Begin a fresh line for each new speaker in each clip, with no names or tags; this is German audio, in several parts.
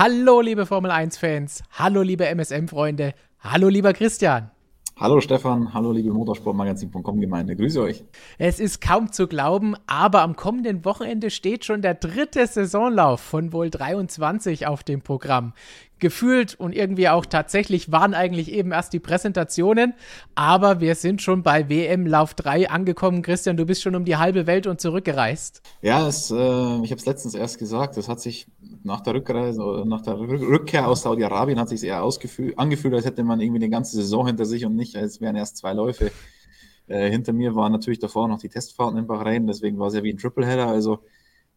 Hallo, liebe Formel 1-Fans. Hallo, liebe MSM-Freunde. Hallo, lieber Christian.
Hallo Stefan, hallo liebe Motorsportmagazin.com Gemeinde, grüße euch.
Es ist kaum zu glauben, aber am kommenden Wochenende steht schon der dritte Saisonlauf von wohl 23 auf dem Programm gefühlt und irgendwie auch tatsächlich waren eigentlich eben erst die Präsentationen, aber wir sind schon bei WM Lauf 3 angekommen. Christian, du bist schon um die halbe Welt und zurückgereist.
Ja, es, äh, ich habe es letztens erst gesagt, das hat sich nach der Rückreise nach der Rückkehr aus Saudi-Arabien hat sich eher angefühlt, als hätte man irgendwie eine ganze Saison hinter sich und nicht, als wären erst zwei Läufe. Äh, hinter mir waren natürlich davor noch die Testfahrten in Bahrain, deswegen war es ja wie ein Tripleheader. Also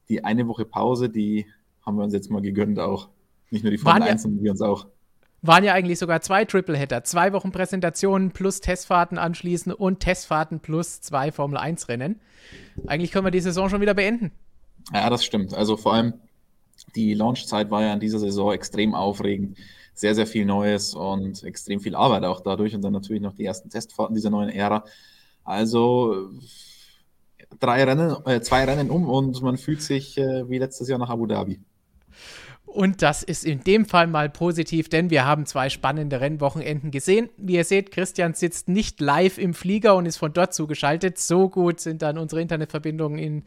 die eine Woche Pause, die haben wir uns jetzt mal gegönnt auch. Nicht nur die Formel 1, sondern wir uns auch.
Waren ja eigentlich sogar zwei Tripleheader. Zwei Wochen Präsentationen plus Testfahrten anschließen und Testfahrten plus zwei Formel 1 Rennen. Eigentlich können wir die Saison schon wieder beenden.
Ja, das stimmt. Also vor allem die Launchzeit war ja in dieser Saison extrem aufregend. Sehr, sehr viel Neues und extrem viel Arbeit auch dadurch. Und dann natürlich noch die ersten Testfahrten dieser neuen Ära. Also drei Rennen, äh, zwei Rennen um und man fühlt sich äh, wie letztes Jahr nach Abu Dhabi.
Und das ist in dem Fall mal positiv, denn wir haben zwei spannende Rennwochenenden gesehen. Wie ihr seht, Christian sitzt nicht live im Flieger und ist von dort zugeschaltet. So gut sind dann unsere Internetverbindungen in,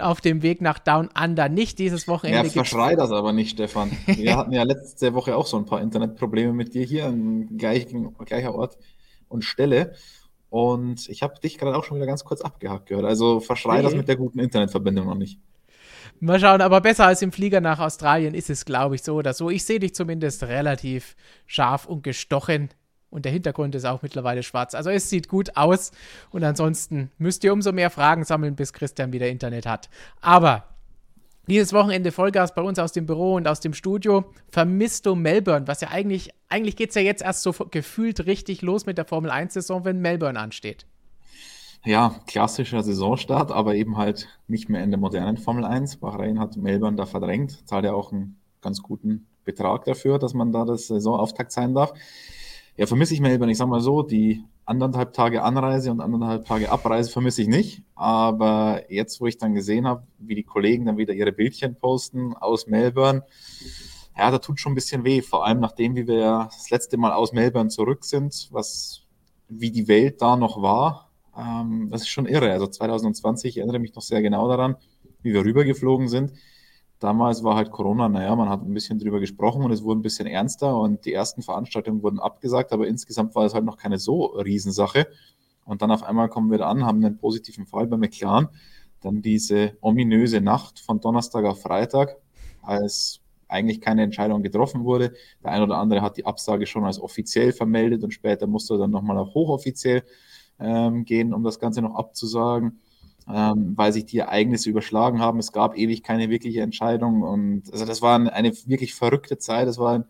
auf dem Weg nach Down Under nicht dieses Wochenende.
Ja, verschrei das aber nicht, Stefan. Wir hatten ja letzte Woche auch so ein paar Internetprobleme mit dir hier an gleichen, gleicher Ort und Stelle. Und ich habe dich gerade auch schon wieder ganz kurz abgehakt gehört. Also verschrei okay. das mit der guten Internetverbindung noch nicht.
Mal schauen, aber besser als im Flieger nach Australien ist es, glaube ich, so oder so. Ich sehe dich zumindest relativ scharf und gestochen. Und der Hintergrund ist auch mittlerweile schwarz. Also es sieht gut aus. Und ansonsten müsst ihr umso mehr Fragen sammeln, bis Christian wieder Internet hat. Aber dieses Wochenende Vollgas bei uns aus dem Büro und aus dem Studio. Vermisst du Melbourne? Was ja eigentlich, eigentlich geht es ja jetzt erst so gefühlt richtig los mit der Formel 1-Saison, wenn Melbourne ansteht
ja, klassischer Saisonstart, aber eben halt nicht mehr in der modernen Formel 1. Bahrain hat Melbourne da verdrängt, zahlt ja auch einen ganz guten Betrag dafür, dass man da das Saisonauftakt sein darf. Ja, vermisse ich Melbourne. Ich sag mal so, die anderthalb Tage Anreise und anderthalb Tage Abreise vermisse ich nicht. Aber jetzt, wo ich dann gesehen habe, wie die Kollegen dann wieder ihre Bildchen posten aus Melbourne, ja, da tut schon ein bisschen weh. Vor allem nachdem, wie wir das letzte Mal aus Melbourne zurück sind, was, wie die Welt da noch war, ähm, das ist schon irre. Also 2020, ich erinnere mich noch sehr genau daran, wie wir rübergeflogen sind. Damals war halt Corona, naja, man hat ein bisschen drüber gesprochen und es wurde ein bisschen ernster und die ersten Veranstaltungen wurden abgesagt, aber insgesamt war es halt noch keine so Riesensache. Und dann auf einmal kommen wir da an, haben einen positiven Fall bei McLaren. Dann diese ominöse Nacht von Donnerstag auf Freitag, als eigentlich keine Entscheidung getroffen wurde. Der ein oder andere hat die Absage schon als offiziell vermeldet und später musste er dann nochmal auf hochoffiziell ähm, gehen, um das Ganze noch abzusagen, ähm, weil sich die Ereignisse überschlagen haben. Es gab ewig keine wirkliche Entscheidung und also das war eine wirklich verrückte Zeit. Es war ein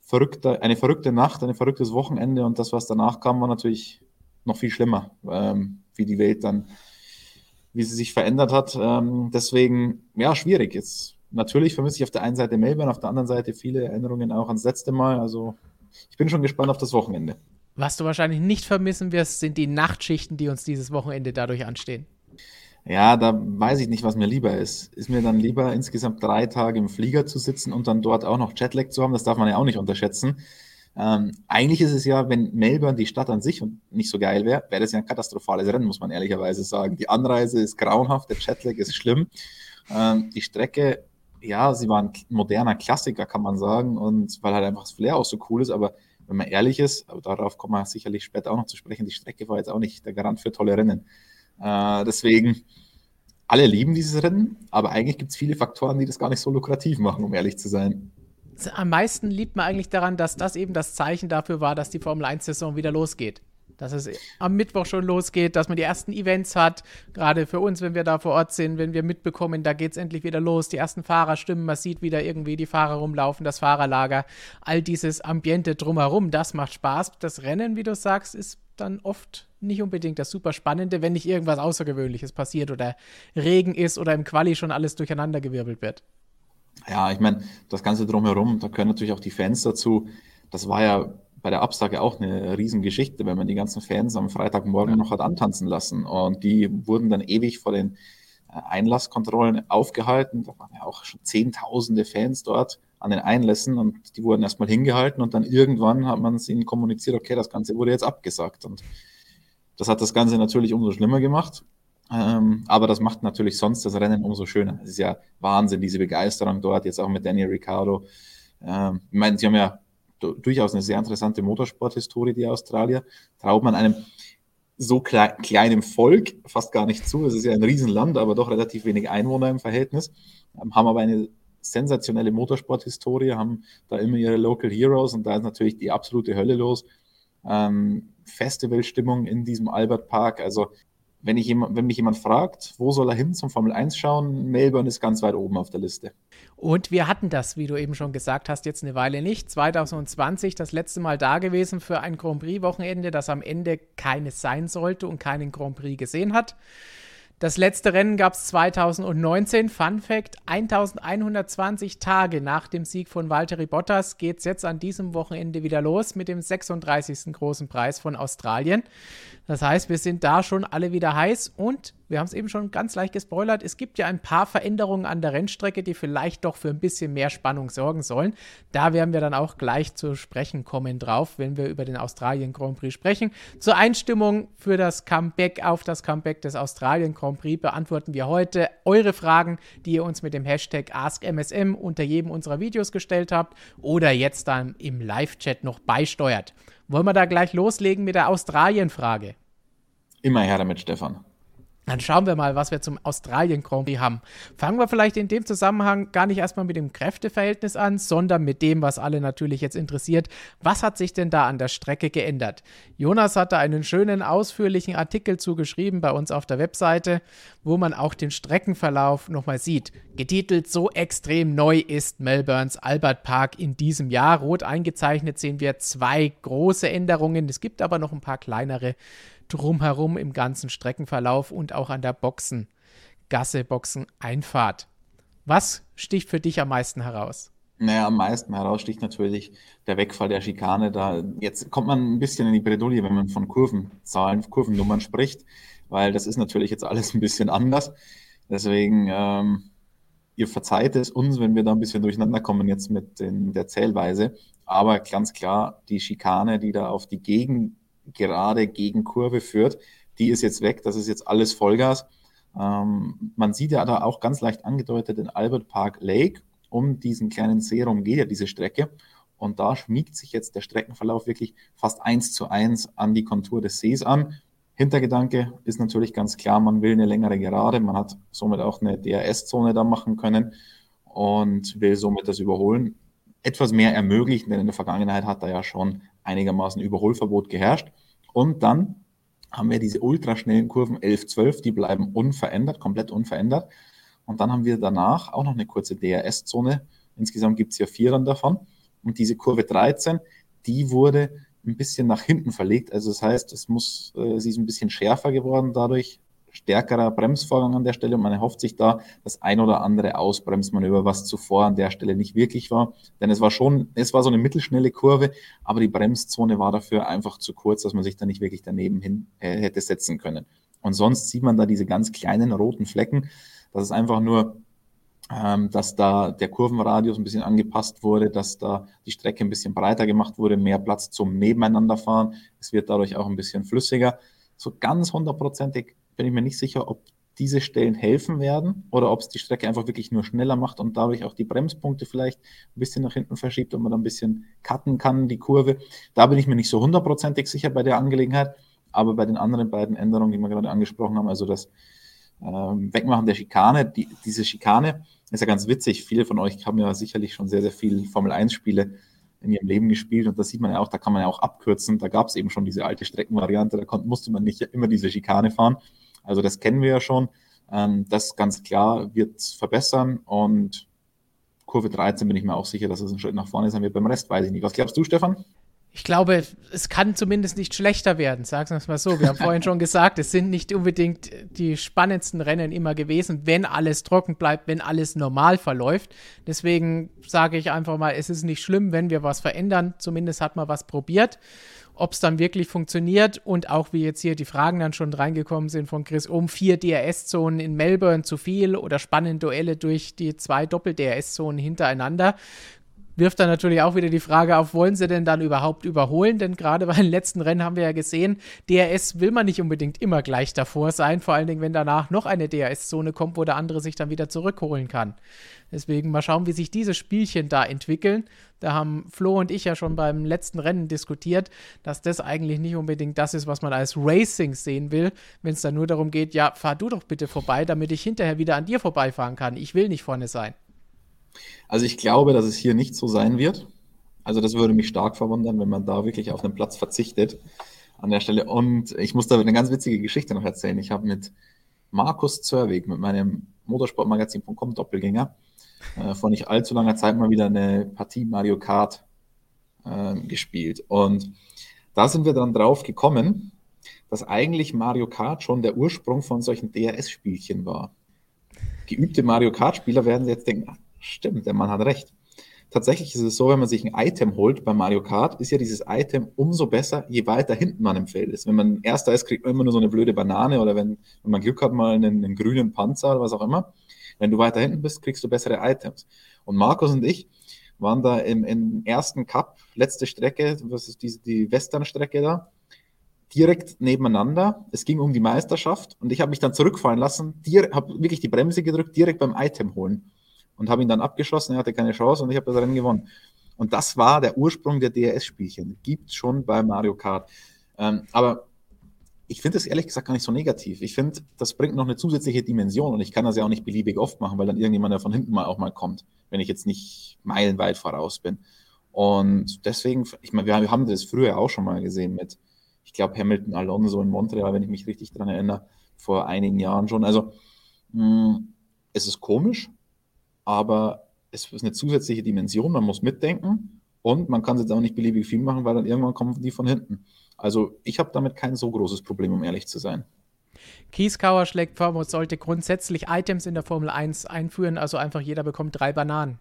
verrückter, eine verrückte Nacht, ein verrücktes Wochenende und das, was danach kam, war natürlich noch viel schlimmer, ähm, wie die Welt dann, wie sie sich verändert hat. Ähm, deswegen, ja, schwierig. Jetzt natürlich vermisse ich auf der einen Seite Melbourne, auf der anderen Seite viele Erinnerungen auch ans letzte Mal. Also ich bin schon gespannt auf das Wochenende.
Was du wahrscheinlich nicht vermissen wirst, sind die Nachtschichten, die uns dieses Wochenende dadurch anstehen.
Ja, da weiß ich nicht, was mir lieber ist. Ist mir dann lieber, insgesamt drei Tage im Flieger zu sitzen und dann dort auch noch Jetlag zu haben? Das darf man ja auch nicht unterschätzen. Ähm, eigentlich ist es ja, wenn Melbourne die Stadt an sich nicht so geil wäre, wäre das ja ein katastrophales Rennen, muss man ehrlicherweise sagen. Die Anreise ist grauenhaft, der Jetlag ist schlimm. Ähm, die Strecke, ja, sie war ein moderner Klassiker, kann man sagen, und weil halt einfach das Flair auch so cool ist, aber wenn man ehrlich ist, aber darauf kommen wir sicherlich später auch noch zu sprechen, die Strecke war jetzt auch nicht der Garant für tolle Rennen. Äh, deswegen, alle lieben dieses Rennen, aber eigentlich gibt es viele Faktoren, die das gar nicht so lukrativ machen, um ehrlich zu sein.
Am meisten liebt man eigentlich daran, dass das eben das Zeichen dafür war, dass die Formel 1-Saison wieder losgeht dass es am Mittwoch schon losgeht, dass man die ersten Events hat. Gerade für uns, wenn wir da vor Ort sind, wenn wir mitbekommen, da geht es endlich wieder los. Die ersten Fahrer stimmen, man sieht wieder irgendwie die Fahrer rumlaufen, das Fahrerlager, all dieses Ambiente drumherum, das macht Spaß. Das Rennen, wie du sagst, ist dann oft nicht unbedingt das super Spannende, wenn nicht irgendwas Außergewöhnliches passiert oder Regen ist oder im Quali schon alles durcheinandergewirbelt wird.
Ja, ich meine, das Ganze drumherum, da gehören natürlich auch die Fans dazu. Das war ja bei der Absage auch eine Riesengeschichte, wenn man die ganzen Fans am Freitagmorgen noch hat antanzen lassen. Und die wurden dann ewig vor den äh, Einlasskontrollen aufgehalten. Da waren ja auch schon Zehntausende Fans dort. an den Einlässen und die wurden erstmal hingehalten und dann irgendwann hat man es ihnen kommuniziert, okay, das Ganze wurde jetzt abgesagt. Und das hat das Ganze natürlich umso schlimmer gemacht. Ähm, aber das macht natürlich sonst das Rennen umso schöner. Es ist ja Wahnsinn, diese Begeisterung dort, jetzt auch mit Daniel Ricciardo. Ähm, ich meine, sie haben ja durchaus eine sehr interessante Motorsporthistorie, die Australier. Traut man einem so klei kleinem Volk fast gar nicht zu. Es ist ja ein Riesenland, aber doch relativ wenig Einwohner im Verhältnis. Ähm, haben aber eine sensationelle Motorsporthistorie, haben da immer ihre Local Heroes und da ist natürlich die absolute Hölle los. Ähm, Festivalstimmung in diesem Albert Park. Also wenn, ich wenn mich jemand fragt, wo soll er hin zum Formel 1 schauen, Melbourne ist ganz weit oben auf der Liste.
Und wir hatten das, wie du eben schon gesagt hast, jetzt eine Weile nicht. 2020 das letzte Mal da gewesen für ein Grand Prix-Wochenende, das am Ende keines sein sollte und keinen Grand Prix gesehen hat. Das letzte Rennen gab es 2019. Fun Fact: 1120 Tage nach dem Sieg von Valtteri Bottas geht es jetzt an diesem Wochenende wieder los mit dem 36. großen Preis von Australien. Das heißt, wir sind da schon alle wieder heiß und wir haben es eben schon ganz leicht gespoilert. Es gibt ja ein paar Veränderungen an der Rennstrecke, die vielleicht doch für ein bisschen mehr Spannung sorgen sollen. Da werden wir dann auch gleich zu sprechen kommen drauf, wenn wir über den Australien Grand Prix sprechen. Zur Einstimmung für das Comeback auf das Comeback des Australien Grand Prix beantworten wir heute eure Fragen, die ihr uns mit dem Hashtag AskMSM unter jedem unserer Videos gestellt habt oder jetzt dann im Live-Chat noch beisteuert. Wollen wir da gleich loslegen mit der Australien-Frage?
Immer her damit, Stefan.
Dann schauen wir mal, was wir zum Australien Grand Prix haben. Fangen wir vielleicht in dem Zusammenhang gar nicht erstmal mit dem Kräfteverhältnis an, sondern mit dem, was alle natürlich jetzt interessiert. Was hat sich denn da an der Strecke geändert? Jonas hatte einen schönen, ausführlichen Artikel zugeschrieben bei uns auf der Webseite, wo man auch den Streckenverlauf nochmal sieht. Getitelt So extrem neu ist Melbournes Albert Park in diesem Jahr. Rot eingezeichnet sehen wir zwei große Änderungen. Es gibt aber noch ein paar kleinere drumherum im ganzen Streckenverlauf und auch an der Boxengasse, Boxeneinfahrt. Was sticht für dich am meisten heraus?
Naja, am meisten heraussticht natürlich der Wegfall der Schikane. Da jetzt kommt man ein bisschen in die Bredouille, wenn man von Kurvenzahlen, Kurvennummern spricht, weil das ist natürlich jetzt alles ein bisschen anders. Deswegen, ähm, ihr verzeiht es uns, wenn wir da ein bisschen durcheinander kommen jetzt mit den, der Zählweise. Aber ganz klar, die Schikane, die da auf die Gegend gerade gegen Kurve führt, die ist jetzt weg. Das ist jetzt alles Vollgas. Ähm, man sieht ja da auch ganz leicht angedeutet den Albert Park Lake. Um diesen kleinen See herum geht ja diese Strecke. Und da schmiegt sich jetzt der Streckenverlauf wirklich fast eins zu eins an die Kontur des Sees an. Hintergedanke ist natürlich ganz klar, man will eine längere Gerade. Man hat somit auch eine DRS-Zone da machen können und will somit das Überholen etwas mehr ermöglichen, denn in der Vergangenheit hat da ja schon einigermaßen Überholverbot geherrscht. Und dann haben wir diese ultraschnellen Kurven 11, 12, die bleiben unverändert, komplett unverändert. Und dann haben wir danach auch noch eine kurze DRS-Zone. Insgesamt gibt es ja vier davon. Und diese Kurve 13, die wurde ein bisschen nach hinten verlegt. Also das heißt, es muss, äh, sie ist ein bisschen schärfer geworden dadurch, stärkerer Bremsvorgang an der Stelle und man erhofft sich da das ein oder andere Ausbremsmanöver, was zuvor an der Stelle nicht wirklich war. Denn es war schon, es war so eine mittelschnelle Kurve, aber die Bremszone war dafür einfach zu kurz, dass man sich da nicht wirklich daneben hin äh, hätte setzen können. Und sonst sieht man da diese ganz kleinen roten Flecken. Das ist einfach nur, ähm, dass da der Kurvenradius ein bisschen angepasst wurde, dass da die Strecke ein bisschen breiter gemacht wurde, mehr Platz zum Nebeneinanderfahren. Es wird dadurch auch ein bisschen flüssiger. So ganz hundertprozentig bin ich mir nicht sicher, ob diese Stellen helfen werden oder ob es die Strecke einfach wirklich nur schneller macht und dadurch auch die Bremspunkte vielleicht ein bisschen nach hinten verschiebt und man dann ein bisschen cutten kann, die Kurve. Da bin ich mir nicht so hundertprozentig sicher bei der Angelegenheit, aber bei den anderen beiden Änderungen, die wir gerade angesprochen haben, also das ähm, Wegmachen der Schikane, die, diese Schikane ist ja ganz witzig. Viele von euch haben ja sicherlich schon sehr, sehr viele Formel-1-Spiele in ihrem Leben gespielt und das sieht man ja auch, da kann man ja auch abkürzen. Da gab es eben schon diese alte Streckenvariante, da konnte, musste man nicht immer diese Schikane fahren. Also das kennen wir ja schon. Ähm, das ganz klar wird verbessern und Kurve 13 bin ich mir auch sicher, dass es ein Schritt nach vorne sein wird. Beim Rest weiß ich nicht. Was glaubst du, Stefan?
Ich glaube, es kann zumindest nicht schlechter werden, sagen wir es mal so. Wir haben vorhin schon gesagt, es sind nicht unbedingt die spannendsten Rennen immer gewesen, wenn alles trocken bleibt, wenn alles normal verläuft. Deswegen sage ich einfach mal, es ist nicht schlimm, wenn wir was verändern. Zumindest hat man was probiert ob es dann wirklich funktioniert und auch wie jetzt hier die Fragen dann schon reingekommen sind von Chris, um vier DRS-Zonen in Melbourne zu viel oder spannende Duelle durch die zwei Doppel-DRS-Zonen hintereinander. Wirft dann natürlich auch wieder die Frage auf, wollen sie denn dann überhaupt überholen? Denn gerade bei den letzten Rennen haben wir ja gesehen, DRS will man nicht unbedingt immer gleich davor sein, vor allen Dingen, wenn danach noch eine DRS-Zone kommt, wo der andere sich dann wieder zurückholen kann. Deswegen mal schauen, wie sich diese Spielchen da entwickeln. Da haben Flo und ich ja schon beim letzten Rennen diskutiert, dass das eigentlich nicht unbedingt das ist, was man als Racing sehen will, wenn es dann nur darum geht, ja, fahr du doch bitte vorbei, damit ich hinterher wieder an dir vorbeifahren kann. Ich will nicht vorne sein.
Also ich glaube, dass es hier nicht so sein wird. Also das würde mich stark verwundern, wenn man da wirklich auf einen Platz verzichtet an der Stelle. Und ich muss da eine ganz witzige Geschichte noch erzählen. Ich habe mit Markus Zörwig, mit meinem Motorsportmagazin.com Doppelgänger, äh, vor nicht allzu langer Zeit mal wieder eine Partie Mario Kart äh, gespielt. Und da sind wir dann drauf gekommen, dass eigentlich Mario Kart schon der Ursprung von solchen DRS-Spielchen war. Geübte Mario Kart-Spieler werden jetzt denken, Stimmt, der Mann hat recht. Tatsächlich ist es so, wenn man sich ein Item holt bei Mario Kart, ist ja dieses Item umso besser, je weiter hinten man im Feld ist. Wenn man erster ist, kriegt man immer nur so eine blöde Banane oder wenn, wenn man Glück hat, mal einen, einen grünen Panzer oder was auch immer. Wenn du weiter hinten bist, kriegst du bessere Items. Und Markus und ich waren da im, im ersten Cup, letzte Strecke, was ist diese, die Western-Strecke da, direkt nebeneinander. Es ging um die Meisterschaft und ich habe mich dann zurückfallen lassen, habe wirklich die Bremse gedrückt, direkt beim Item holen und habe ihn dann abgeschossen. Er hatte keine Chance und ich habe das Rennen gewonnen. Und das war der Ursprung der DRS-Spielchen. Gibt schon bei Mario Kart. Ähm, aber ich finde es ehrlich gesagt gar nicht so negativ. Ich finde, das bringt noch eine zusätzliche Dimension und ich kann das ja auch nicht beliebig oft machen, weil dann irgendjemand ja von hinten mal auch mal kommt, wenn ich jetzt nicht meilenweit voraus bin. Und deswegen, ich meine, wir haben das früher auch schon mal gesehen mit, ich glaube, Hamilton Alonso in Montreal, wenn ich mich richtig daran erinnere, vor einigen Jahren schon. Also, mh, hm, es ist komisch, aber es ist eine zusätzliche Dimension, man muss mitdenken und man kann es jetzt auch nicht beliebig viel machen, weil dann irgendwann kommen die von hinten. Also ich habe damit kein so großes Problem, um ehrlich zu sein.
Kieskauer schlägt vor, man sollte grundsätzlich Items in der Formel 1 einführen, also einfach jeder bekommt drei Bananen.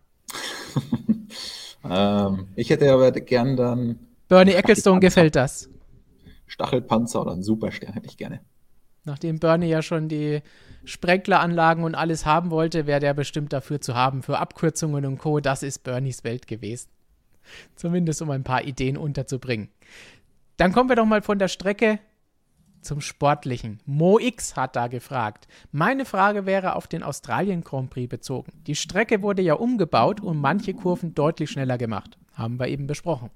ähm, ich hätte aber gern dann.
Bernie Ecclestone gefällt das.
Stachelpanzer oder einen Superstern hätte ich gerne.
Nachdem Bernie ja schon die Sprenkleranlagen und alles haben wollte, wäre der bestimmt dafür zu haben, für Abkürzungen und Co. Das ist Bernies Welt gewesen. Zumindest um ein paar Ideen unterzubringen. Dann kommen wir doch mal von der Strecke zum Sportlichen. Mo X hat da gefragt. Meine Frage wäre auf den Australien Grand Prix bezogen. Die Strecke wurde ja umgebaut und manche Kurven deutlich schneller gemacht. Haben wir eben besprochen.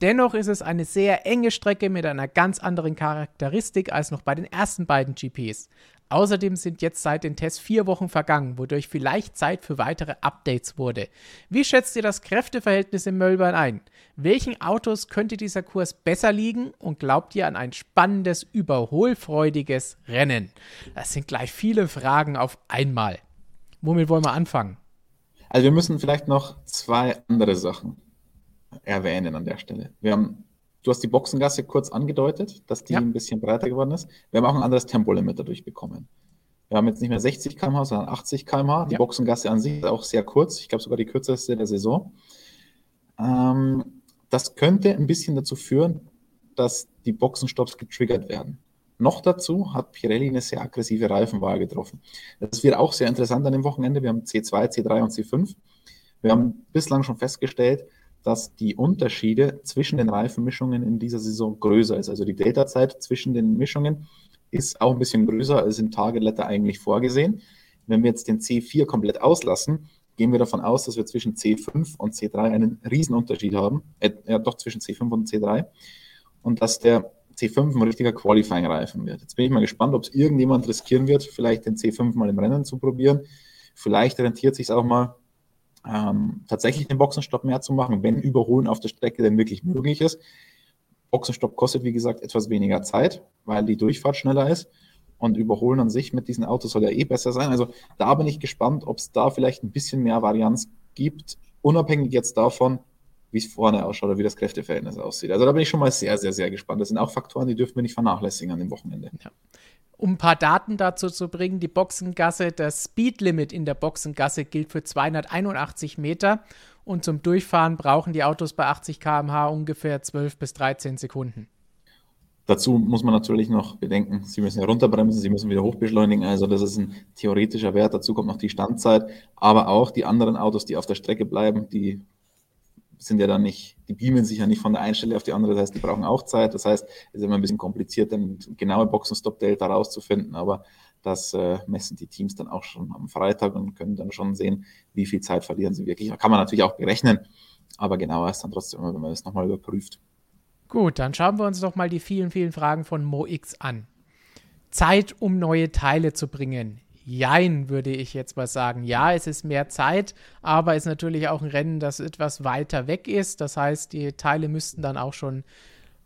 Dennoch ist es eine sehr enge Strecke mit einer ganz anderen Charakteristik als noch bei den ersten beiden GPs. Außerdem sind jetzt seit den Tests vier Wochen vergangen, wodurch vielleicht Zeit für weitere Updates wurde. Wie schätzt ihr das Kräfteverhältnis in Melbourne ein? Welchen Autos könnte dieser Kurs besser liegen und glaubt ihr an ein spannendes, überholfreudiges Rennen? Das sind gleich viele Fragen auf einmal. Womit wollen wir anfangen?
Also wir müssen vielleicht noch zwei andere Sachen erwähnen an der Stelle. Wir haben, du hast die Boxengasse kurz angedeutet, dass die ja. ein bisschen breiter geworden ist. Wir haben auch ein anderes Tempolimit dadurch bekommen. Wir haben jetzt nicht mehr 60 km/h, sondern 80 km/h. Die ja. Boxengasse an sich ist auch sehr kurz. Ich glaube sogar die kürzeste der Saison. Ähm, das könnte ein bisschen dazu führen, dass die Boxenstopps getriggert werden. Noch dazu hat Pirelli eine sehr aggressive Reifenwahl getroffen. Das wird auch sehr interessant an dem Wochenende. Wir haben C2, C3 und C5. Wir haben bislang schon festgestellt, dass die Unterschiede zwischen den Reifenmischungen in dieser Saison größer ist. Also die Delta-Zeit zwischen den Mischungen ist auch ein bisschen größer als im Target-Letter eigentlich vorgesehen. Wenn wir jetzt den C4 komplett auslassen, gehen wir davon aus, dass wir zwischen C5 und C3 einen Riesenunterschied haben. Äh, ja, doch zwischen C5 und C3. Und dass der C5 ein richtiger Qualifying-Reifen wird. Jetzt bin ich mal gespannt, ob es irgendjemand riskieren wird, vielleicht den C5 mal im Rennen zu probieren. Vielleicht rentiert sich auch mal, ähm, tatsächlich den Boxenstopp mehr zu machen, wenn Überholen auf der Strecke denn wirklich möglich ist. Boxenstopp kostet, wie gesagt, etwas weniger Zeit, weil die Durchfahrt schneller ist. Und Überholen an sich mit diesen Autos soll ja eh besser sein. Also da bin ich gespannt, ob es da vielleicht ein bisschen mehr Varianz gibt, unabhängig jetzt davon, wie es vorne ausschaut oder wie das Kräfteverhältnis aussieht. Also da bin ich schon mal sehr, sehr, sehr gespannt. Das sind auch Faktoren, die dürfen wir nicht vernachlässigen an dem Wochenende. Ja
um ein paar Daten dazu zu bringen, die Boxengasse, das Speedlimit in der Boxengasse gilt für 281 Meter und zum Durchfahren brauchen die Autos bei 80 km/h ungefähr 12 bis 13 Sekunden.
Dazu muss man natürlich noch bedenken, Sie müssen ja runterbremsen, Sie müssen wieder hochbeschleunigen. Also das ist ein theoretischer Wert. Dazu kommt noch die Standzeit, aber auch die anderen Autos, die auf der Strecke bleiben, die sind ja dann nicht, die beamen sich ja nicht von der einen Stelle auf die andere, das heißt, die brauchen auch Zeit. Das heißt, es ist immer ein bisschen kompliziert, dann genaue Boxenstopp-Delta rauszufinden, aber das äh, messen die Teams dann auch schon am Freitag und können dann schon sehen, wie viel Zeit verlieren sie wirklich. Kann man natürlich auch berechnen, aber genauer ist dann trotzdem immer, wenn man das nochmal überprüft.
Gut, dann schauen wir uns doch mal die vielen, vielen Fragen von MoX an. Zeit, um neue Teile zu bringen. Jein, würde ich jetzt mal sagen. Ja, es ist mehr Zeit, aber es ist natürlich auch ein Rennen, das etwas weiter weg ist. Das heißt, die Teile müssten dann auch schon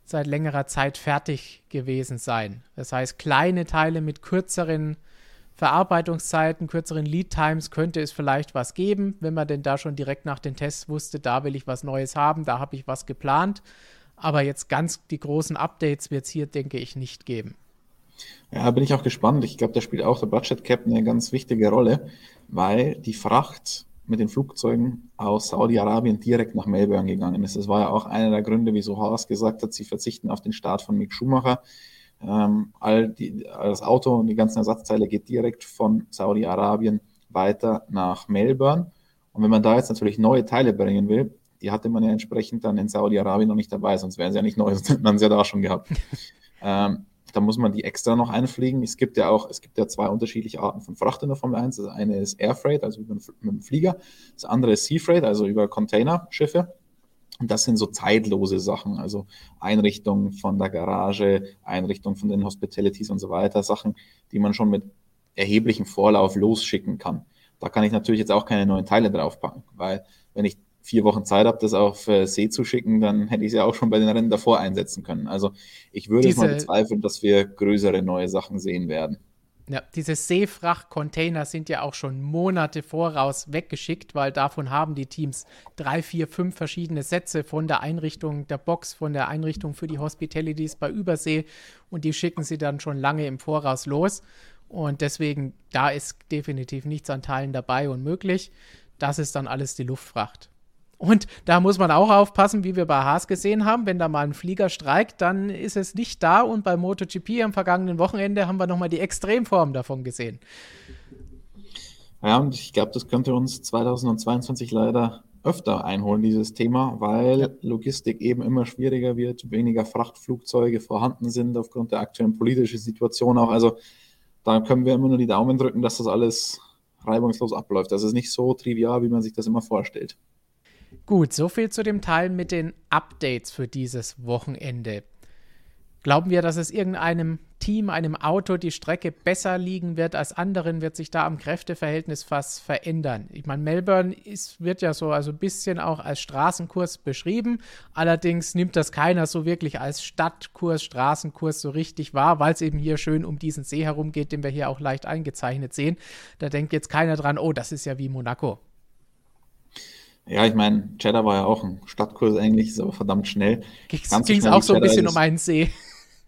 seit längerer Zeit fertig gewesen sein. Das heißt, kleine Teile mit kürzeren Verarbeitungszeiten, kürzeren Lead Times könnte es vielleicht was geben, wenn man denn da schon direkt nach den Tests wusste, da will ich was Neues haben, da habe ich was geplant. Aber jetzt ganz die großen Updates wird es hier, denke ich, nicht geben.
Ja, bin ich auch gespannt. Ich glaube, da spielt auch der Budget Cap eine ganz wichtige Rolle, weil die Fracht mit den Flugzeugen aus Saudi-Arabien direkt nach Melbourne gegangen ist. Das war ja auch einer der Gründe, wieso Haas gesagt hat, sie verzichten auf den Start von Mick Schumacher. Ähm, all die, das Auto und die ganzen Ersatzteile geht direkt von Saudi-Arabien weiter nach Melbourne. Und wenn man da jetzt natürlich neue Teile bringen will, die hatte man ja entsprechend dann in Saudi-Arabien noch nicht dabei, sonst wären sie ja nicht neu, sonst hätte man sie ja da schon gehabt. ähm, da muss man die extra noch einfliegen. Es gibt ja auch, es gibt ja zwei unterschiedliche Arten von Fracht in der Formel 1. Das eine ist Air Freight, also mit dem Flieger. Das andere ist Sea Freight, also über Containerschiffe. Und das sind so zeitlose Sachen, also Einrichtung von der Garage, Einrichtung von den Hospitalities und so weiter, Sachen, die man schon mit erheblichem Vorlauf losschicken kann. Da kann ich natürlich jetzt auch keine neuen Teile draufpacken, weil wenn ich vier Wochen Zeit habe, das auf äh, See zu schicken, dann hätte ich es ja auch schon bei den Rennen davor einsetzen können. Also ich würde Diese, mal bezweifeln, dass wir größere neue Sachen sehen werden.
Ja, diese Seefracht-Container sind ja auch schon Monate voraus weggeschickt, weil davon haben die Teams drei, vier, fünf verschiedene Sätze von der Einrichtung der Box, von der Einrichtung für die Hospitalities bei Übersee und die schicken sie dann schon lange im Voraus los. Und deswegen, da ist definitiv nichts an Teilen dabei und möglich. Das ist dann alles die Luftfracht. Und da muss man auch aufpassen, wie wir bei Haas gesehen haben, wenn da mal ein Flieger streikt, dann ist es nicht da. Und bei MotoGP am vergangenen Wochenende haben wir nochmal die Extremform davon gesehen.
Ja, und ich glaube, das könnte uns 2022 leider öfter einholen, dieses Thema, weil ja. Logistik eben immer schwieriger wird, weniger Frachtflugzeuge vorhanden sind aufgrund der aktuellen politischen Situation auch. Also da können wir immer nur die Daumen drücken, dass das alles reibungslos abläuft. Das ist nicht so trivial, wie man sich das immer vorstellt.
Gut, soviel zu dem Teil mit den Updates für dieses Wochenende. Glauben wir, dass es irgendeinem Team, einem Auto die Strecke besser liegen wird als anderen, wird sich da am Kräfteverhältnis fast verändern. Ich meine, Melbourne ist, wird ja so also ein bisschen auch als Straßenkurs beschrieben. Allerdings nimmt das keiner so wirklich als Stadtkurs, Straßenkurs so richtig wahr, weil es eben hier schön um diesen See herum geht, den wir hier auch leicht eingezeichnet sehen. Da denkt jetzt keiner dran, oh, das ist ja wie Monaco.
Ja, ich meine, Cheddar war ja auch ein Stadtkurs eigentlich, ist aber verdammt schnell.
Ging es auch so ein bisschen ist. um einen See.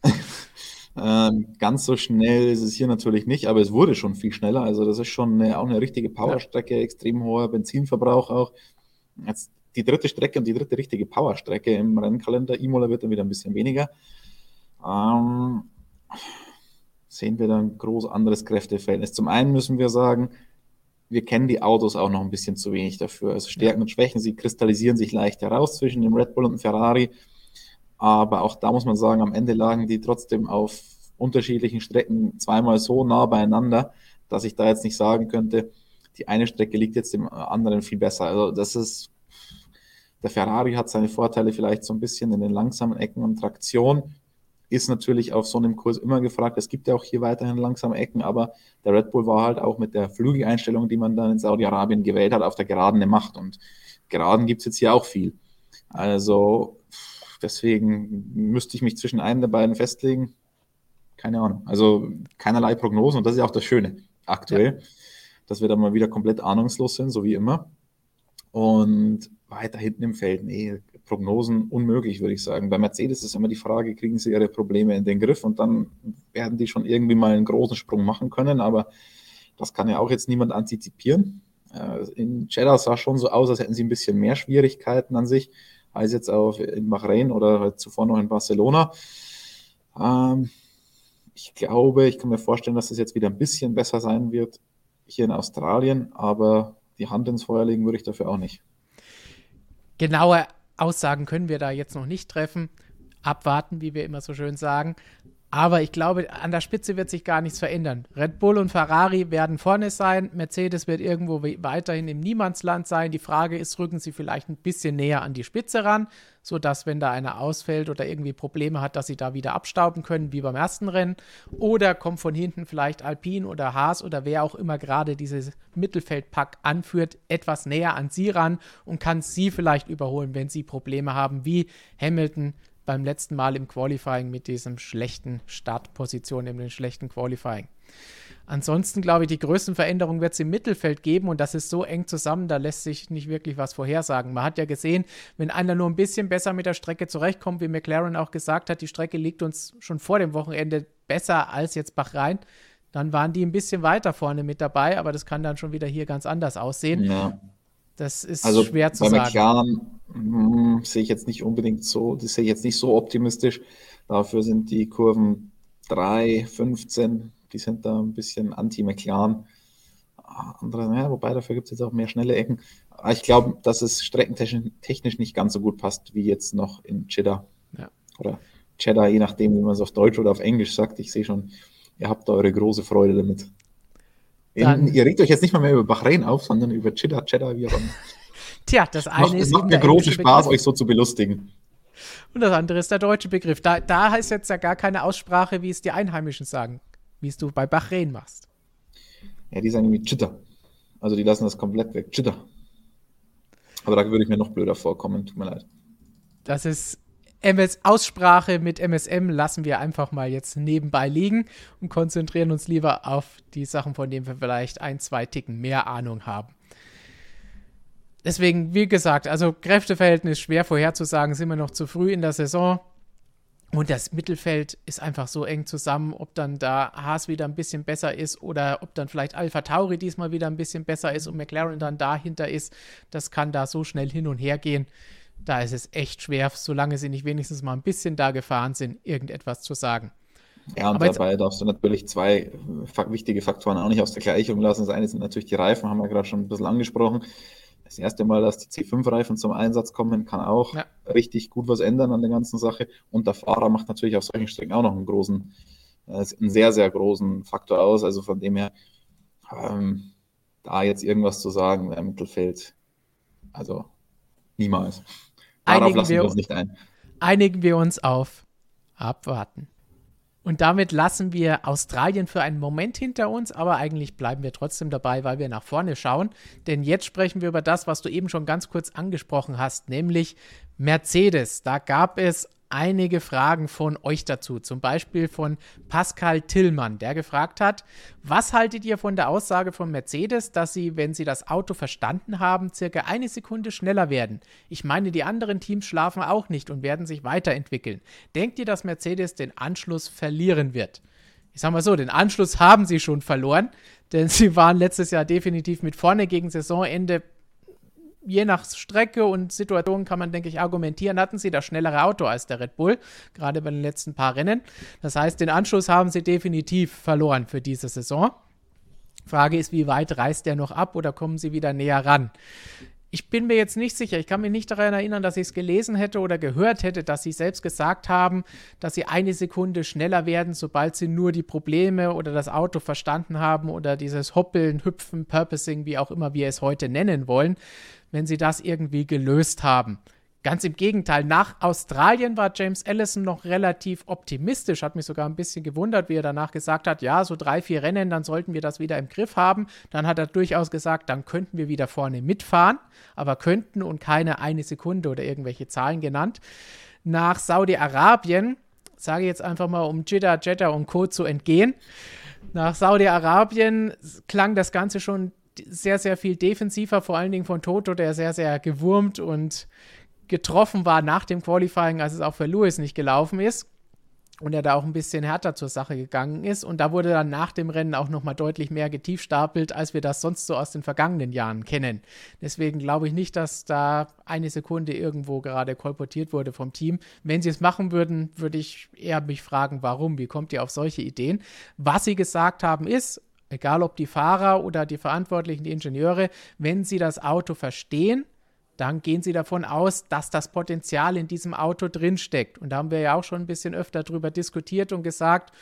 ähm, ganz so schnell ist es hier natürlich nicht, aber es wurde schon viel schneller. Also das ist schon eine, auch eine richtige Powerstrecke, ja. extrem hoher Benzinverbrauch auch. Jetzt die dritte Strecke und die dritte richtige Powerstrecke im Rennkalender. Imola wird dann wieder ein bisschen weniger. Ähm, sehen wir dann groß anderes Kräfteverhältnis. Zum einen müssen wir sagen, wir kennen die Autos auch noch ein bisschen zu wenig dafür. Also Stärken und Schwächen, sie kristallisieren sich leicht heraus zwischen dem Red Bull und dem Ferrari. Aber auch da muss man sagen, am Ende lagen die trotzdem auf unterschiedlichen Strecken zweimal so nah beieinander, dass ich da jetzt nicht sagen könnte, die eine Strecke liegt jetzt dem anderen viel besser. Also das ist, der Ferrari hat seine Vorteile vielleicht so ein bisschen in den langsamen Ecken und Traktion ist natürlich auf so einem Kurs immer gefragt. Es gibt ja auch hier weiterhin langsame Ecken, aber der Red Bull war halt auch mit der Flügeleinstellung, die man dann in Saudi-Arabien gewählt hat, auf der Geraden eine Macht. Und Geraden gibt es jetzt hier auch viel. Also deswegen müsste ich mich zwischen einem der beiden festlegen. Keine Ahnung. Also keinerlei Prognosen und das ist ja auch das Schöne aktuell, ja. dass wir da mal wieder komplett ahnungslos sind, so wie immer. Und weiter hinten im Feld, nee, Prognosen unmöglich, würde ich sagen. Bei Mercedes ist immer die Frage, kriegen sie ihre Probleme in den Griff und dann werden die schon irgendwie mal einen großen Sprung machen können, aber das kann ja auch jetzt niemand antizipieren. Äh, in Jeddah sah schon so aus, als hätten sie ein bisschen mehr Schwierigkeiten an sich als jetzt auch in Bahrain oder halt zuvor noch in Barcelona. Ähm, ich glaube, ich kann mir vorstellen, dass es jetzt wieder ein bisschen besser sein wird hier in Australien, aber die Hand ins Feuer legen würde ich dafür auch nicht.
genaue Aussagen können wir da jetzt noch nicht treffen. Abwarten, wie wir immer so schön sagen. Aber ich glaube, an der Spitze wird sich gar nichts verändern. Red Bull und Ferrari werden vorne sein. Mercedes wird irgendwo weiterhin im Niemandsland sein. Die Frage ist, rücken sie vielleicht ein bisschen näher an die Spitze ran, sodass, wenn da einer ausfällt oder irgendwie Probleme hat, dass sie da wieder abstauben können, wie beim ersten Rennen. Oder kommt von hinten vielleicht Alpine oder Haas oder wer auch immer gerade dieses Mittelfeldpack anführt, etwas näher an sie ran und kann sie vielleicht überholen, wenn sie Probleme haben, wie Hamilton beim letzten Mal im Qualifying mit diesem schlechten Startposition, in dem schlechten Qualifying. Ansonsten glaube ich, die größten Veränderungen wird es im Mittelfeld geben und das ist so eng zusammen, da lässt sich nicht wirklich was vorhersagen. Man hat ja gesehen, wenn einer nur ein bisschen besser mit der Strecke zurechtkommt, wie McLaren auch gesagt hat, die Strecke liegt uns schon vor dem Wochenende besser als jetzt Bachrhein, dann waren die ein bisschen weiter vorne mit dabei, aber das kann dann schon wieder hier ganz anders aussehen. Ja. Das ist also schwer zu bei sagen.
McLaren hm, sehe ich jetzt nicht unbedingt so, das sehe ich jetzt nicht so optimistisch. Dafür sind die Kurven 3, 15, die sind da ein bisschen anti-McLaren. Andere, ja, wobei dafür gibt es jetzt auch mehr schnelle Ecken. Aber ich glaube, dass es streckentechnisch nicht ganz so gut passt wie jetzt noch in Jeddah. Ja. Oder Cheddar, je nachdem, wie man es auf Deutsch oder auf Englisch sagt. Ich sehe schon, ihr habt da eure große Freude damit. Dann, ihr regt euch jetzt nicht mal mehr über Bahrain auf, sondern über Cheddar, Cheddar, wie auch immer.
Tja, das eine macht,
ist. Es macht mir großen Spaß, Begriff. euch so zu belustigen.
Und das andere ist der deutsche Begriff. Da, da heißt jetzt ja gar keine Aussprache, wie es die Einheimischen sagen, wie es du bei Bahrain machst.
Ja, die sagen irgendwie Chitter. Also die lassen das komplett weg. Chitter. Aber da würde ich mir noch blöder vorkommen, tut mir leid.
Das ist MS Aussprache mit MSM lassen wir einfach mal jetzt nebenbei liegen und konzentrieren uns lieber auf die Sachen, von denen wir vielleicht ein, zwei Ticken mehr Ahnung haben. Deswegen, wie gesagt, also Kräfteverhältnis schwer vorherzusagen, sind wir noch zu früh in der Saison. Und das Mittelfeld ist einfach so eng zusammen, ob dann da Haas wieder ein bisschen besser ist oder ob dann vielleicht Alpha Tauri diesmal wieder ein bisschen besser ist und McLaren dann dahinter ist. Das kann da so schnell hin und her gehen da ist es echt schwer, solange sie nicht wenigstens mal ein bisschen da gefahren sind, irgendetwas zu sagen.
Ja, und Aber dabei darfst du natürlich zwei wichtige Faktoren auch nicht aus der Gleichung lassen. Das eine sind natürlich die Reifen, haben wir gerade schon ein bisschen angesprochen. Das erste Mal, dass die C5-Reifen zum Einsatz kommen, kann auch ja. richtig gut was ändern an der ganzen Sache. Und der Fahrer macht natürlich auf solchen Strecken auch noch einen großen, äh, einen sehr, sehr großen Faktor aus. Also von dem her, ähm, da jetzt irgendwas zu sagen im Mittelfeld, also niemals.
Darauf einigen lassen wir uns nicht ein. Einigen wir uns auf abwarten. Und damit lassen wir Australien für einen Moment hinter uns, aber eigentlich bleiben wir trotzdem dabei, weil wir nach vorne schauen. Denn jetzt sprechen wir über das, was du eben schon ganz kurz angesprochen hast, nämlich Mercedes. Da gab es einige Fragen von euch dazu. Zum Beispiel von Pascal Tillmann, der gefragt hat, was haltet ihr von der Aussage von Mercedes, dass sie, wenn sie das Auto verstanden haben, circa eine Sekunde schneller werden? Ich meine, die anderen Teams schlafen auch nicht und werden sich weiterentwickeln. Denkt ihr, dass Mercedes den Anschluss verlieren wird? Ich sag mal so, den Anschluss haben sie schon verloren, denn sie waren letztes Jahr definitiv mit vorne gegen Saisonende je nach Strecke und Situation kann man, denke ich, argumentieren, hatten sie das schnellere Auto als der Red Bull, gerade bei den letzten paar Rennen. Das heißt, den Anschluss haben sie definitiv verloren für diese Saison. Frage ist, wie weit reißt der noch ab oder kommen sie wieder näher ran? Ich bin mir jetzt nicht sicher. Ich kann mich nicht daran erinnern, dass ich es gelesen hätte oder gehört hätte, dass sie selbst gesagt haben, dass sie eine Sekunde schneller werden, sobald sie nur die Probleme oder das Auto verstanden haben oder dieses Hoppeln, Hüpfen, Purposing, wie auch immer wir es heute nennen wollen wenn sie das irgendwie gelöst haben. Ganz im Gegenteil, nach Australien war James Ellison noch relativ optimistisch, hat mich sogar ein bisschen gewundert, wie er danach gesagt hat, ja, so drei, vier Rennen, dann sollten wir das wieder im Griff haben. Dann hat er durchaus gesagt, dann könnten wir wieder vorne mitfahren, aber könnten und keine eine Sekunde oder irgendwelche Zahlen genannt. Nach Saudi-Arabien, sage ich jetzt einfach mal, um Jeddah, Jeddah und Co. zu entgehen, nach Saudi-Arabien klang das Ganze schon sehr, sehr viel defensiver, vor allen Dingen von Toto, der sehr, sehr gewurmt und getroffen war nach dem Qualifying, als es auch für Lewis nicht gelaufen ist. Und er da auch ein bisschen härter zur Sache gegangen ist. Und da wurde dann nach dem Rennen auch nochmal deutlich mehr getiefstapelt, als wir das sonst so aus den vergangenen Jahren kennen. Deswegen glaube ich nicht, dass da eine Sekunde irgendwo gerade kolportiert wurde vom Team. Wenn sie es machen würden, würde ich eher mich fragen, warum? Wie kommt ihr auf solche Ideen? Was sie gesagt haben ist, egal ob die Fahrer oder die Verantwortlichen, die Ingenieure, wenn sie das Auto verstehen, dann gehen sie davon aus, dass das Potenzial in diesem Auto drinsteckt. Und da haben wir ja auch schon ein bisschen öfter darüber diskutiert und gesagt,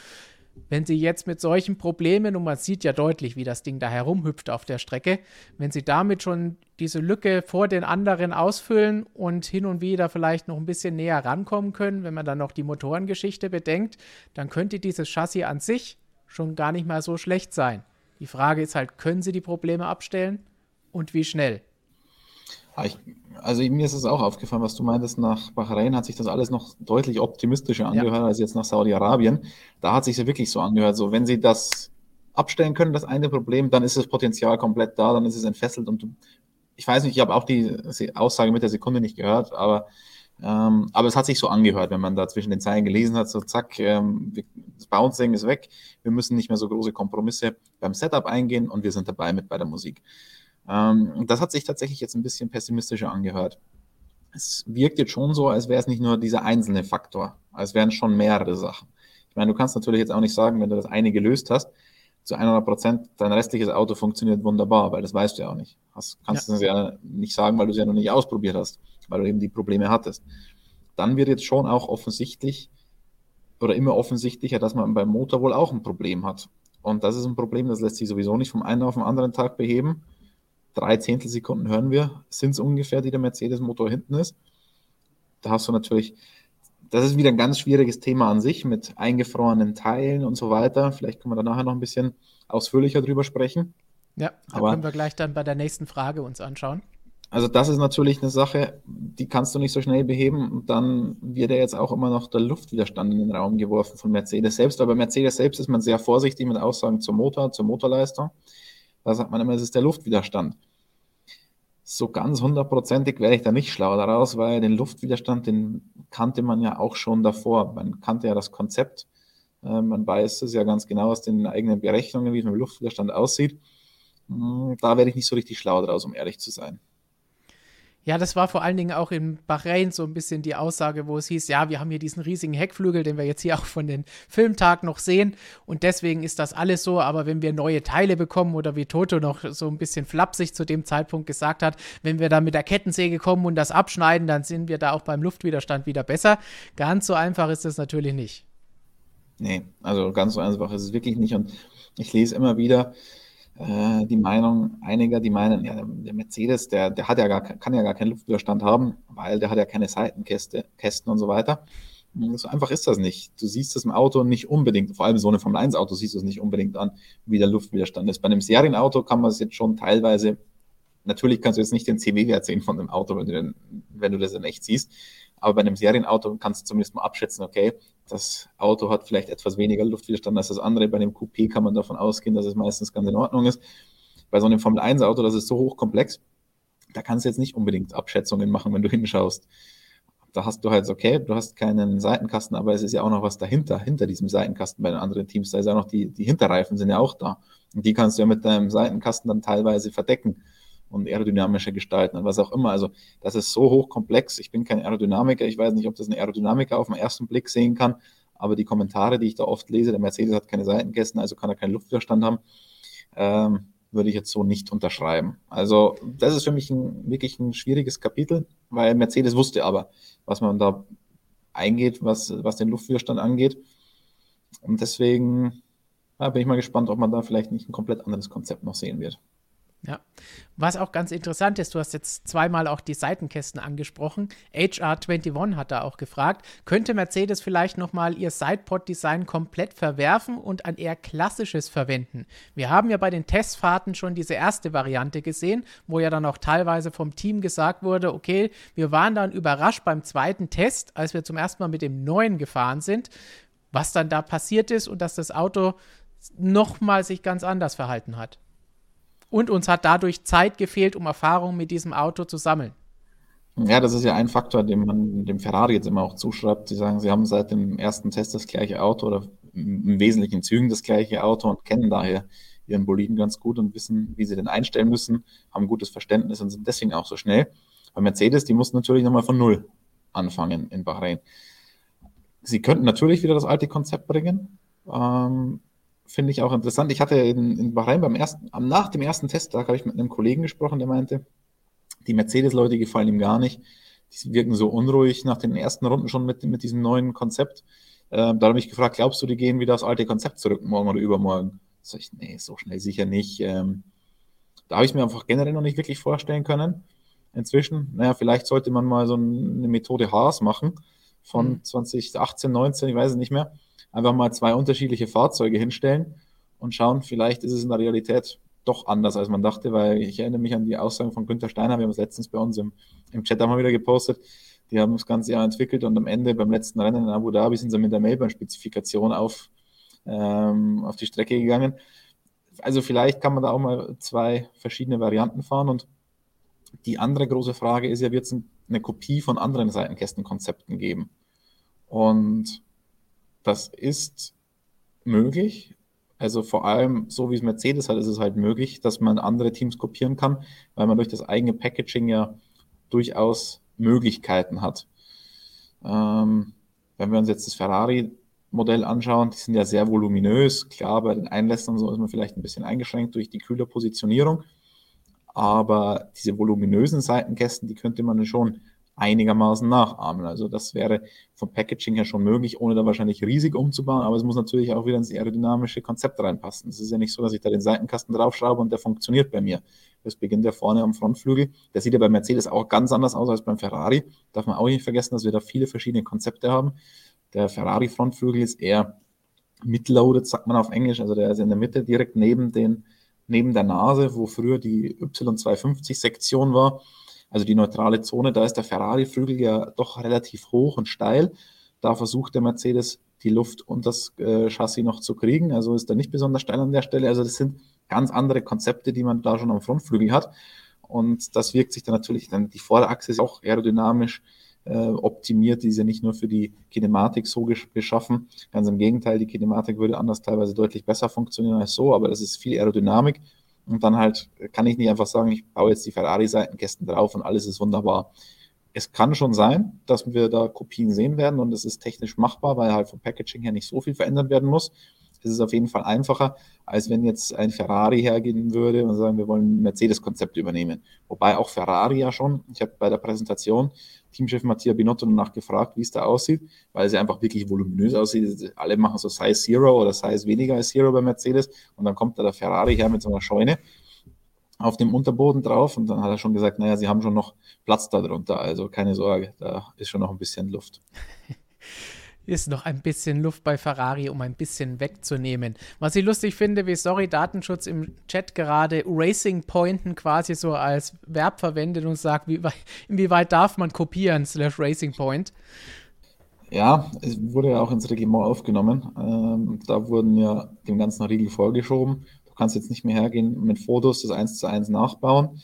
wenn Sie jetzt mit solchen Problemen, und man sieht ja deutlich, wie das Ding da herumhüpft auf der Strecke, wenn Sie damit schon diese Lücke vor den anderen ausfüllen und hin und wieder vielleicht noch ein bisschen näher rankommen können, wenn man dann noch die Motorengeschichte bedenkt, dann könnte dieses Chassis an sich schon gar nicht mal so schlecht sein. Die Frage ist halt, können Sie die Probleme abstellen und wie schnell?
Ich, also mir ist es auch aufgefallen, was du meintest, nach Bahrain hat sich das alles noch deutlich optimistischer angehört ja. als jetzt nach Saudi-Arabien. Da hat sich ja wirklich so angehört, so wenn sie das abstellen können, das eine Problem, dann ist das Potenzial komplett da, dann ist es entfesselt und ich weiß nicht, ich habe auch die Aussage mit der Sekunde nicht gehört, aber, ähm, aber es hat sich so angehört, wenn man da zwischen den Zeilen gelesen hat, so zack, ähm, das Bouncing ist weg, wir müssen nicht mehr so große Kompromisse beim Setup eingehen und wir sind dabei mit bei der Musik. Ähm, das hat sich tatsächlich jetzt ein bisschen pessimistischer angehört. Es wirkt jetzt schon so, als wäre es nicht nur dieser einzelne Faktor, als wären schon mehrere Sachen. Ich meine, du kannst natürlich jetzt auch nicht sagen, wenn du das eine gelöst hast, zu 100 Prozent, dein restliches Auto funktioniert wunderbar, weil das weißt du ja auch nicht. Das kannst ja. du ja nicht sagen, weil du es ja noch nicht ausprobiert hast, weil du eben die Probleme hattest. Dann wird jetzt schon auch offensichtlich oder immer offensichtlicher, dass man beim Motor wohl auch ein Problem hat. Und das ist ein Problem, das lässt sich sowieso nicht vom einen auf den anderen Tag beheben drei Zehntelsekunden hören wir, sind es ungefähr, die der Mercedes-Motor hinten ist. Da hast du natürlich, das ist wieder ein ganz schwieriges Thema an sich mit eingefrorenen Teilen und so weiter. Vielleicht können wir da nachher noch ein bisschen ausführlicher drüber sprechen.
Ja, da Aber, können wir gleich dann bei der nächsten Frage uns anschauen.
Also das ist natürlich eine Sache, die kannst du nicht so schnell beheben und dann wird ja jetzt auch immer noch der Luftwiderstand in den Raum geworfen von Mercedes selbst. Aber Mercedes selbst ist man sehr vorsichtig mit Aussagen zum Motor, zur Motorleistung. Da sagt man immer, es ist der Luftwiderstand. So ganz hundertprozentig wäre ich da nicht schlau daraus, weil den Luftwiderstand, den kannte man ja auch schon davor. Man kannte ja das Konzept. Äh, man weiß es ja ganz genau aus den eigenen Berechnungen, wie es mit dem Luftwiderstand aussieht. Hm, da werde ich nicht so richtig schlau daraus, um ehrlich zu sein.
Ja, das war vor allen Dingen auch in Bahrain so ein bisschen die Aussage, wo es hieß, ja, wir haben hier diesen riesigen Heckflügel, den wir jetzt hier auch von den Filmtag noch sehen und deswegen ist das alles so, aber wenn wir neue Teile bekommen oder wie Toto noch so ein bisschen flapsig zu dem Zeitpunkt gesagt hat, wenn wir da mit der Kettensäge kommen und das abschneiden, dann sind wir da auch beim Luftwiderstand wieder besser. Ganz so einfach ist es natürlich nicht.
Nee, also ganz so einfach ist es wirklich nicht und ich lese immer wieder, äh, die Meinung einiger, die meinen, ja, der Mercedes, der, der hat ja gar, kann ja gar keinen Luftwiderstand haben, weil der hat ja keine Seitenkästen Kästen und so weiter. So einfach ist das nicht. Du siehst es im Auto nicht unbedingt, vor allem so eine Formel 1 Auto siehst du es nicht unbedingt an, wie der Luftwiderstand ist. Bei einem Serienauto kann man es jetzt schon teilweise, natürlich kannst du jetzt nicht den CW-Wert sehen von dem Auto, wenn du, den, wenn du das in echt siehst, aber bei einem Serienauto kannst du zumindest mal abschätzen, okay, das Auto hat vielleicht etwas weniger Luftwiderstand als das andere. Bei dem Coupé kann man davon ausgehen, dass es meistens ganz in Ordnung ist. Bei so einem Formel-1-Auto, das ist so hochkomplex, da kannst du jetzt nicht unbedingt Abschätzungen machen, wenn du hinschaust. Da hast du halt, okay, du hast keinen Seitenkasten, aber es ist ja auch noch was dahinter, hinter diesem Seitenkasten bei den anderen Teams. Da ist ja noch die, die Hinterreifen sind ja auch da. Und die kannst du ja mit deinem Seitenkasten dann teilweise verdecken und aerodynamischer gestalten und was auch immer. Also das ist so hochkomplex. Ich bin kein Aerodynamiker. Ich weiß nicht, ob das ein Aerodynamiker auf den ersten Blick sehen kann. Aber die Kommentare, die ich da oft lese, der Mercedes hat keine Seitenkästen, also kann er keinen Luftwiderstand haben, ähm, würde ich jetzt so nicht unterschreiben. Also das ist für mich ein, wirklich ein schwieriges Kapitel, weil Mercedes wusste aber, was man da eingeht, was, was den Luftwiderstand angeht. Und deswegen ja, bin ich mal gespannt, ob man da vielleicht nicht ein komplett anderes Konzept noch sehen wird.
Ja. Was auch ganz interessant ist, du hast jetzt zweimal auch die Seitenkästen angesprochen. HR21 hat da auch gefragt, könnte Mercedes vielleicht nochmal ihr Sidepod-Design komplett verwerfen und ein eher klassisches verwenden? Wir haben ja bei den Testfahrten schon diese erste Variante gesehen, wo ja dann auch teilweise vom Team gesagt wurde, okay, wir waren dann überrascht beim zweiten Test, als wir zum ersten Mal mit dem neuen gefahren sind, was dann da passiert ist und dass das Auto nochmal sich ganz anders verhalten hat. Und uns hat dadurch Zeit gefehlt, um Erfahrungen mit diesem Auto zu sammeln.
Ja, das ist ja ein Faktor, den man dem Ferrari jetzt immer auch zuschreibt. Sie sagen, sie haben seit dem ersten Test das gleiche Auto oder im Wesentlichen Zügen das gleiche Auto und kennen daher ihren Boliden ganz gut und wissen, wie sie den einstellen müssen, haben gutes Verständnis und sind deswegen auch so schnell. Bei Mercedes, die mussten natürlich nochmal von Null anfangen in Bahrain. Sie könnten natürlich wieder das alte Konzept bringen. Ähm, finde ich auch interessant. Ich hatte in, in Bahrain beim ersten, nach dem ersten Testtag habe ich mit einem Kollegen gesprochen, der meinte, Die Mercedes-Leute gefallen ihm gar nicht. Die wirken so unruhig nach den ersten Runden schon mit, mit diesem neuen Konzept. Ähm, da habe ich gefragt, glaubst du, die gehen wieder aufs alte Konzept zurück, morgen oder übermorgen? Sag ich, nee, so schnell sicher nicht. Ähm, da habe ich mir einfach generell noch nicht wirklich vorstellen können. Inzwischen, naja, vielleicht sollte man mal so eine Methode Haas machen von 2018, mhm. 19, ich weiß es nicht mehr. Einfach mal zwei unterschiedliche Fahrzeuge hinstellen und schauen, vielleicht ist es in der Realität doch anders, als man dachte, weil ich erinnere mich an die Aussagen von Günther Steiner, wir haben es letztens bei uns im, im Chat einmal wieder gepostet, die haben das ganze Jahr entwickelt und am Ende beim letzten Rennen in Abu Dhabi sind sie mit der Melbourne-Spezifikation auf, ähm, auf die Strecke gegangen. Also vielleicht kann man da auch mal zwei verschiedene Varianten fahren und die andere große Frage ist ja, wird es eine Kopie von anderen Seitenkästenkonzepten geben? Und das ist möglich. Also vor allem, so wie es Mercedes hat, ist es halt möglich, dass man andere Teams kopieren kann, weil man durch das eigene Packaging ja durchaus Möglichkeiten hat. Ähm, wenn wir uns jetzt das Ferrari-Modell anschauen, die sind ja sehr voluminös. Klar, bei den Einlässern so ist man vielleicht ein bisschen eingeschränkt durch die kühle Positionierung. Aber diese voluminösen Seitenkästen, die könnte man schon einigermaßen nachahmen. Also das wäre vom Packaging her schon möglich, ohne da wahrscheinlich riesig umzubauen, aber es muss natürlich auch wieder ins aerodynamische Konzept reinpassen. Es ist ja nicht so, dass ich da den Seitenkasten draufschraube und der funktioniert bei mir. Das beginnt ja vorne am Frontflügel. Der sieht ja bei Mercedes auch ganz anders aus als beim Ferrari. Darf man auch nicht vergessen, dass wir da viele verschiedene Konzepte haben. Der Ferrari-Frontflügel ist eher mitloaded, sagt man auf Englisch. Also der ist in der Mitte direkt neben den, neben der Nase, wo früher die Y250-Sektion war also die neutrale Zone, da ist der Ferrari-Flügel ja doch relativ hoch und steil. Da versucht der Mercedes die Luft und das äh, Chassis noch zu kriegen. Also ist er nicht besonders steil an der Stelle. Also das sind ganz andere Konzepte, die man da schon am Frontflügel hat. Und das wirkt sich dann natürlich, dann die Vorderachse ist auch aerodynamisch äh, optimiert. Die ist ja nicht nur für die Kinematik so geschaffen. Ganz im Gegenteil, die Kinematik würde anders teilweise deutlich besser funktionieren als so, aber das ist viel Aerodynamik. Und dann halt kann ich nicht einfach sagen, ich baue jetzt die Ferrari-Seitenkästen drauf und alles ist wunderbar. Es kann schon sein, dass wir da Kopien sehen werden und es ist technisch machbar, weil halt vom Packaging her nicht so viel verändert werden muss. Es ist auf jeden Fall einfacher, als wenn jetzt ein Ferrari hergehen würde und sagen, wir wollen ein Mercedes-Konzept übernehmen. Wobei auch Ferrari ja schon, ich habe bei der Präsentation Teamchef Mattia Binotto danach gefragt, wie es da aussieht, weil es ja einfach wirklich voluminös aussieht. Alle machen so Size Zero oder Size weniger als Zero bei Mercedes und dann kommt da der Ferrari her mit so einer Scheune auf dem Unterboden drauf und dann hat er schon gesagt, naja, sie haben schon noch Platz darunter, also keine Sorge, da ist schon noch ein bisschen Luft.
ist noch ein bisschen Luft bei Ferrari, um ein bisschen wegzunehmen. Was ich lustig finde, wie sorry Datenschutz im Chat gerade Racing Pointen quasi so als Verb verwendet und sagt, wie, inwieweit darf man kopieren slash Racing Point.
Ja, es wurde ja auch ins Regiment aufgenommen. Ähm, da wurden ja dem ganzen Riegel vorgeschoben. Du kannst jetzt nicht mehr hergehen mit Fotos das eins zu eins nachbauen.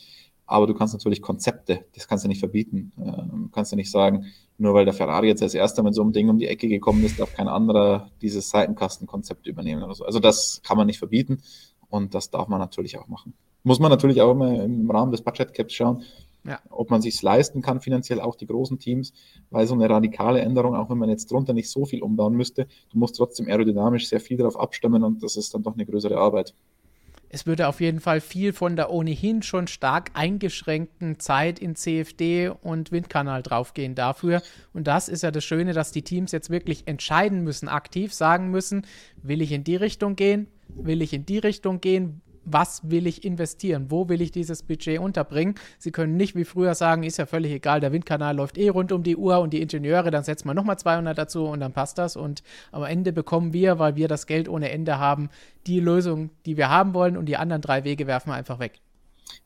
Aber du kannst natürlich Konzepte, das kannst du nicht verbieten. Ähm, du kannst ja nicht sagen, nur weil der Ferrari jetzt als erster mit so einem Ding um die Ecke gekommen ist, darf kein anderer dieses Seitenkastenkonzept übernehmen oder so. Also das kann man nicht verbieten und das darf man natürlich auch machen. Muss man natürlich auch immer im Rahmen des Budget Caps schauen, ja. ob man sich leisten kann, finanziell auch die großen Teams, weil so eine radikale Änderung, auch wenn man jetzt drunter nicht so viel umbauen müsste, du musst trotzdem aerodynamisch sehr viel darauf abstimmen und das ist dann doch eine größere Arbeit
es würde auf jeden Fall viel von der ohnehin schon stark eingeschränkten Zeit in CFD und Windkanal draufgehen dafür. Und das ist ja das Schöne, dass die Teams jetzt wirklich entscheiden müssen, aktiv sagen müssen, will ich in die Richtung gehen, will ich in die Richtung gehen, was will ich investieren, wo will ich dieses Budget unterbringen. Sie können nicht wie früher sagen, ist ja völlig egal, der Windkanal läuft eh rund um die Uhr und die Ingenieure, dann setzen wir nochmal 200 dazu und dann passt das. Und am Ende bekommen wir, weil wir das Geld ohne Ende haben, die Lösung, die wir haben wollen und die anderen drei Wege werfen wir einfach weg.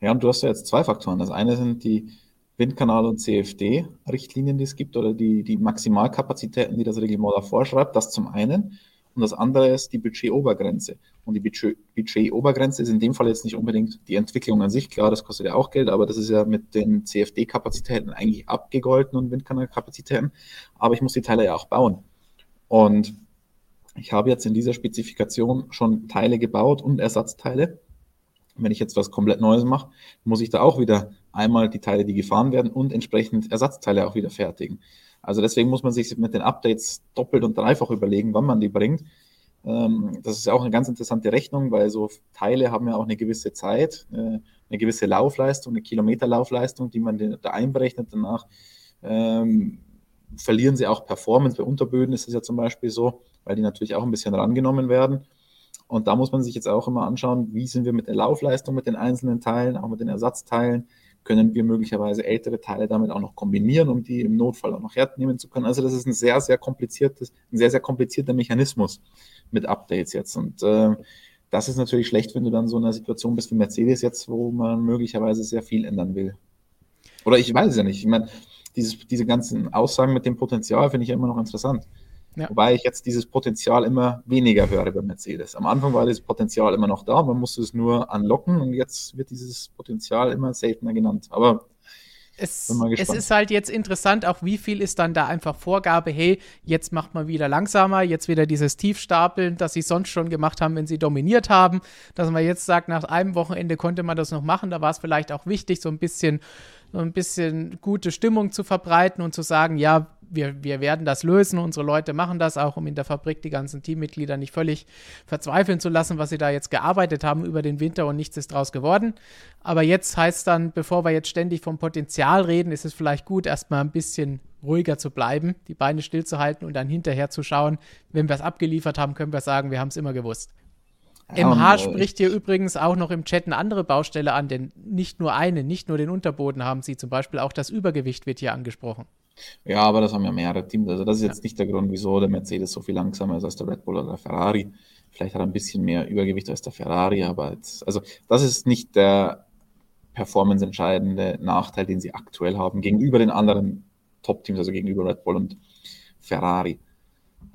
Ja, und du hast ja jetzt zwei Faktoren. Das eine sind die Windkanal- und CFD-Richtlinien, die es gibt, oder die, die Maximalkapazitäten, die das Reglement vorschreibt. Das zum einen. Und das andere ist die Budgetobergrenze. Und die Budgetobergrenze ist in dem Fall jetzt nicht unbedingt die Entwicklung an sich. Klar, das kostet ja auch Geld, aber das ist ja mit den CFD-Kapazitäten eigentlich abgegolten und Windkanalkapazitäten. Aber ich muss die Teile ja auch bauen. Und ich habe jetzt in dieser Spezifikation schon Teile gebaut und Ersatzteile. Wenn ich jetzt was komplett Neues mache, muss ich da auch wieder einmal die Teile, die gefahren werden und entsprechend Ersatzteile auch wieder fertigen. Also deswegen muss man sich mit den Updates doppelt und dreifach überlegen, wann man die bringt. Ähm, das ist ja auch eine ganz interessante Rechnung, weil so Teile haben ja auch eine gewisse Zeit, äh, eine gewisse Laufleistung, eine Kilometerlaufleistung, die man da einberechnet. Danach ähm, verlieren sie auch Performance. Bei Unterböden ist es ja zum Beispiel so, weil die natürlich auch ein bisschen rangenommen werden. Und da muss man sich jetzt auch immer anschauen, wie sind wir mit der Laufleistung, mit den einzelnen Teilen, auch mit den Ersatzteilen. Können wir möglicherweise ältere Teile damit auch noch kombinieren, um die im Notfall auch noch hernehmen zu können? Also das ist ein sehr, sehr kompliziertes, ein sehr, sehr komplizierter Mechanismus mit Updates jetzt. Und äh, das ist natürlich schlecht, wenn du dann so in einer Situation bist wie Mercedes jetzt, wo man möglicherweise sehr viel ändern will. Oder ich weiß es ja nicht. Ich meine, dieses, diese ganzen Aussagen mit dem Potenzial finde ich ja immer noch interessant. Ja. Wobei ich jetzt dieses Potenzial immer weniger höre bei Mercedes. Am Anfang war das Potenzial immer noch da, man musste es nur anlocken und jetzt wird dieses Potenzial immer seltener genannt. Aber
es, es, ist halt jetzt interessant, auch wie viel ist dann da einfach Vorgabe, hey, jetzt macht man wieder langsamer, jetzt wieder dieses Tiefstapeln, das sie sonst schon gemacht haben, wenn sie dominiert haben, dass man jetzt sagt, nach einem Wochenende konnte man das noch machen, da war es vielleicht auch wichtig, so ein bisschen so ein bisschen gute Stimmung zu verbreiten und zu sagen, ja, wir, wir werden das lösen, unsere Leute machen das auch, um in der Fabrik die ganzen Teammitglieder nicht völlig verzweifeln zu lassen, was sie da jetzt gearbeitet haben über den Winter und nichts ist draus geworden. Aber jetzt heißt dann, bevor wir jetzt ständig vom Potenzial reden, ist es vielleicht gut, erstmal ein bisschen ruhiger zu bleiben, die Beine stillzuhalten und dann hinterher zu schauen, wenn wir es abgeliefert haben, können wir sagen, wir haben es immer gewusst. MH spricht hier übrigens auch noch im Chat eine andere Baustelle an, denn nicht nur eine, nicht nur den Unterboden haben sie, zum Beispiel auch das Übergewicht wird hier angesprochen.
Ja, aber das haben ja mehrere Teams. Also das ist jetzt ja. nicht der Grund, wieso der Mercedes so viel langsamer ist als der Red Bull oder der Ferrari. Vielleicht hat er ein bisschen mehr Übergewicht als der Ferrari, aber jetzt, also das ist nicht der performance-entscheidende Nachteil, den sie aktuell haben gegenüber den anderen Top-Teams, also gegenüber Red Bull und Ferrari.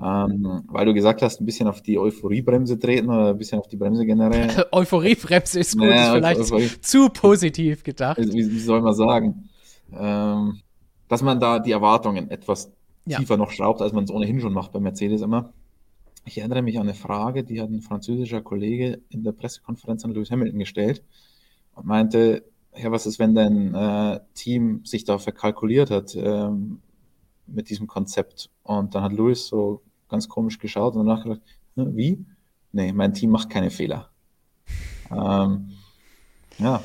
Ähm, weil du gesagt hast, ein bisschen auf die Euphoriebremse treten oder ein bisschen auf die Bremse generell.
Euphoriebremse ist gut, naja, ist vielleicht Euphorie. zu positiv gedacht.
Wie, wie soll man sagen? Ähm, dass man da die Erwartungen etwas ja. tiefer noch schraubt, als man es ohnehin schon macht bei Mercedes immer. Ich erinnere mich an eine Frage, die hat ein französischer Kollege in der Pressekonferenz an Lewis Hamilton gestellt und meinte, ja, was ist, wenn dein äh, Team sich da verkalkuliert hat ähm, mit diesem Konzept? Und dann hat Lewis so ganz komisch geschaut und danach gedacht, wie? Nee, mein Team macht keine Fehler. Ähm, ja.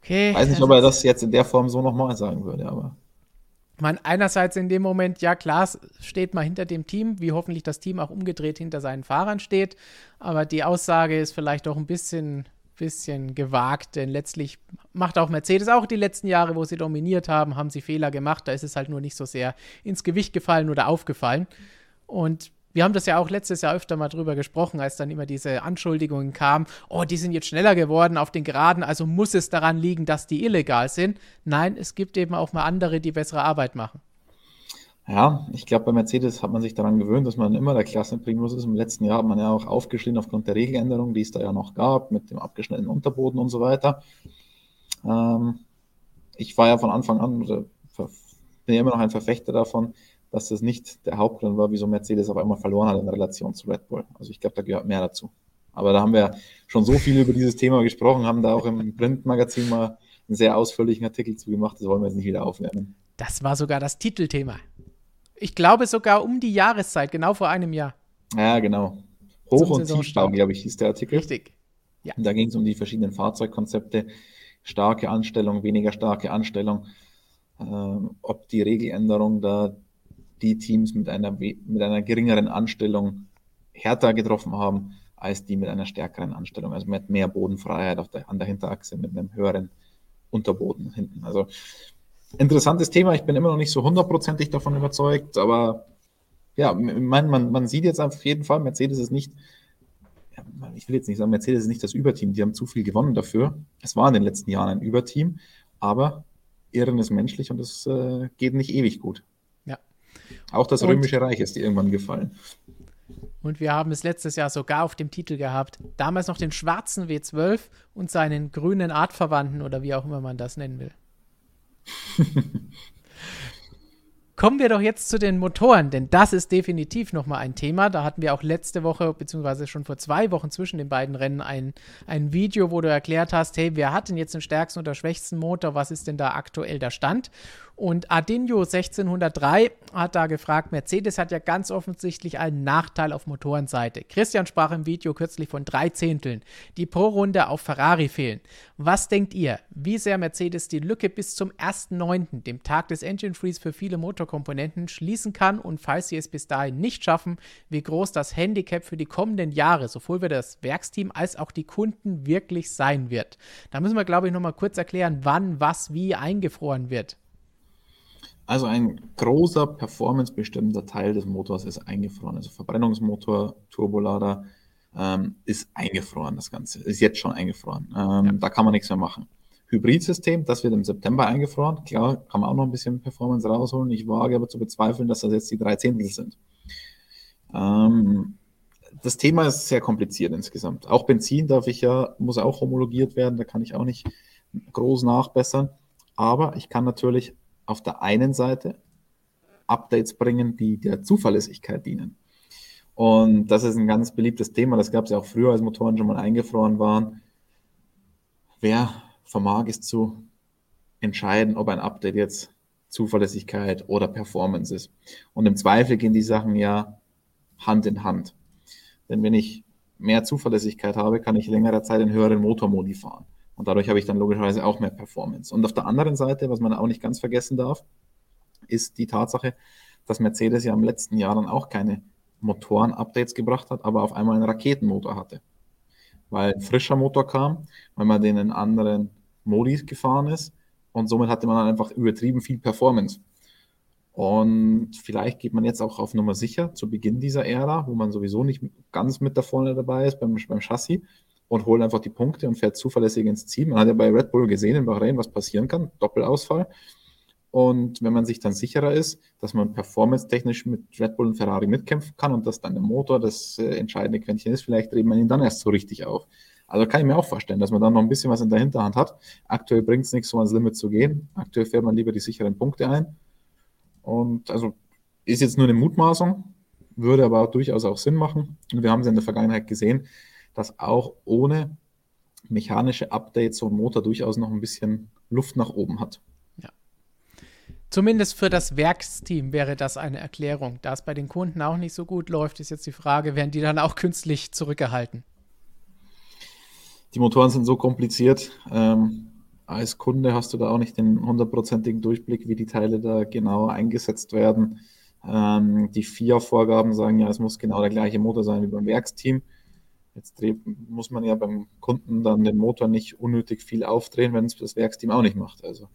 Okay. Weiß nicht, ob er das jetzt in der Form so nochmal sagen würde, aber.
Man einerseits in dem Moment, ja klar, steht mal hinter dem Team, wie hoffentlich das Team auch umgedreht hinter seinen Fahrern steht. Aber die Aussage ist vielleicht auch ein bisschen, bisschen gewagt, denn letztlich macht auch Mercedes auch die letzten Jahre, wo sie dominiert haben, haben sie Fehler gemacht. Da ist es halt nur nicht so sehr ins Gewicht gefallen oder aufgefallen. Und wir haben das ja auch letztes Jahr öfter mal drüber gesprochen, als dann immer diese Anschuldigungen kamen, oh, die sind jetzt schneller geworden auf den Geraden, also muss es daran liegen, dass die illegal sind. Nein, es gibt eben auch mal andere, die bessere Arbeit machen.
Ja, ich glaube, bei Mercedes hat man sich daran gewöhnt, dass man immer der Klassenprimus ist. Im letzten Jahr hat man ja auch aufgeschrien aufgrund der Regeländerung, die es da ja noch gab, mit dem abgeschnittenen Unterboden und so weiter. Ähm, ich war ja von Anfang an, bin ja immer noch ein Verfechter davon, dass das nicht der Hauptgrund war, wieso Mercedes auf einmal verloren hat in Relation zu Red Bull. Also ich glaube, da gehört mehr dazu. Aber da haben wir schon so viel über dieses Thema gesprochen, haben da auch im Printmagazin mal einen sehr ausführlichen Artikel zu gemacht. Das wollen wir jetzt nicht wieder aufwärmen.
Das war sogar das Titelthema. Ich glaube sogar um die Jahreszeit, genau vor einem Jahr.
Ja, genau. Hoch- und Tiefbau, glaube ich, hieß der Artikel.
Richtig.
Ja. Und da ging es um die verschiedenen Fahrzeugkonzepte, starke Anstellung, weniger starke Anstellung, äh, ob die Regeländerung da die Teams mit einer, mit einer geringeren Anstellung härter getroffen haben, als die mit einer stärkeren Anstellung. Also mit mehr Bodenfreiheit auf der, an der Hinterachse, mit einem höheren Unterboden hinten. Also interessantes Thema. Ich bin immer noch nicht so hundertprozentig davon überzeugt, aber ja, man, man, man sieht jetzt auf jeden Fall, Mercedes ist nicht, ich will jetzt nicht sagen, Mercedes ist nicht das Überteam, die haben zu viel gewonnen dafür. Es war in den letzten Jahren ein Überteam, aber Irren ist menschlich und es äh, geht nicht ewig gut. Auch das Römische Reich ist dir irgendwann gefallen.
Und wir haben es letztes Jahr sogar auf dem Titel gehabt. Damals noch den schwarzen W12 und seinen grünen Artverwandten oder wie auch immer man das nennen will. Kommen wir doch jetzt zu den Motoren, denn das ist definitiv nochmal ein Thema. Da hatten wir auch letzte Woche, beziehungsweise schon vor zwei Wochen zwischen den beiden Rennen ein, ein Video, wo du erklärt hast, hey, wer hat denn jetzt den stärksten oder schwächsten Motor? Was ist denn da aktuell der Stand? Und Adinho 1603 hat da gefragt, Mercedes hat ja ganz offensichtlich einen Nachteil auf Motorenseite. Christian sprach im Video kürzlich von drei Zehnteln, die pro Runde auf Ferrari fehlen. Was denkt ihr, wie sehr Mercedes die Lücke bis zum 1.9., dem Tag des Engine Freeze für viele Motorkomponenten, schließen kann und falls sie es bis dahin nicht schaffen, wie groß das Handicap für die kommenden Jahre, sowohl für das Werksteam als auch die Kunden wirklich sein wird? Da müssen wir, glaube ich, nochmal kurz erklären, wann was wie eingefroren wird.
Also ein großer performancebestimmender Teil des Motors ist eingefroren. Also Verbrennungsmotor, Turbolader ähm, ist eingefroren, das Ganze. Ist jetzt schon eingefroren. Ähm, ja. Da kann man nichts mehr machen. Hybridsystem, das wird im September eingefroren. Klar, kann man auch noch ein bisschen Performance rausholen. Ich wage aber zu bezweifeln, dass das jetzt die drei Zehntel sind. Ähm, das Thema ist sehr kompliziert insgesamt. Auch Benzin darf ich ja, muss auch homologiert werden, da kann ich auch nicht groß nachbessern. Aber ich kann natürlich auf der einen Seite Updates bringen, die der Zuverlässigkeit dienen. Und das ist ein ganz beliebtes Thema. Das gab es ja auch früher, als Motoren schon mal eingefroren waren. Wer vermag es zu entscheiden, ob ein Update jetzt Zuverlässigkeit oder Performance ist? Und im Zweifel gehen die Sachen ja Hand in Hand. Denn wenn ich mehr Zuverlässigkeit habe, kann ich längere Zeit in höheren Motormodi fahren. Und dadurch habe ich dann logischerweise auch mehr Performance. Und auf der anderen Seite, was man auch nicht ganz vergessen darf, ist die Tatsache, dass Mercedes ja im letzten Jahr dann auch keine Motoren-Updates gebracht hat, aber auf einmal einen Raketenmotor hatte. Weil ein frischer Motor kam, weil man den in anderen Modi gefahren ist und somit hatte man dann einfach übertrieben viel Performance. Und vielleicht geht man jetzt auch auf Nummer sicher zu Beginn dieser Ära, wo man sowieso nicht ganz mit da vorne dabei ist beim, beim Chassis und holt einfach die Punkte und fährt zuverlässig ins Ziel. Man hat ja bei Red Bull gesehen in Bahrain, was passieren kann, Doppelausfall. Und wenn man sich dann sicherer ist, dass man performance-technisch mit Red Bull und Ferrari mitkämpfen kann und dass dann der Motor das äh, entscheidende Quäntchen ist, vielleicht dreht man ihn dann erst so richtig auf. Also kann ich mir auch vorstellen, dass man dann noch ein bisschen was in der Hinterhand hat. Aktuell bringt es nichts, so ans Limit zu gehen. Aktuell fährt man lieber die sicheren Punkte ein. Und also ist jetzt nur eine Mutmaßung, würde aber durchaus auch Sinn machen. Und wir haben es in der Vergangenheit gesehen, dass auch ohne mechanische Updates so ein Motor durchaus noch ein bisschen Luft nach oben hat. Ja.
Zumindest für das Werksteam wäre das eine Erklärung. Da es bei den Kunden auch nicht so gut läuft, ist jetzt die Frage, werden die dann auch künstlich zurückgehalten?
Die Motoren sind so kompliziert. Ähm, als Kunde hast du da auch nicht den hundertprozentigen Durchblick, wie die Teile da genau eingesetzt werden. Ähm, die vier Vorgaben sagen ja, es muss genau der gleiche Motor sein wie beim Werksteam. Jetzt muss man ja beim Kunden dann den Motor nicht unnötig viel aufdrehen, wenn es das Werksteam auch nicht macht. Also.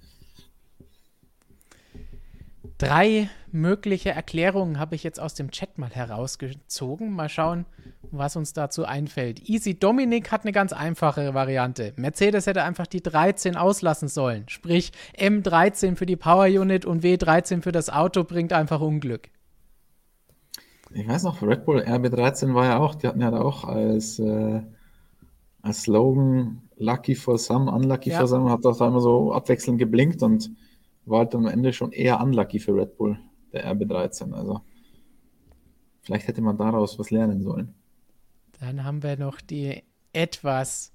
Drei mögliche Erklärungen habe ich jetzt aus dem Chat mal herausgezogen. Mal schauen, was uns dazu einfällt. Easy Dominik hat eine ganz einfache Variante. Mercedes hätte einfach die 13 auslassen sollen. Sprich, M13 für die Power Unit und W13 für das Auto bringt einfach Unglück
ich weiß noch, Red Bull RB13 war ja auch, die hatten ja da auch als, äh, als Slogan Lucky for some, unlucky ja. for some, hat das da immer so abwechselnd geblinkt und war halt am Ende schon eher unlucky für Red Bull, der RB13. Also vielleicht hätte man daraus was lernen sollen.
Dann haben wir noch die etwas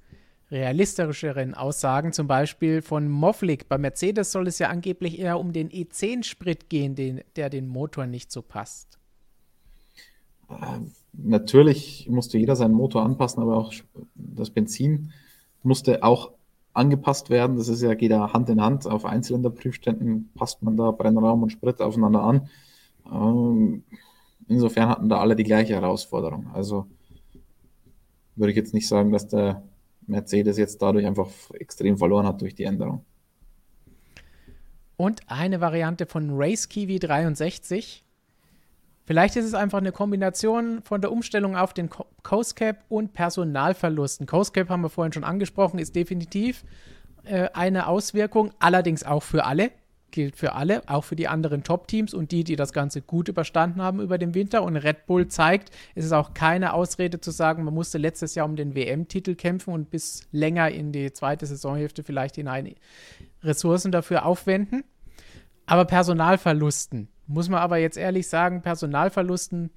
realistischeren Aussagen, zum Beispiel von Moflik. Bei Mercedes soll es ja angeblich eher um den E10-Sprit gehen, den, der den Motor nicht so passt.
Äh, natürlich musste jeder seinen Motor anpassen, aber auch das Benzin musste auch angepasst werden. Das ist ja, geht ja Hand in Hand. Auf Einzylinderprüfständen passt man da Brennraum und Sprit aufeinander an. Ähm, insofern hatten da alle die gleiche Herausforderung. Also würde ich jetzt nicht sagen, dass der Mercedes jetzt dadurch einfach extrem verloren hat durch die Änderung.
Und eine Variante von Race Kiwi 63 Vielleicht ist es einfach eine Kombination von der Umstellung auf den Coast Cap und Personalverlusten. Coast Cap haben wir vorhin schon angesprochen, ist definitiv äh, eine Auswirkung, allerdings auch für alle. Gilt für alle, auch für die anderen Top-Teams und die, die das Ganze gut überstanden haben über den Winter. Und Red Bull zeigt, es ist auch keine Ausrede zu sagen, man musste letztes Jahr um den WM-Titel kämpfen und bis länger in die zweite Saisonhälfte vielleicht hinein Ressourcen dafür aufwenden. Aber Personalverlusten, muss man aber jetzt ehrlich sagen, Personalverlusten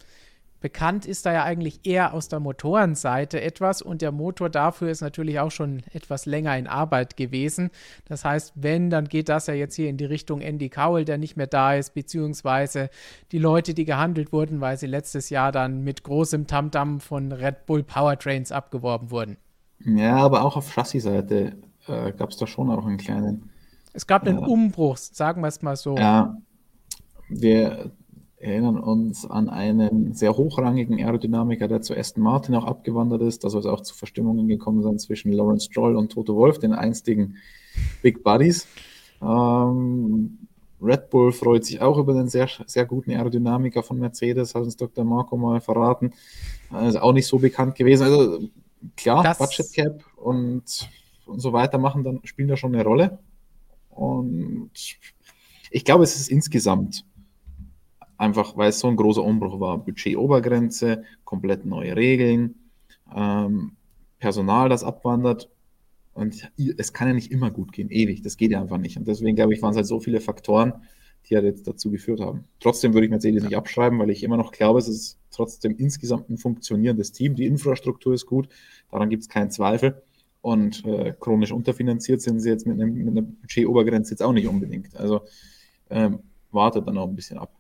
Bekannt ist da ja eigentlich eher aus der Motorenseite etwas und der Motor dafür ist natürlich auch schon etwas länger in Arbeit gewesen. Das heißt, wenn, dann geht das ja jetzt hier in die Richtung Andy Cowell, der nicht mehr da ist, beziehungsweise die Leute, die gehandelt wurden, weil sie letztes Jahr dann mit großem Tamtam von Red Bull Powertrains abgeworben wurden.
Ja, aber auch auf Chassis-Seite äh, gab es da schon auch einen kleinen.
Es gab einen äh, Umbruch, sagen wir es mal so.
Ja, wir erinnern uns an einen sehr hochrangigen Aerodynamiker, der zu Aston Martin auch abgewandert ist. Da soll es auch zu Verstimmungen gekommen sein zwischen Lawrence Stroll und Toto Wolf, den einstigen Big Buddies. Ähm, Red Bull freut sich auch über den sehr, sehr guten Aerodynamiker von Mercedes, hat uns Dr. Marco mal verraten. Also auch nicht so bekannt gewesen. Also klar, das Budget Cap und, und so weiter machen dann, spielen da schon eine Rolle. Und ich glaube, es ist insgesamt einfach weil es so ein großer Umbruch war. Budgetobergrenze, komplett neue Regeln, ähm, Personal, das abwandert. Und es kann ja nicht immer gut gehen, ewig. Das geht ja einfach nicht. Und deswegen, glaube ich, waren es halt so viele Faktoren, die halt jetzt dazu geführt haben. Trotzdem würde ich Mercedes nicht abschreiben, weil ich immer noch glaube, es ist trotzdem insgesamt ein funktionierendes Team. Die Infrastruktur ist gut, daran gibt es keinen Zweifel. Und äh, chronisch unterfinanziert sind sie jetzt mit, einem, mit einer Budgetobergrenze jetzt auch nicht unbedingt. Also ähm, wartet dann auch ein bisschen ab.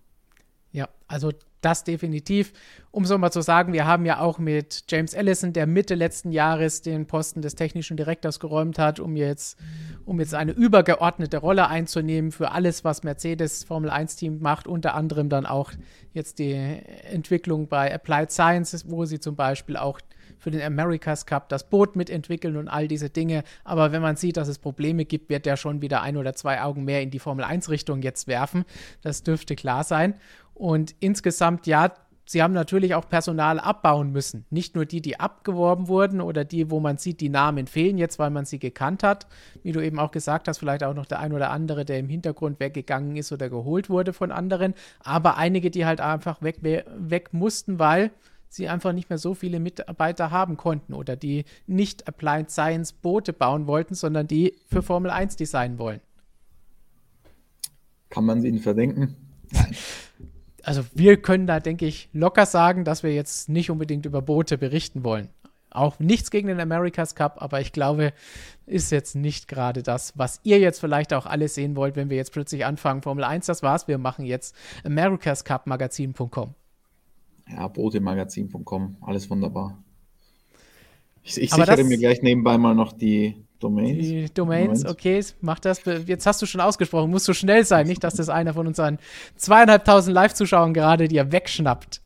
Ja, also das definitiv. Um so mal zu sagen, wir haben ja auch mit James Allison, der Mitte letzten Jahres den Posten des technischen Direktors geräumt hat, um jetzt, um jetzt eine übergeordnete Rolle einzunehmen für alles, was Mercedes Formel 1 Team macht, unter anderem dann auch jetzt die Entwicklung bei Applied Sciences, wo sie zum Beispiel auch für den America's Cup das Boot mitentwickeln und all diese Dinge. Aber wenn man sieht, dass es Probleme gibt, wird der schon wieder ein oder zwei Augen mehr in die Formel 1 Richtung jetzt werfen. Das dürfte klar sein. Und insgesamt, ja, sie haben natürlich auch Personal abbauen müssen. Nicht nur die, die abgeworben wurden oder die, wo man sieht, die Namen fehlen jetzt, weil man sie gekannt hat. Wie du eben auch gesagt hast, vielleicht auch noch der ein oder andere, der im Hintergrund weggegangen ist oder geholt wurde von anderen. Aber einige, die halt einfach weg, weg mussten, weil sie einfach nicht mehr so viele Mitarbeiter haben konnten oder die nicht Applied Science Boote bauen wollten, sondern die für Formel 1 designen wollen.
Kann man sie ihnen verdenken?
Nein. Also wir können da, denke ich, locker sagen, dass wir jetzt nicht unbedingt über Boote berichten wollen. Auch nichts gegen den America's Cup, aber ich glaube, ist jetzt nicht gerade das, was ihr jetzt vielleicht auch alle sehen wollt, wenn wir jetzt plötzlich anfangen. Formel 1, das war's. Wir machen jetzt America's Cup Magazin.com
ja, botemagazin.com, alles wunderbar. Ich, ich sichere mir gleich nebenbei mal noch die Domains.
Die Domains, Moment. okay, mach das. Jetzt hast du schon ausgesprochen, musst du schnell sein, nicht, dass das einer von unseren zweieinhalbtausend Live-Zuschauern gerade dir wegschnappt.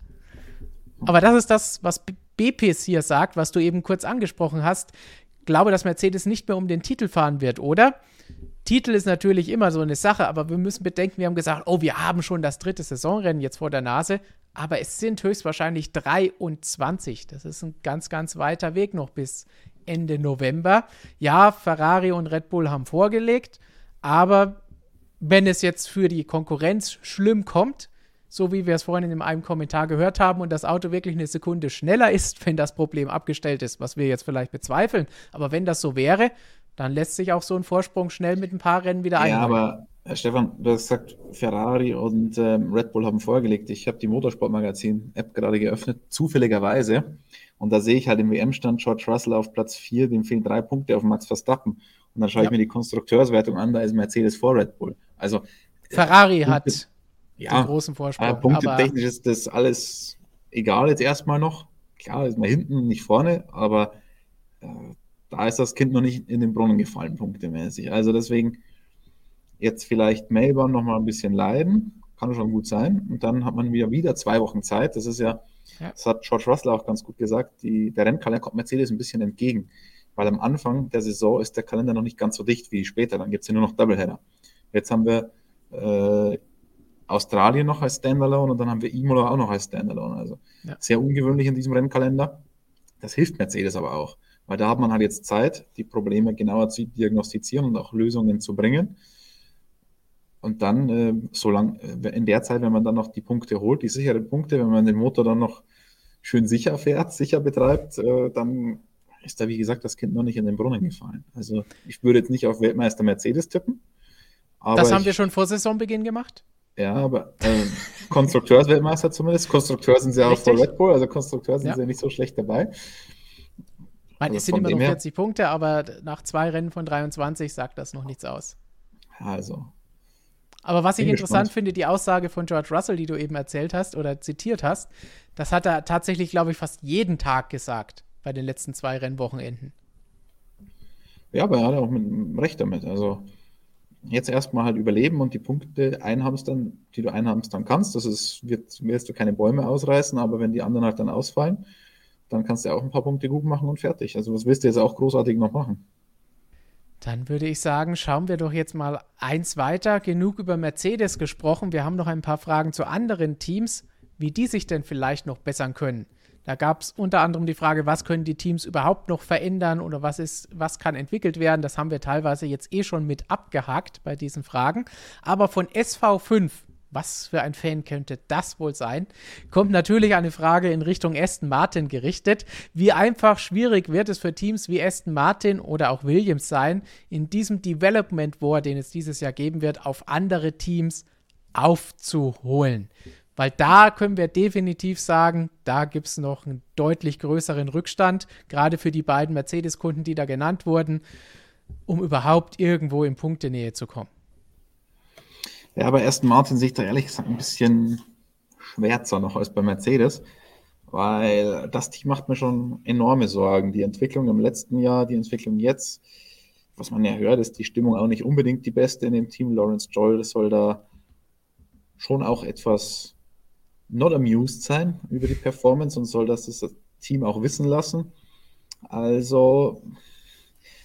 Aber das ist das, was BPs hier sagt, was du eben kurz angesprochen hast. Ich glaube, dass Mercedes nicht mehr um den Titel fahren wird, oder? Titel ist natürlich immer so eine Sache, aber wir müssen bedenken, wir haben gesagt, oh, wir haben schon das dritte Saisonrennen jetzt vor der Nase aber es sind höchstwahrscheinlich 23. Das ist ein ganz, ganz weiter Weg noch bis Ende November. Ja, Ferrari und Red Bull haben vorgelegt, aber wenn es jetzt für die Konkurrenz schlimm kommt, so wie wir es vorhin in einem Kommentar gehört haben, und das Auto wirklich eine Sekunde schneller ist, wenn das Problem abgestellt ist, was wir jetzt vielleicht bezweifeln, aber wenn das so wäre, dann lässt sich auch so ein Vorsprung schnell mit ein paar Rennen wieder
ein. Ja, aber Herr Stefan, du hast gesagt, Ferrari und ähm, Red Bull haben vorgelegt. Ich habe die Motorsportmagazin-App gerade geöffnet, zufälligerweise. Und da sehe ich halt im WM-Stand George Russell auf Platz 4, dem fehlen drei Punkte auf Max Verstappen. Und dann schaue ja. ich mir die Konstrukteurswertung an, da ist Mercedes vor Red Bull. Also
Ferrari äh, hat ja, den großen Vorsprung. Äh,
punktetechnisch ist das alles egal jetzt erstmal noch. Klar, ist mal hinten, nicht vorne, aber äh, da ist das Kind noch nicht in den Brunnen gefallen, punktemäßig. Also deswegen jetzt vielleicht Melbourne noch mal ein bisschen leiden, kann schon gut sein. Und dann hat man wieder, wieder zwei Wochen Zeit. Das ist ja, ja. das hat George Russell auch ganz gut gesagt, die, der Rennkalender kommt Mercedes ein bisschen entgegen. Weil am Anfang der Saison ist der Kalender noch nicht ganz so dicht wie später. Dann gibt es ja nur noch Doubleheader. Jetzt haben wir äh, Australien noch als Standalone und dann haben wir Imola auch noch als Standalone. Also ja. sehr ungewöhnlich in diesem Rennkalender. Das hilft Mercedes aber auch, weil da hat man halt jetzt Zeit, die Probleme genauer zu diagnostizieren und auch Lösungen zu bringen. Und dann, äh, lang, äh, in der Zeit, wenn man dann noch die Punkte holt, die sicheren Punkte, wenn man den Motor dann noch schön sicher fährt, sicher betreibt, äh, dann ist da, wie gesagt, das Kind noch nicht in den Brunnen gefallen. Also ich würde jetzt nicht auf Weltmeister Mercedes tippen.
das haben ich, wir schon vor Saisonbeginn gemacht?
Ja, aber äh, Konstrukteursweltmeister zumindest. Konstrukteur sind sie auch vor Red Bull, also Konstrukteur sind ja. sie nicht so schlecht dabei.
Meine, also es sind immer noch 40 Punkte, aber nach zwei Rennen von 23 sagt das noch nichts aus.
Also.
Aber was ich interessant gespannt. finde, die Aussage von George Russell, die du eben erzählt hast oder zitiert hast, das hat er tatsächlich, glaube ich, fast jeden Tag gesagt bei den letzten zwei Rennwochenenden.
Ja, aber er hat auch mit, recht damit. Also jetzt erstmal halt überleben und die Punkte einhamstern, die du einhamstern kannst. Das ist, wird, wirst du keine Bäume ausreißen, aber wenn die anderen halt dann ausfallen, dann kannst du auch ein paar Punkte gut machen und fertig. Also was willst du jetzt auch großartig noch machen?
Dann würde ich sagen, schauen wir doch jetzt mal eins weiter. Genug über Mercedes gesprochen. Wir haben noch ein paar Fragen zu anderen Teams, wie die sich denn vielleicht noch bessern können. Da gab es unter anderem die Frage, was können die Teams überhaupt noch verändern oder was ist, was kann entwickelt werden. Das haben wir teilweise jetzt eh schon mit abgehakt bei diesen Fragen. Aber von SV5, was für ein Fan könnte das wohl sein? Kommt natürlich eine Frage in Richtung Aston Martin gerichtet. Wie einfach schwierig wird es für Teams wie Aston Martin oder auch Williams sein, in diesem Development War, den es dieses Jahr geben wird, auf andere Teams aufzuholen? Weil da können wir definitiv sagen, da gibt es noch einen deutlich größeren Rückstand, gerade für die beiden Mercedes-Kunden, die da genannt wurden, um überhaupt irgendwo in Punktenähe zu kommen.
Ja, aber Aston Martin sehe ich da ehrlich gesagt ein bisschen schwärzer noch als bei Mercedes, weil das Team macht mir schon enorme Sorgen. Die Entwicklung im letzten Jahr, die Entwicklung jetzt, was man ja hört, ist die Stimmung auch nicht unbedingt die beste in dem Team. Lawrence Joel soll da schon auch etwas not amused sein über die Performance und soll das das Team auch wissen lassen. Also,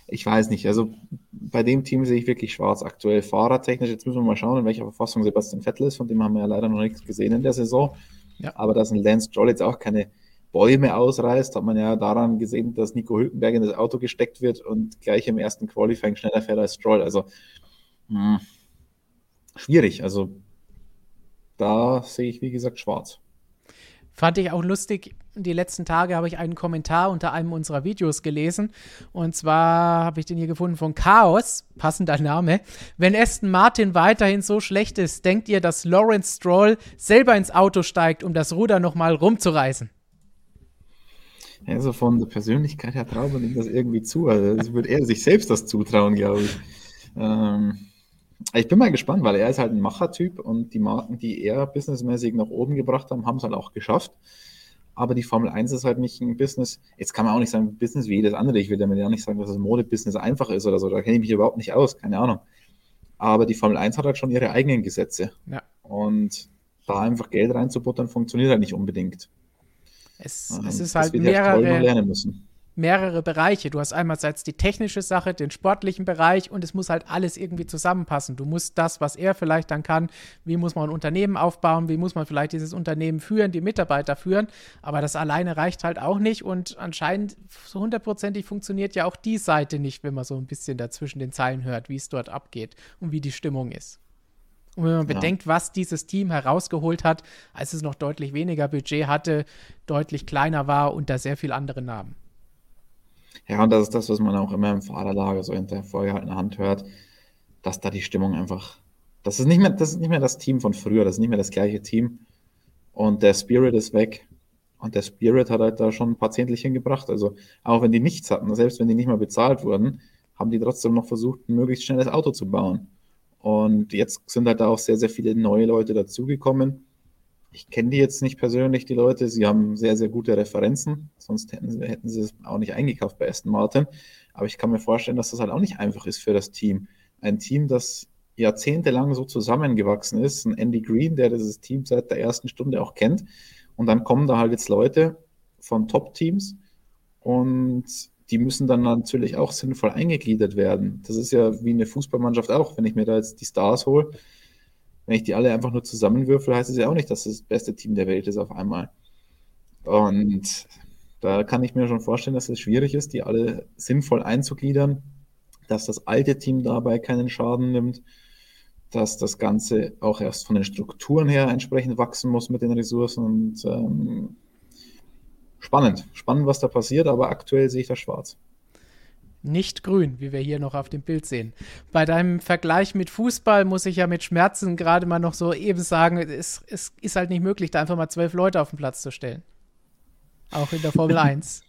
ich weiß nicht. Also, bei dem Team sehe ich wirklich schwarz aktuell. Fahrertechnisch, jetzt müssen wir mal schauen, in welcher Verfassung Sebastian Vettel ist. Von dem haben wir ja leider noch nichts gesehen in der Saison. Ja. Aber dass ein Lance Stroll jetzt auch keine Bäume ausreißt, hat man ja daran gesehen, dass Nico Hülkenberg in das Auto gesteckt wird und gleich im ersten Qualifying schneller fährt als Stroll. Also, mh, hm, schwierig. Also, da sehe ich, wie gesagt, schwarz.
Fand ich auch lustig. Die letzten Tage habe ich einen Kommentar unter einem unserer Videos gelesen. Und zwar habe ich den hier gefunden von Chaos, passender Name. Wenn Aston Martin weiterhin so schlecht ist, denkt ihr, dass Lawrence Stroll selber ins Auto steigt, um das Ruder nochmal rumzureißen?
Also von der Persönlichkeit her traut man ihm das irgendwie zu. Also das würde er sich selbst das zutrauen, glaube ich. Ähm, ich bin mal gespannt, weil er ist halt ein Machertyp und die Marken, die er businessmäßig nach oben gebracht haben, haben es halt auch geschafft. Aber die Formel 1 ist halt nicht ein Business. Jetzt kann man auch nicht sagen, Business wie jedes andere. Ich will damit ja nicht sagen, dass das Modebusiness einfach ist oder so. Da kenne ich mich überhaupt nicht aus, keine Ahnung. Aber die Formel 1 hat halt schon ihre eigenen Gesetze. Ja. Und da einfach Geld reinzubuttern, funktioniert halt nicht unbedingt.
Es, es ähm, ist halt mehrere, lernen müssen mehrere Bereiche. Du hast einerseits die technische Sache, den sportlichen Bereich und es muss halt alles irgendwie zusammenpassen. Du musst das, was er vielleicht dann kann, wie muss man ein Unternehmen aufbauen, wie muss man vielleicht dieses Unternehmen führen, die Mitarbeiter führen, aber das alleine reicht halt auch nicht und anscheinend so hundertprozentig funktioniert ja auch die Seite nicht, wenn man so ein bisschen dazwischen den Zeilen hört, wie es dort abgeht und wie die Stimmung ist. Und wenn man ja. bedenkt, was dieses Team herausgeholt hat, als es noch deutlich weniger Budget hatte, deutlich kleiner war und da sehr viel andere Namen.
Ja, und das ist das, was man auch immer im Fahrerlager so hinter vorgehaltener Hand hört, dass da die Stimmung einfach, das ist nicht mehr, das ist nicht mehr das Team von früher, das ist nicht mehr das gleiche Team. Und der Spirit ist weg. Und der Spirit hat halt da schon ein paar Zehntelchen gebracht. Also auch wenn die nichts hatten, selbst wenn die nicht mal bezahlt wurden, haben die trotzdem noch versucht, ein möglichst schnelles Auto zu bauen. Und jetzt sind halt da auch sehr, sehr viele neue Leute dazugekommen ich kenne die jetzt nicht persönlich, die Leute. Sie haben sehr, sehr gute Referenzen. Sonst hätten sie, hätten sie es auch nicht eingekauft bei Aston Martin. Aber ich kann mir vorstellen, dass das halt auch nicht einfach ist für das Team. Ein Team, das jahrzehntelang so zusammengewachsen ist. Ein Andy Green, der dieses Team seit der ersten Stunde auch kennt. Und dann kommen da halt jetzt Leute von Top-Teams und die müssen dann natürlich auch sinnvoll eingegliedert werden. Das ist ja wie eine Fußballmannschaft auch. Wenn ich mir da jetzt die Stars hole, wenn ich die alle einfach nur zusammenwürfel, heißt es ja auch nicht, dass das, beste Team der Welt ist auf einmal. Und da kann ich mir schon vorstellen, dass es schwierig ist, die alle sinnvoll einzugliedern, dass das alte Team dabei keinen Schaden nimmt, dass das Ganze auch erst von den Strukturen her entsprechend wachsen muss mit den Ressourcen. Und ähm, spannend, spannend, was da passiert, aber aktuell sehe ich das schwarz.
Nicht grün, wie wir hier noch auf dem Bild sehen. Bei deinem Vergleich mit Fußball muss ich ja mit Schmerzen gerade mal noch so eben sagen, es, es ist halt nicht möglich, da einfach mal zwölf Leute auf den Platz zu stellen. Auch in der Formel 1.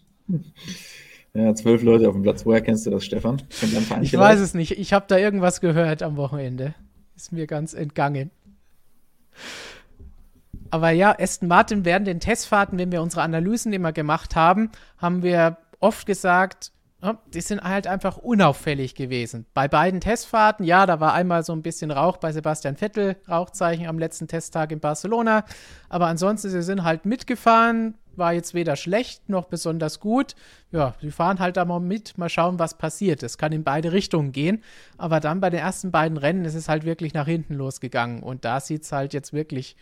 Ja, zwölf Leute auf dem Platz. Woher kennst du das, Stefan?
Ich weiß es nicht. Ich habe da irgendwas gehört am Wochenende. Ist mir ganz entgangen. Aber ja, Aston Martin während den Testfahrten, wenn wir unsere Analysen immer gemacht haben, haben wir oft gesagt, die sind halt einfach unauffällig gewesen. Bei beiden Testfahrten, ja, da war einmal so ein bisschen Rauch bei Sebastian Vettel, Rauchzeichen am letzten Testtag in Barcelona. Aber ansonsten, sie sind halt mitgefahren, war jetzt weder schlecht noch besonders gut. Ja, sie fahren halt da mal mit, mal schauen, was passiert. Es kann in beide Richtungen gehen. Aber dann bei den ersten beiden Rennen ist es halt wirklich nach hinten losgegangen. Und da sieht es halt jetzt wirklich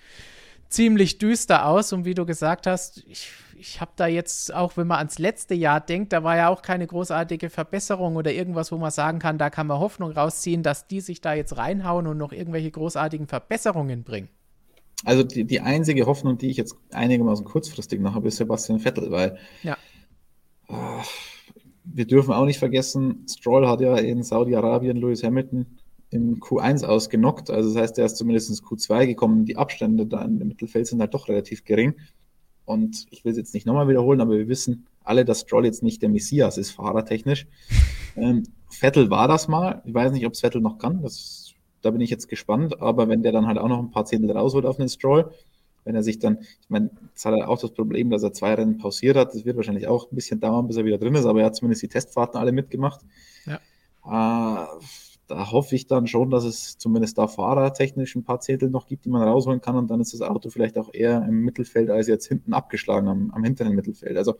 ziemlich düster aus. Und wie du gesagt hast, ich, ich habe da jetzt auch, wenn man ans letzte Jahr denkt, da war ja auch keine großartige Verbesserung oder irgendwas, wo man sagen kann, da kann man Hoffnung rausziehen, dass die sich da jetzt reinhauen und noch irgendwelche großartigen Verbesserungen bringen.
Also die, die einzige Hoffnung, die ich jetzt einigermaßen kurzfristig noch habe, ist Sebastian Vettel, weil
ja.
äh, wir dürfen auch nicht vergessen, Stroll hat ja in Saudi-Arabien Lewis Hamilton im Q1 ausgenockt. Also das heißt, er ist zumindest ins Q2 gekommen. Die Abstände da im Mittelfeld sind halt doch relativ gering. Und ich will es jetzt nicht nochmal wiederholen, aber wir wissen alle, dass Stroll jetzt nicht der Messias ist, fahrertechnisch. Ähm, Vettel war das mal. Ich weiß nicht, ob es Vettel noch kann. Das da bin ich jetzt gespannt. Aber wenn der dann halt auch noch ein paar Zehntel rausholt auf den Stroll, wenn er sich dann, ich meine, jetzt hat er auch das Problem, dass er zwei Rennen pausiert hat. Das wird wahrscheinlich auch ein bisschen dauern, bis er wieder drin ist, aber er hat zumindest die Testfahrten alle mitgemacht.
Ja.
Äh, da hoffe ich dann schon, dass es zumindest da fahrertechnisch ein paar Zehntel noch gibt, die man rausholen kann und dann ist das Auto vielleicht auch eher im Mittelfeld als jetzt hinten abgeschlagen am, am hinteren Mittelfeld. Also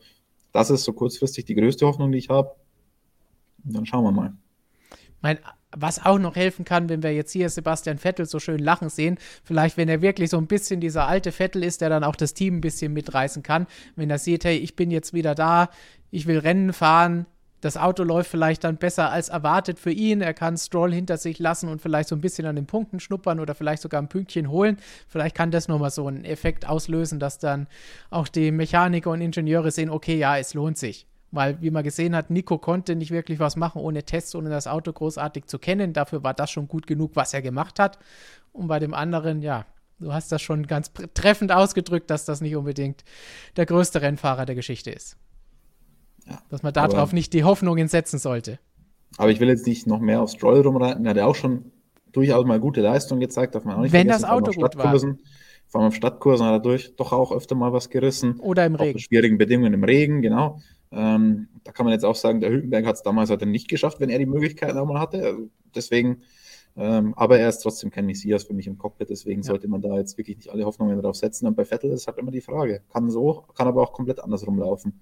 das ist so kurzfristig die größte Hoffnung, die ich habe. Und dann schauen wir mal.
Mein was auch noch helfen kann, wenn wir jetzt hier Sebastian Vettel so schön lachen sehen, vielleicht wenn er wirklich so ein bisschen dieser alte Vettel ist, der dann auch das Team ein bisschen mitreißen kann, wenn er sieht, hey, ich bin jetzt wieder da, ich will Rennen fahren, das Auto läuft vielleicht dann besser als erwartet für ihn. Er kann Stroll hinter sich lassen und vielleicht so ein bisschen an den Punkten schnuppern oder vielleicht sogar ein Pünktchen holen. Vielleicht kann das nochmal so einen Effekt auslösen, dass dann auch die Mechaniker und Ingenieure sehen, okay, ja, es lohnt sich. Weil, wie man gesehen hat, Nico konnte nicht wirklich was machen ohne Tests, ohne das Auto großartig zu kennen. Dafür war das schon gut genug, was er gemacht hat. Und bei dem anderen, ja, du hast das schon ganz treffend ausgedrückt, dass das nicht unbedingt der größte Rennfahrer der Geschichte ist. Ja, dass man darauf nicht die Hoffnungen setzen sollte.
Aber ich will jetzt nicht noch mehr auf Stroll rumreiten. Er hat ja auch schon durchaus mal gute Leistung gezeigt, darf man auch nicht
Wenn das Auto gut war.
Vor allem auf Stadtkursen hat er durch, doch auch öfter mal was gerissen.
Oder im Regen.
schwierigen Bedingungen im Regen, genau. Ähm, da kann man jetzt auch sagen, der Hülkenberg hat es damals halt nicht geschafft, wenn er die Möglichkeit auch mal hatte. Also deswegen, ähm, aber er ist trotzdem kein Messias für mich im Cockpit, deswegen ja. sollte man da jetzt wirklich nicht alle Hoffnungen drauf setzen. Und bei Vettel ist halt immer die Frage. Kann so, kann aber auch komplett anders rumlaufen.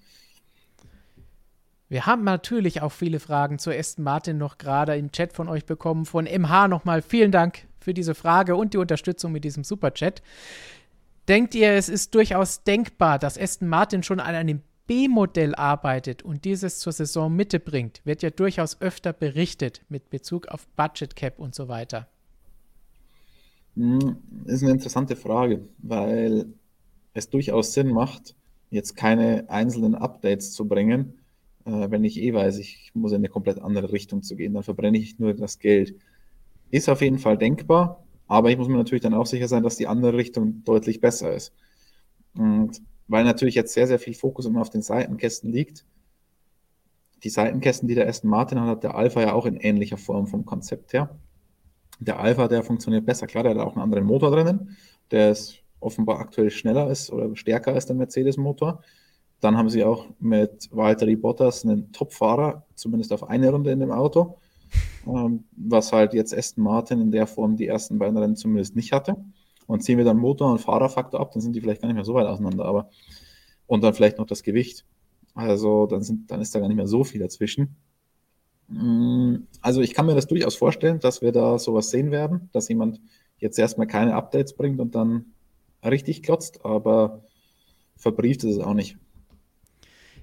Wir haben natürlich auch viele Fragen zu Aston Martin noch gerade im Chat von euch bekommen. Von MH nochmal vielen Dank für diese Frage und die Unterstützung mit diesem Superchat. Denkt ihr, es ist durchaus denkbar, dass Aston Martin schon an einem B-Modell arbeitet und dieses zur Saisonmitte bringt, wird ja durchaus öfter berichtet mit Bezug auf Budget Cap und so weiter.
Hm, ist eine interessante Frage, weil es durchaus Sinn macht, jetzt keine einzelnen Updates zu bringen, äh, wenn ich eh weiß, ich muss in eine komplett andere Richtung zu gehen, dann verbrenne ich nur das Geld. Ist auf jeden Fall denkbar, aber ich muss mir natürlich dann auch sicher sein, dass die andere Richtung deutlich besser ist. Und weil natürlich jetzt sehr, sehr viel Fokus immer auf den Seitenkästen liegt. Die Seitenkästen, die der Aston Martin hat, hat der Alpha ja auch in ähnlicher Form vom Konzept her. Der Alpha, der funktioniert besser. Klar, der hat auch einen anderen Motor drinnen, der ist offenbar aktuell schneller ist oder stärker als der Mercedes-Motor. Dann haben sie auch mit Valtteri Bottas einen Top-Fahrer, zumindest auf eine Runde in dem Auto, ähm, was halt jetzt Aston Martin in der Form die ersten beiden Rennen zumindest nicht hatte. Und ziehen wir dann Motor und Fahrerfaktor ab, dann sind die vielleicht gar nicht mehr so weit auseinander. Aber und dann vielleicht noch das Gewicht. Also dann, sind, dann ist da gar nicht mehr so viel dazwischen. Mm, also ich kann mir das durchaus vorstellen, dass wir da sowas sehen werden, dass jemand jetzt erstmal keine Updates bringt und dann richtig klotzt, aber verbrieft ist es auch nicht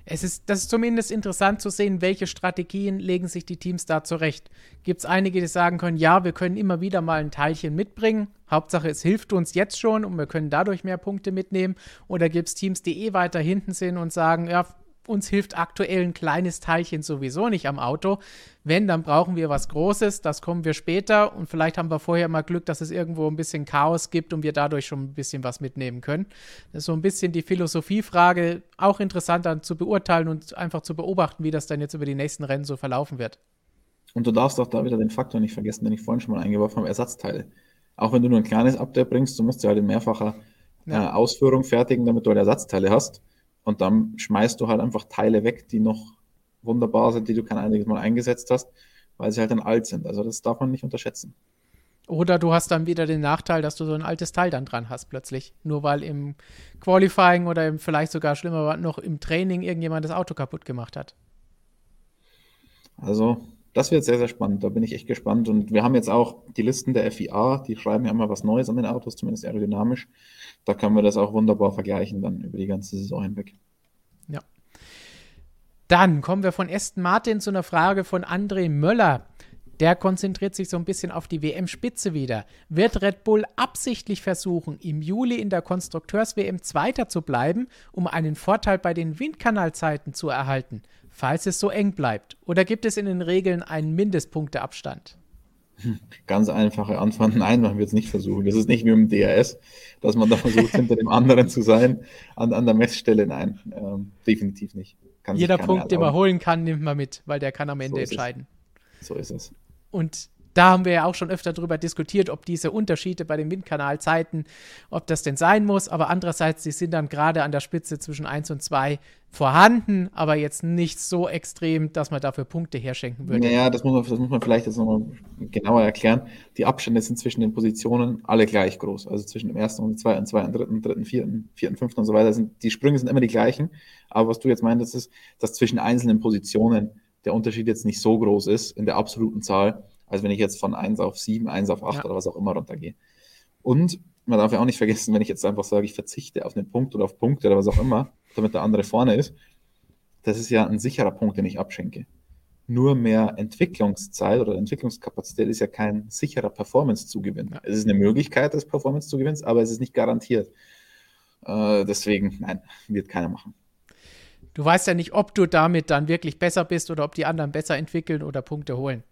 es ist, das ist zumindest interessant zu sehen, welche Strategien legen sich die Teams da zurecht. Gibt es einige, die sagen können, ja, wir können immer wieder mal ein Teilchen mitbringen. Hauptsache, es hilft uns jetzt schon und wir können dadurch mehr Punkte mitnehmen. Oder gibt es Teams, die eh weiter hinten sind und sagen, ja, uns hilft aktuell ein kleines Teilchen sowieso nicht am Auto. Wenn, dann brauchen wir was Großes, das kommen wir später und vielleicht haben wir vorher mal Glück, dass es irgendwo ein bisschen Chaos gibt und wir dadurch schon ein bisschen was mitnehmen können. Das ist so ein bisschen die Philosophiefrage, auch interessant dann zu beurteilen und einfach zu beobachten, wie das dann jetzt über die nächsten Rennen so verlaufen wird.
Und du darfst auch da wieder den Faktor nicht vergessen, den ich vorhin schon mal eingeworfen habe, Ersatzteile. Auch wenn du nur ein kleines Update bringst, du musst ja halt in mehrfacher ja. äh, Ausführung fertigen, damit du halt Ersatzteile hast. Und dann schmeißt du halt einfach Teile weg, die noch wunderbar sind, die du kein einziges Mal eingesetzt hast, weil sie halt dann alt sind. Also das darf man nicht unterschätzen.
Oder du hast dann wieder den Nachteil, dass du so ein altes Teil dann dran hast plötzlich. Nur weil im Qualifying oder im, vielleicht sogar schlimmer noch im Training irgendjemand das Auto kaputt gemacht hat.
Also das wird sehr, sehr spannend. Da bin ich echt gespannt. Und wir haben jetzt auch die Listen der FIA, die schreiben ja immer was Neues an den Autos, zumindest aerodynamisch. Da können wir das auch wunderbar vergleichen dann über die ganze Saison hinweg.
Ja. Dann kommen wir von Aston Martin zu einer Frage von André Möller. Der konzentriert sich so ein bisschen auf die WM-Spitze wieder. Wird Red Bull absichtlich versuchen, im Juli in der Konstrukteurs-WM Zweiter zu bleiben, um einen Vorteil bei den Windkanalzeiten zu erhalten? falls es so eng bleibt? Oder gibt es in den Regeln einen Mindestpunkteabstand?
Ganz einfache Antwort, nein, man wird es nicht versuchen. Das ist nicht wie im DRS, dass man da versucht, hinter dem anderen zu sein. An, an der Messstelle, nein, ähm, definitiv nicht.
Kann Jeder Punkt, den man holen kann, nimmt man mit, weil der kann am Ende so entscheiden.
Es. So ist es.
Und da haben wir ja auch schon öfter darüber diskutiert, ob diese Unterschiede bei den Windkanalzeiten, ob das denn sein muss. Aber andererseits, sie sind dann gerade an der Spitze zwischen 1 und 2 vorhanden, aber jetzt nicht so extrem, dass man dafür Punkte herschenken würde.
Naja, das muss man, das muss man vielleicht jetzt nochmal genauer erklären. Die Abstände sind zwischen den Positionen alle gleich groß. Also zwischen dem ersten und dem zweiten, zweiten, dritten, dritten, vierten, vierten, fünften und so weiter. Sind, die Sprünge sind immer die gleichen. Aber was du jetzt meintest, ist, dass zwischen einzelnen Positionen der Unterschied jetzt nicht so groß ist in der absoluten Zahl als wenn ich jetzt von 1 auf 7, 1 auf 8 ja. oder was auch immer runtergehe. Und man darf ja auch nicht vergessen, wenn ich jetzt einfach sage, ich verzichte auf einen Punkt oder auf Punkte oder was auch immer, damit der andere vorne ist, das ist ja ein sicherer Punkt, den ich abschenke. Nur mehr Entwicklungszeit oder Entwicklungskapazität ist ja kein sicherer Performance-Zugewinn. Ja. Es ist eine Möglichkeit des Performance-Zugewinns, aber es ist nicht garantiert. Äh, deswegen, nein, wird keiner machen.
Du weißt ja nicht, ob du damit dann wirklich besser bist oder ob die anderen besser entwickeln oder Punkte holen.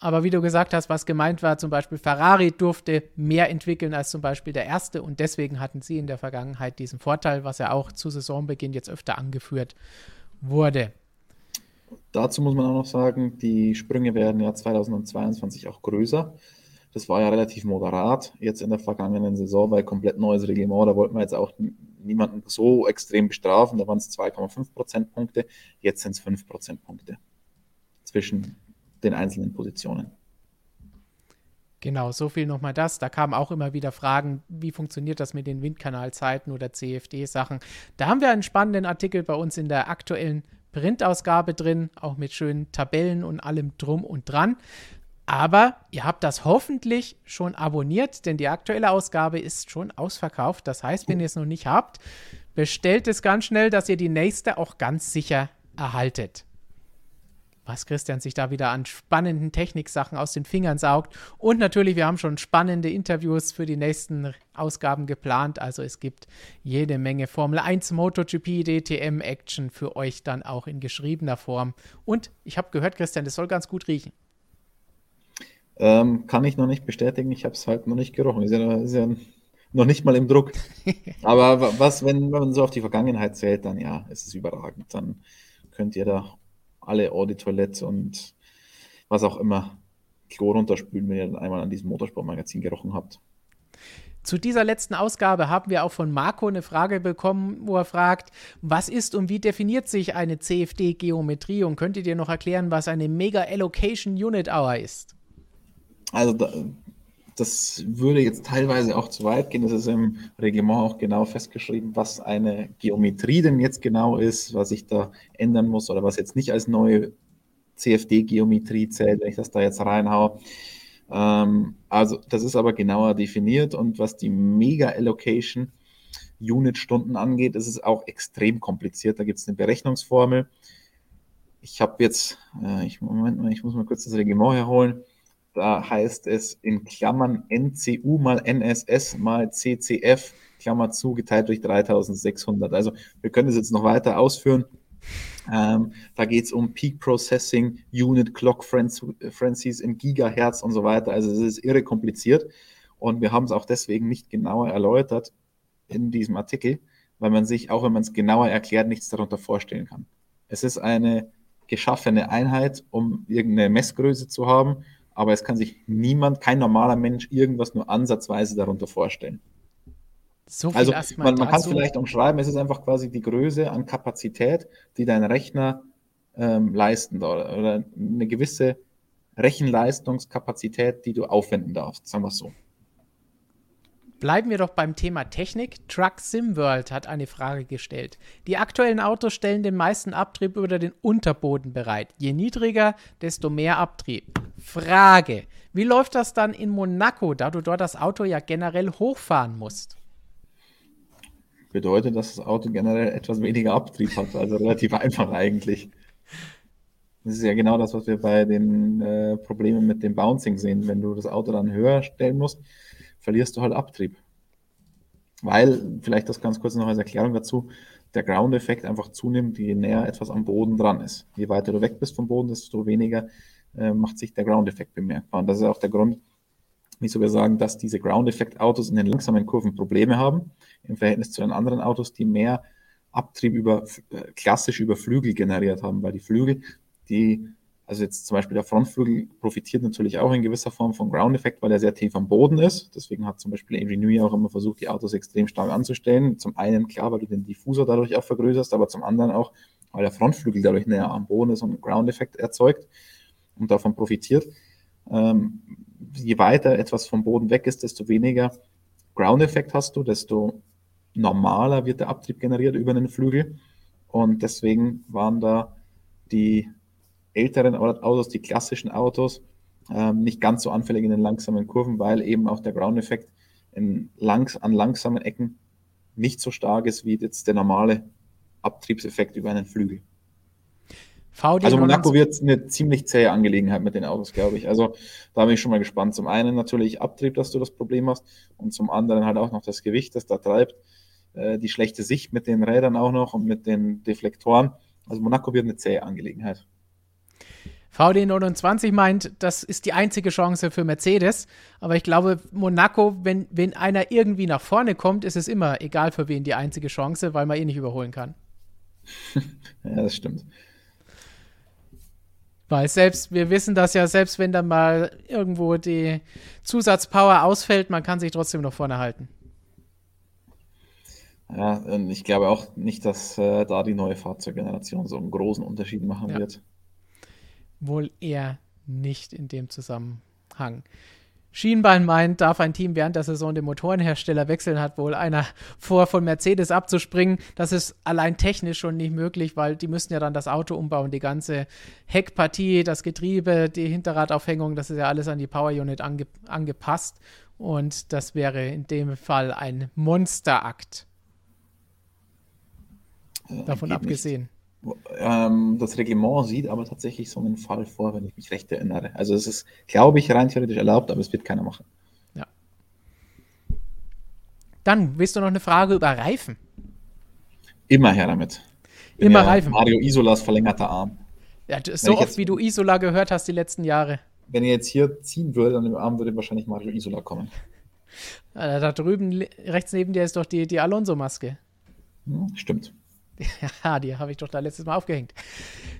Aber wie du gesagt hast, was gemeint war, zum Beispiel Ferrari durfte mehr entwickeln als zum Beispiel der erste und deswegen hatten sie in der Vergangenheit diesen Vorteil, was ja auch zu Saisonbeginn jetzt öfter angeführt wurde.
Dazu muss man auch noch sagen, die Sprünge werden ja 2022 auch größer. Das war ja relativ moderat jetzt in der vergangenen Saison, weil komplett neues Reglement, da wollten wir jetzt auch niemanden so extrem bestrafen. Da waren es 2,5 Prozentpunkte, jetzt sind es 5 Prozentpunkte zwischen den einzelnen Positionen.
Genau, so viel nochmal das. Da kamen auch immer wieder Fragen, wie funktioniert das mit den Windkanalzeiten oder CFD-Sachen. Da haben wir einen spannenden Artikel bei uns in der aktuellen Printausgabe drin, auch mit schönen Tabellen und allem drum und dran. Aber ihr habt das hoffentlich schon abonniert, denn die aktuelle Ausgabe ist schon ausverkauft. Das heißt, wenn ihr es noch nicht habt, bestellt es ganz schnell, dass ihr die nächste auch ganz sicher erhaltet was Christian sich da wieder an spannenden Techniksachen aus den Fingern saugt. Und natürlich, wir haben schon spannende Interviews für die nächsten Ausgaben geplant. Also es gibt jede Menge Formel 1, MotoGP, DTM Action für euch dann auch in geschriebener Form. Und ich habe gehört, Christian, das soll ganz gut riechen.
Ähm, kann ich noch nicht bestätigen. Ich habe es halt noch nicht gerochen. Ist ja, ist ja noch nicht mal im Druck. Aber was, wenn man so auf die Vergangenheit zählt, dann ja, ist es überragend. Dann könnt ihr da alle Eau de Toilette und was auch immer Klo runterspülen, wenn ihr dann einmal an diesem Motorsportmagazin gerochen habt.
Zu dieser letzten Ausgabe haben wir auch von Marco eine Frage bekommen, wo er fragt, was ist und wie definiert sich eine CFD-Geometrie und könntet ihr noch erklären, was eine Mega Allocation Unit Hour ist?
Also da, das würde jetzt teilweise auch zu weit gehen. Es ist im Reglement auch genau festgeschrieben, was eine Geometrie denn jetzt genau ist, was ich da ändern muss oder was jetzt nicht als neue CFD-Geometrie zählt, wenn ich das da jetzt reinhaue. Ähm, also das ist aber genauer definiert und was die Mega-Allocation Unit-Stunden angeht, ist es auch extrem kompliziert. Da gibt es eine Berechnungsformel. Ich habe jetzt, äh, ich, Moment mal, ich muss mal kurz das Reglement herholen. Da heißt es in Klammern NCU mal NSS mal CCF, Klammer zu, geteilt durch 3600. Also wir können das jetzt noch weiter ausführen. Ähm, da geht es um Peak Processing, Unit Clock Frenzies in Gigahertz und so weiter. Also es ist irre kompliziert. Und wir haben es auch deswegen nicht genauer erläutert in diesem Artikel, weil man sich, auch wenn man es genauer erklärt, nichts darunter vorstellen kann. Es ist eine geschaffene Einheit, um irgendeine Messgröße zu haben, aber es kann sich niemand, kein normaler Mensch, irgendwas nur ansatzweise darunter vorstellen. So also man, man kann es vielleicht umschreiben, es ist einfach quasi die Größe an Kapazität, die dein Rechner ähm, leisten oder, oder eine gewisse Rechenleistungskapazität, die du aufwenden darfst, sagen wir es so.
Bleiben wir doch beim Thema Technik. Truck SimWorld hat eine Frage gestellt. Die aktuellen Autos stellen den meisten Abtrieb über den Unterboden bereit. Je niedriger, desto mehr Abtrieb. Frage: Wie läuft das dann in Monaco, da du dort das Auto ja generell hochfahren musst?
Bedeutet, dass das Auto generell etwas weniger Abtrieb hat, also relativ einfach eigentlich. Das ist ja genau das, was wir bei den äh, Problemen mit dem Bouncing sehen. Wenn du das Auto dann höher stellen musst, verlierst du halt Abtrieb. Weil, vielleicht das ganz kurz noch als Erklärung dazu, der Ground-Effekt einfach zunimmt, je näher etwas am Boden dran ist. Je weiter du weg bist vom Boden, desto weniger äh, macht sich der Ground-Effekt bemerkbar. Und das ist auch der Grund, wieso wir sagen, dass diese Ground-Effekt-Autos in den langsamen Kurven Probleme haben, im Verhältnis zu den anderen Autos, die mehr Abtrieb über, äh, klassisch über Flügel generiert haben, weil die Flügel, die also jetzt zum Beispiel der Frontflügel profitiert natürlich auch in gewisser Form vom Ground-Effekt, weil er sehr tief am Boden ist. Deswegen hat zum Beispiel Newey auch immer versucht, die Autos extrem stark anzustellen. Zum einen, klar, weil du den Diffusor dadurch auch vergrößerst, aber zum anderen auch, weil der Frontflügel dadurch näher am Boden ist und Ground-Effekt erzeugt und davon profitiert. Ähm, je weiter etwas vom Boden weg ist, desto weniger Ground-Effekt hast du, desto normaler wird der Abtrieb generiert über den Flügel. Und deswegen waren da die älteren Autos, die klassischen Autos, ähm, nicht ganz so anfällig in den langsamen Kurven, weil eben auch der Ground-Effekt langs an langsamen Ecken nicht so stark ist wie jetzt der normale Abtriebseffekt über einen Flügel. VD also Monaco wird eine ziemlich zähe Angelegenheit mit den Autos, glaube ich. Also da bin ich schon mal gespannt. Zum einen natürlich Abtrieb, dass du das Problem hast und zum anderen halt auch noch das Gewicht, das da treibt, äh, die schlechte Sicht mit den Rädern auch noch und mit den Deflektoren. Also Monaco wird eine zähe Angelegenheit.
VD29 meint, das ist die einzige Chance für Mercedes. Aber ich glaube, Monaco, wenn, wenn einer irgendwie nach vorne kommt, ist es immer, egal für wen, die einzige Chance, weil man eh nicht überholen kann.
ja, das stimmt.
Weil selbst, wir wissen das ja, selbst wenn dann mal irgendwo die Zusatzpower ausfällt, man kann sich trotzdem noch vorne halten.
Ja, ich glaube auch nicht, dass äh, da die neue Fahrzeuggeneration so einen großen Unterschied machen ja. wird
wohl eher nicht in dem Zusammenhang. Schienbein meint, darf ein Team während der Saison den Motorenhersteller wechseln, hat wohl einer vor, von Mercedes abzuspringen. Das ist allein technisch schon nicht möglich, weil die müssen ja dann das Auto umbauen, die ganze Heckpartie, das Getriebe, die Hinterradaufhängung, das ist ja alles an die Power Unit ange angepasst. Und das wäre in dem Fall ein Monsterakt. Davon abgesehen.
Ähm, das Reglement sieht aber tatsächlich so einen Fall vor, wenn ich mich recht erinnere. Also es ist, glaube ich, rein theoretisch erlaubt, aber es wird keiner machen.
Ja. Dann willst du noch eine Frage über Reifen?
Immer her damit.
Bin Immer Reifen.
Mario Isolas verlängerter Arm.
Ja, so oft jetzt, wie du Isola gehört hast die letzten Jahre.
Wenn ihr jetzt hier ziehen würde an dem Arm, würde wahrscheinlich Mario Isola kommen.
Da drüben, rechts neben dir ist doch die, die Alonso-Maske.
Hm, stimmt.
Ja, die habe ich doch da letztes Mal aufgehängt.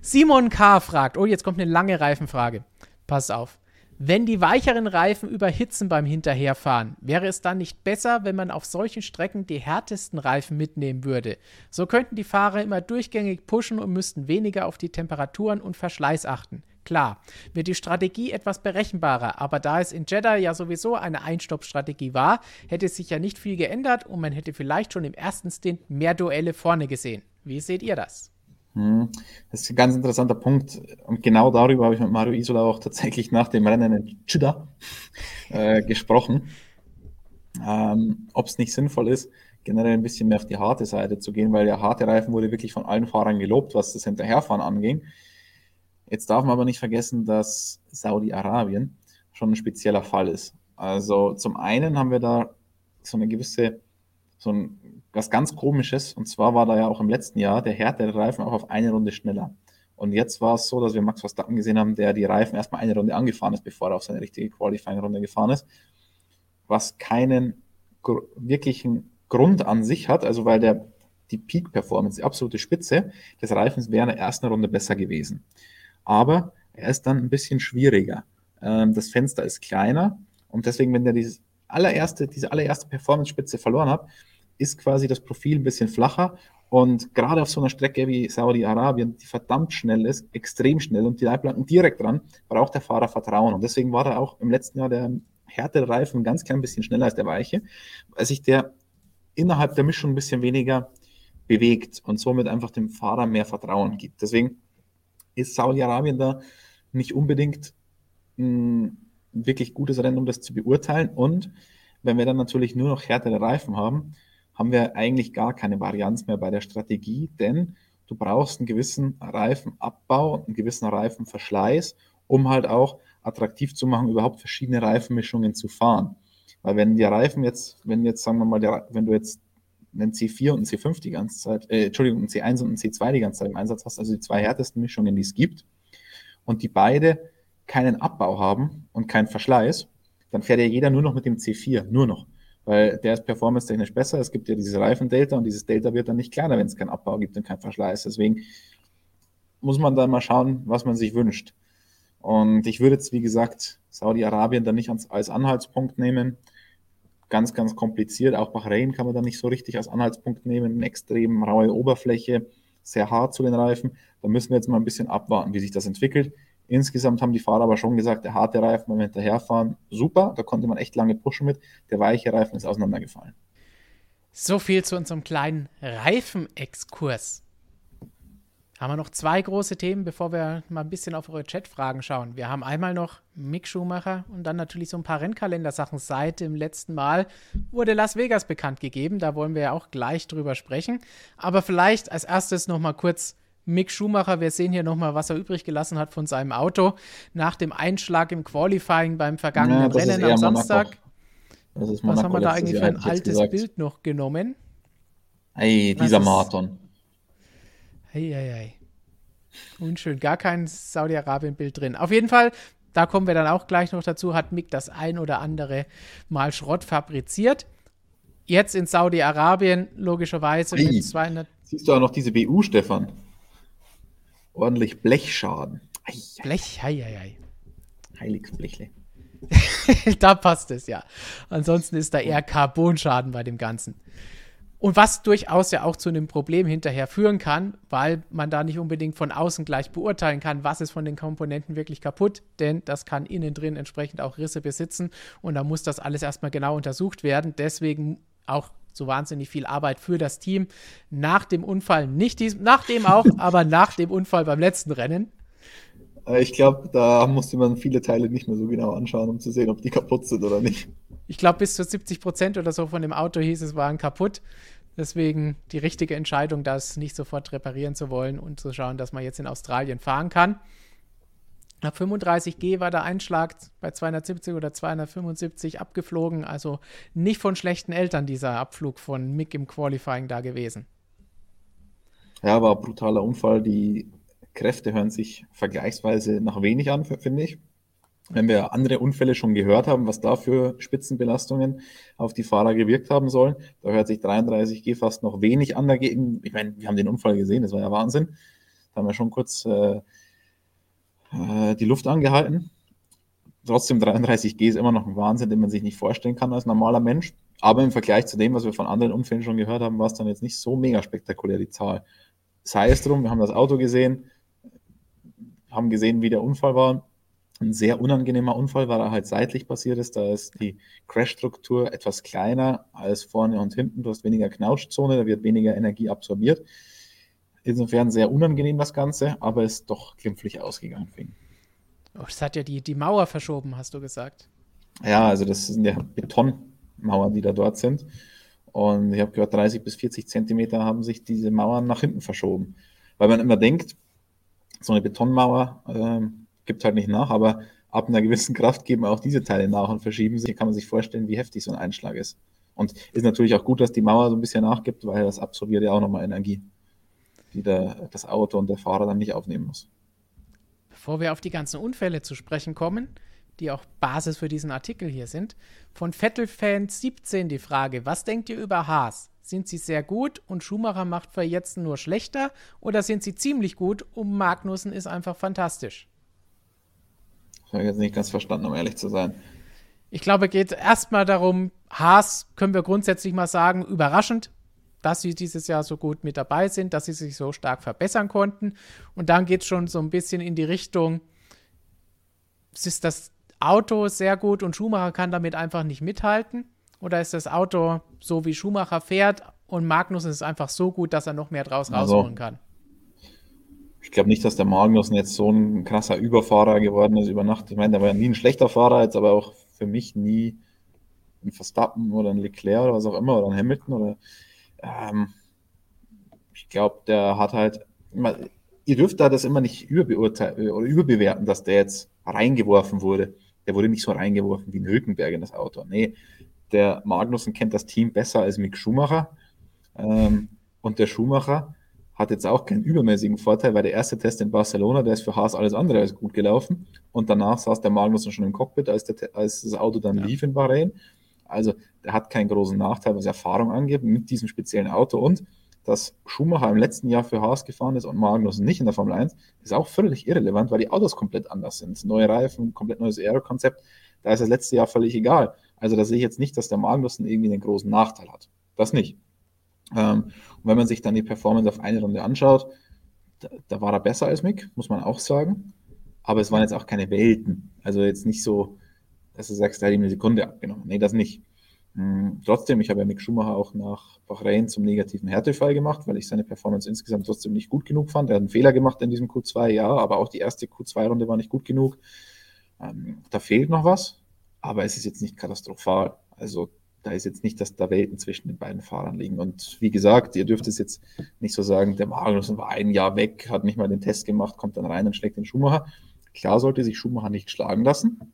Simon K. fragt, oh, jetzt kommt eine lange Reifenfrage. Pass auf. Wenn die weicheren Reifen überhitzen beim Hinterherfahren, wäre es dann nicht besser, wenn man auf solchen Strecken die härtesten Reifen mitnehmen würde? So könnten die Fahrer immer durchgängig pushen und müssten weniger auf die Temperaturen und Verschleiß achten. Klar, wird die Strategie etwas berechenbarer, aber da es in Jeddah ja sowieso eine Einstoppstrategie war, hätte sich ja nicht viel geändert und man hätte vielleicht schon im ersten Stint mehr Duelle vorne gesehen. Wie seht ihr das?
Hm, das ist ein ganz interessanter Punkt. Und genau darüber habe ich mit Mario Isola auch tatsächlich nach dem Rennen in Jeddah äh, gesprochen. Ähm, Ob es nicht sinnvoll ist, generell ein bisschen mehr auf die harte Seite zu gehen, weil der harte Reifen wurde wirklich von allen Fahrern gelobt, was das Hinterherfahren anging. Jetzt darf man aber nicht vergessen, dass Saudi-Arabien schon ein spezieller Fall ist. Also zum einen haben wir da so eine gewisse so ein, was ganz komisches. Und zwar war da ja auch im letzten Jahr der härtere Reifen auch auf eine Runde schneller. Und jetzt war es so, dass wir Max Verstappen gesehen haben, der die Reifen erstmal eine Runde angefahren ist, bevor er auf seine richtige Qualifying-Runde gefahren ist. Was keinen gr wirklichen Grund an sich hat, also weil der die Peak-Performance, die absolute Spitze des Reifens wäre in der ersten Runde besser gewesen. Aber er ist dann ein bisschen schwieriger. Ähm, das Fenster ist kleiner und deswegen, wenn er dieses allererste, diese allererste Performance-Spitze verloren hat, ist quasi das Profil ein bisschen flacher und gerade auf so einer Strecke wie Saudi-Arabien, die verdammt schnell ist, extrem schnell und die Leitplanken direkt dran, braucht der Fahrer Vertrauen. Und deswegen war er auch im letzten Jahr der härtere Reifen ganz klein bisschen schneller als der weiche, weil sich der innerhalb der Mischung ein bisschen weniger bewegt und somit einfach dem Fahrer mehr Vertrauen gibt. Deswegen ist Saudi-Arabien da nicht unbedingt ein wirklich gutes Rennen, um das zu beurteilen. Und wenn wir dann natürlich nur noch härtere Reifen haben, haben wir eigentlich gar keine Varianz mehr bei der Strategie, denn du brauchst einen gewissen Reifenabbau, einen gewissen Reifenverschleiß, um halt auch attraktiv zu machen, überhaupt verschiedene Reifenmischungen zu fahren. Weil wenn die Reifen jetzt, wenn jetzt, sagen wir mal, der, wenn du jetzt einen C4 und einen C5 die ganze Zeit, äh, Entschuldigung, einen C1 und einen C2 die ganze Zeit im Einsatz hast, also die zwei härtesten Mischungen, die es gibt, und die beide keinen Abbau haben und keinen Verschleiß, dann fährt ja jeder nur noch mit dem C4, nur noch. Weil der ist performance-technisch besser. Es gibt ja dieses Reifendelta und dieses Delta wird dann nicht kleiner, wenn es keinen Abbau gibt und keinen Verschleiß. Deswegen muss man dann mal schauen, was man sich wünscht. Und ich würde jetzt, wie gesagt, Saudi-Arabien dann nicht als, als Anhaltspunkt nehmen ganz, ganz kompliziert. Auch Bahrain kann man da nicht so richtig als Anhaltspunkt nehmen. Eine extrem raue Oberfläche, sehr hart zu den Reifen. Da müssen wir jetzt mal ein bisschen abwarten, wie sich das entwickelt. Insgesamt haben die Fahrer aber schon gesagt, der harte Reifen beim Hinterherfahren, super, da konnte man echt lange pushen mit. Der weiche Reifen ist auseinandergefallen.
So viel zu unserem kleinen Reifenexkurs haben wir noch zwei große Themen, bevor wir mal ein bisschen auf eure Chatfragen schauen. Wir haben einmal noch Mick Schumacher und dann natürlich so ein paar Rennkalendersachen. Seit dem letzten Mal wurde Las Vegas bekannt gegeben. Da wollen wir ja auch gleich drüber sprechen. Aber vielleicht als erstes noch mal kurz Mick Schumacher. Wir sehen hier noch mal, was er übrig gelassen hat von seinem Auto nach dem Einschlag im Qualifying beim vergangenen ja, Rennen am Samstag. was haben wir da eigentlich für ein altes Bild noch genommen?
Hey, dieser Marathon.
Eieiei. Unschön, gar kein Saudi-Arabien-Bild drin. Auf jeden Fall, da kommen wir dann auch gleich noch dazu, hat Mick das ein oder andere Mal Schrott fabriziert. Jetzt in Saudi-Arabien, logischerweise
hey, mit 200. Siehst du auch noch diese BU, Stefan? Ordentlich Blechschaden.
Ei, Blech, hei, hei, hei.
Heiliges Blechle.
da passt es ja. Ansonsten ist da eher Carbonschaden bei dem Ganzen. Und was durchaus ja auch zu einem Problem hinterher führen kann, weil man da nicht unbedingt von außen gleich beurteilen kann, was ist von den Komponenten wirklich kaputt, denn das kann innen drin entsprechend auch Risse besitzen und da muss das alles erstmal genau untersucht werden. Deswegen auch so wahnsinnig viel Arbeit für das Team nach dem Unfall, nicht diesem, nach dem auch, aber nach dem Unfall beim letzten Rennen.
Äh, ich glaube, da musste man viele Teile nicht mehr so genau anschauen, um zu sehen, ob die kaputt sind oder nicht.
Ich glaube, bis zu 70 Prozent oder so von dem Auto hieß es, waren kaputt. Deswegen die richtige Entscheidung, das nicht sofort reparieren zu wollen und zu schauen, dass man jetzt in Australien fahren kann. Ab 35G war der Einschlag bei 270 oder 275 abgeflogen. Also nicht von schlechten Eltern dieser Abflug von Mick im Qualifying da gewesen.
Ja, war ein brutaler Unfall. Die Kräfte hören sich vergleichsweise nach wenig an, finde ich wenn wir andere Unfälle schon gehört haben, was da für Spitzenbelastungen auf die Fahrer gewirkt haben sollen, da hört sich 33G fast noch wenig an dagegen. Ich meine, wir haben den Unfall gesehen, das war ja Wahnsinn. Da haben wir schon kurz äh, äh, die Luft angehalten. Trotzdem 33G ist immer noch ein Wahnsinn, den man sich nicht vorstellen kann als normaler Mensch. Aber im Vergleich zu dem, was wir von anderen Unfällen schon gehört haben, war es dann jetzt nicht so mega spektakulär, die Zahl. Sei es drum, wir haben das Auto gesehen, haben gesehen, wie der Unfall war ein sehr unangenehmer Unfall, weil er halt seitlich passiert ist. Da ist die Crash-Struktur etwas kleiner als vorne und hinten. Du hast weniger Knautschzone, da wird weniger Energie absorbiert. Insofern sehr unangenehm das Ganze, aber ist doch glimpflich ausgegangen.
Oh, das hat ja die, die Mauer verschoben, hast du gesagt.
Ja, also das sind ja Betonmauern, die da dort sind. Und ich habe gehört, 30 bis 40 Zentimeter haben sich diese Mauern nach hinten verschoben. Weil man immer denkt, so eine Betonmauer ähm, gibt halt nicht nach, aber ab einer gewissen Kraft geben auch diese Teile nach und verschieben sich. Kann man sich vorstellen, wie heftig so ein Einschlag ist. Und ist natürlich auch gut, dass die Mauer so ein bisschen nachgibt, weil das absorbiert ja auch nochmal Energie, die der, das Auto und der Fahrer dann nicht aufnehmen muss.
Bevor wir auf die ganzen Unfälle zu sprechen kommen, die auch Basis für diesen Artikel hier sind, von Vettel-Fan 17 die Frage: Was denkt ihr über Haas? Sind sie sehr gut und Schumacher macht für jetzt nur schlechter oder sind sie ziemlich gut und Magnussen ist einfach fantastisch?
Das habe ich jetzt nicht ganz verstanden, um ehrlich zu sein.
Ich glaube, geht erstmal darum, Haas können wir grundsätzlich mal sagen, überraschend, dass sie dieses Jahr so gut mit dabei sind, dass sie sich so stark verbessern konnten. Und dann geht es schon so ein bisschen in die Richtung, es ist das Auto sehr gut und Schumacher kann damit einfach nicht mithalten. Oder ist das Auto so wie Schumacher fährt und Magnus ist einfach so gut, dass er noch mehr draus also, rausholen kann?
Ich glaube nicht, dass der Magnussen jetzt so ein krasser Überfahrer geworden ist über Nacht. Ich meine, der war ja nie ein schlechter Fahrer, jetzt aber auch für mich nie ein Verstappen oder ein Leclerc oder was auch immer oder ein Hamilton oder ähm, ich glaube, der hat halt, ihr dürft da das immer nicht überbeurteilen oder überbewerten, dass der jetzt reingeworfen wurde. Der wurde nicht so reingeworfen wie ein Hülkenberg in das Auto. Nee, der Magnussen kennt das Team besser als Mick Schumacher. Ähm, und der Schumacher hat jetzt auch keinen übermäßigen Vorteil, weil der erste Test in Barcelona, der ist für Haas alles andere als gut gelaufen. Und danach saß der Magnussen schon im Cockpit, als, der, als das Auto dann ja. lief in Bahrain. Also der hat keinen großen Nachteil, was Erfahrung angeht mit diesem speziellen Auto. Und dass Schumacher im letzten Jahr für Haas gefahren ist und Magnussen nicht in der Formel 1, ist auch völlig irrelevant, weil die Autos komplett anders sind. Neue Reifen, komplett neues Aero-Konzept. Da ist das letzte Jahr völlig egal. Also da sehe ich jetzt nicht, dass der Magnussen irgendwie einen großen Nachteil hat. Das nicht. Ähm, und wenn man sich dann die Performance auf eine Runde anschaut, da, da, war er besser als Mick, muss man auch sagen. Aber es waren jetzt auch keine Welten. Also jetzt nicht so, dass du sagst, er hat ihm eine Sekunde abgenommen. Nee, das nicht. Hm, trotzdem, ich habe ja Mick Schumacher auch nach Bahrain zum negativen Härtefall gemacht, weil ich seine Performance insgesamt trotzdem nicht gut genug fand. Er hat einen Fehler gemacht in diesem Q2, ja, aber auch die erste Q2-Runde war nicht gut genug. Ähm, da fehlt noch was, aber es ist jetzt nicht katastrophal. Also da ist jetzt nicht, dass da Welten zwischen den beiden Fahrern liegen. Und wie gesagt, ihr dürft es jetzt nicht so sagen, der Magnussen war ein Jahr weg, hat nicht mal den Test gemacht, kommt dann rein und schlägt den Schumacher. Klar sollte sich Schumacher nicht schlagen lassen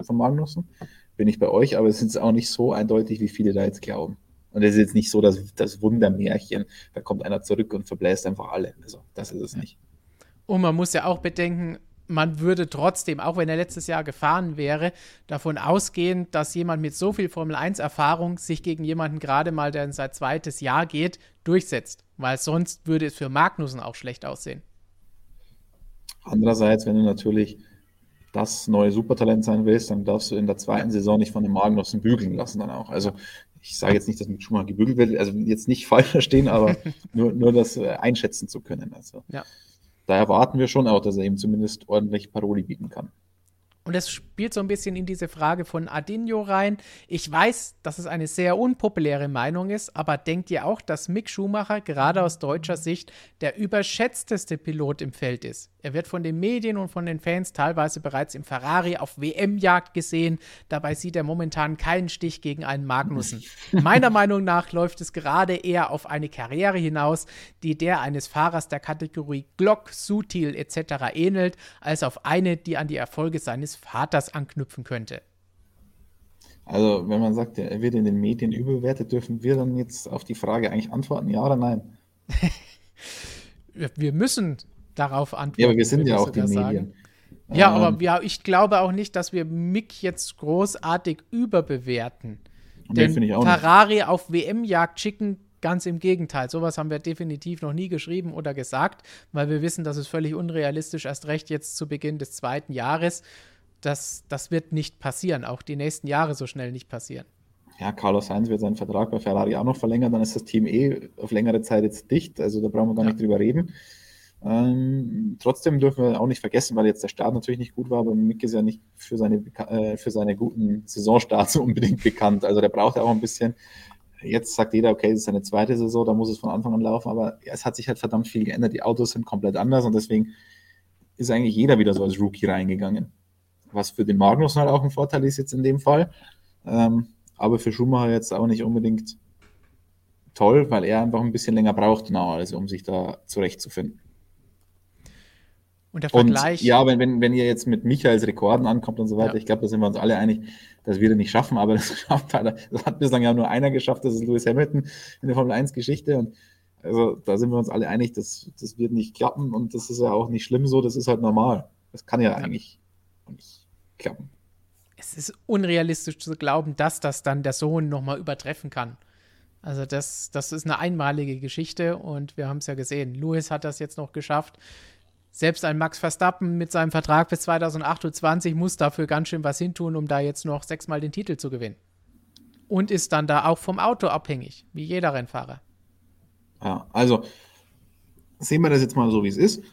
von Magnussen, bin ich bei euch, aber es ist auch nicht so eindeutig, wie viele da jetzt glauben. Und es ist jetzt nicht so, dass das Wundermärchen, da kommt einer zurück und verbläst einfach alle. Also das ist es nicht.
Und man muss ja auch bedenken, man würde trotzdem, auch wenn er letztes Jahr gefahren wäre, davon ausgehen, dass jemand mit so viel Formel-1-Erfahrung sich gegen jemanden gerade mal, der in sein zweites Jahr geht, durchsetzt. Weil sonst würde es für Magnussen auch schlecht aussehen.
Andererseits, wenn du natürlich das neue Supertalent sein willst, dann darfst du in der zweiten Saison nicht von dem Magnussen bügeln lassen dann auch. Also ich sage jetzt nicht, dass mit Schumacher gebügelt wird, also jetzt nicht falsch verstehen, aber nur, nur das äh, einschätzen zu können. Also. Ja da erwarten wir schon auch, dass er ihm zumindest ordentlich Paroli bieten kann.
Und es spielt so ein bisschen in diese Frage von Adinho rein. Ich weiß, dass es eine sehr unpopuläre Meinung ist, aber denkt ihr auch, dass Mick Schumacher gerade aus deutscher Sicht der überschätzteste Pilot im Feld ist? Er wird von den Medien und von den Fans teilweise bereits im Ferrari auf WM-Jagd gesehen. Dabei sieht er momentan keinen Stich gegen einen Magnussen. Meiner Meinung nach läuft es gerade eher auf eine Karriere hinaus, die der eines Fahrers der Kategorie Glock, Sutil etc. ähnelt, als auf eine, die an die Erfolge seines Vaters anknüpfen könnte.
Also, wenn man sagt, er wird in den Medien überbewertet, dürfen wir dann jetzt auf die Frage eigentlich antworten, ja oder nein?
wir müssen darauf antworten.
Ja, aber wir sind ja auch die Medien.
Ja, ähm, aber ja, ich glaube auch nicht, dass wir Mick jetzt großartig überbewerten. Nee, Denn Ferrari nicht. auf WM-Jagd schicken, ganz im Gegenteil. Sowas haben wir definitiv noch nie geschrieben oder gesagt, weil wir wissen, dass es völlig unrealistisch, erst recht jetzt zu Beginn des zweiten Jahres. Das, das wird nicht passieren, auch die nächsten Jahre so schnell nicht passieren.
Ja, Carlos Sainz wird seinen Vertrag bei Ferrari auch noch verlängern, dann ist das Team eh auf längere Zeit jetzt dicht, also da brauchen wir gar ja. nicht drüber reden. Ähm, trotzdem dürfen wir auch nicht vergessen, weil jetzt der Start natürlich nicht gut war, aber Mick ist ja nicht für seine, äh, für seine guten Saisonstarts unbedingt bekannt. Also der braucht ja auch ein bisschen. Jetzt sagt jeder, okay, es ist seine zweite Saison, da muss es von Anfang an laufen, aber es hat sich halt verdammt viel geändert. Die Autos sind komplett anders und deswegen ist eigentlich jeder wieder so als Rookie reingegangen. Was für den Magnus halt auch ein Vorteil ist jetzt in dem Fall. Ähm, aber für Schumacher jetzt auch nicht unbedingt toll, weil er einfach ein bisschen länger braucht, normalerweise, um sich da zurechtzufinden.
Und der Vergleich.
Und, ja, wenn, wenn, wenn ihr jetzt mit Michaels Rekorden ankommt und so weiter, ja. ich glaube, da sind wir uns alle einig, das wird er nicht schaffen, aber das, schafft halt, das hat bislang ja nur einer geschafft, das ist Lewis Hamilton in der Formel 1 Geschichte. Und also da sind wir uns alle einig, das, das wird nicht klappen und das ist ja auch nicht schlimm so, das ist halt normal. Das kann ja, ja. eigentlich nicht klappen.
Es ist unrealistisch zu glauben, dass das dann der Sohn nochmal übertreffen kann. Also das, das ist eine einmalige Geschichte und wir haben es ja gesehen. Lewis hat das jetzt noch geschafft. Selbst ein Max Verstappen mit seinem Vertrag bis 2028 muss dafür ganz schön was hintun, um da jetzt noch sechsmal den Titel zu gewinnen. Und ist dann da auch vom Auto abhängig, wie jeder Rennfahrer.
Ja, also sehen wir das jetzt mal so, wie es ist.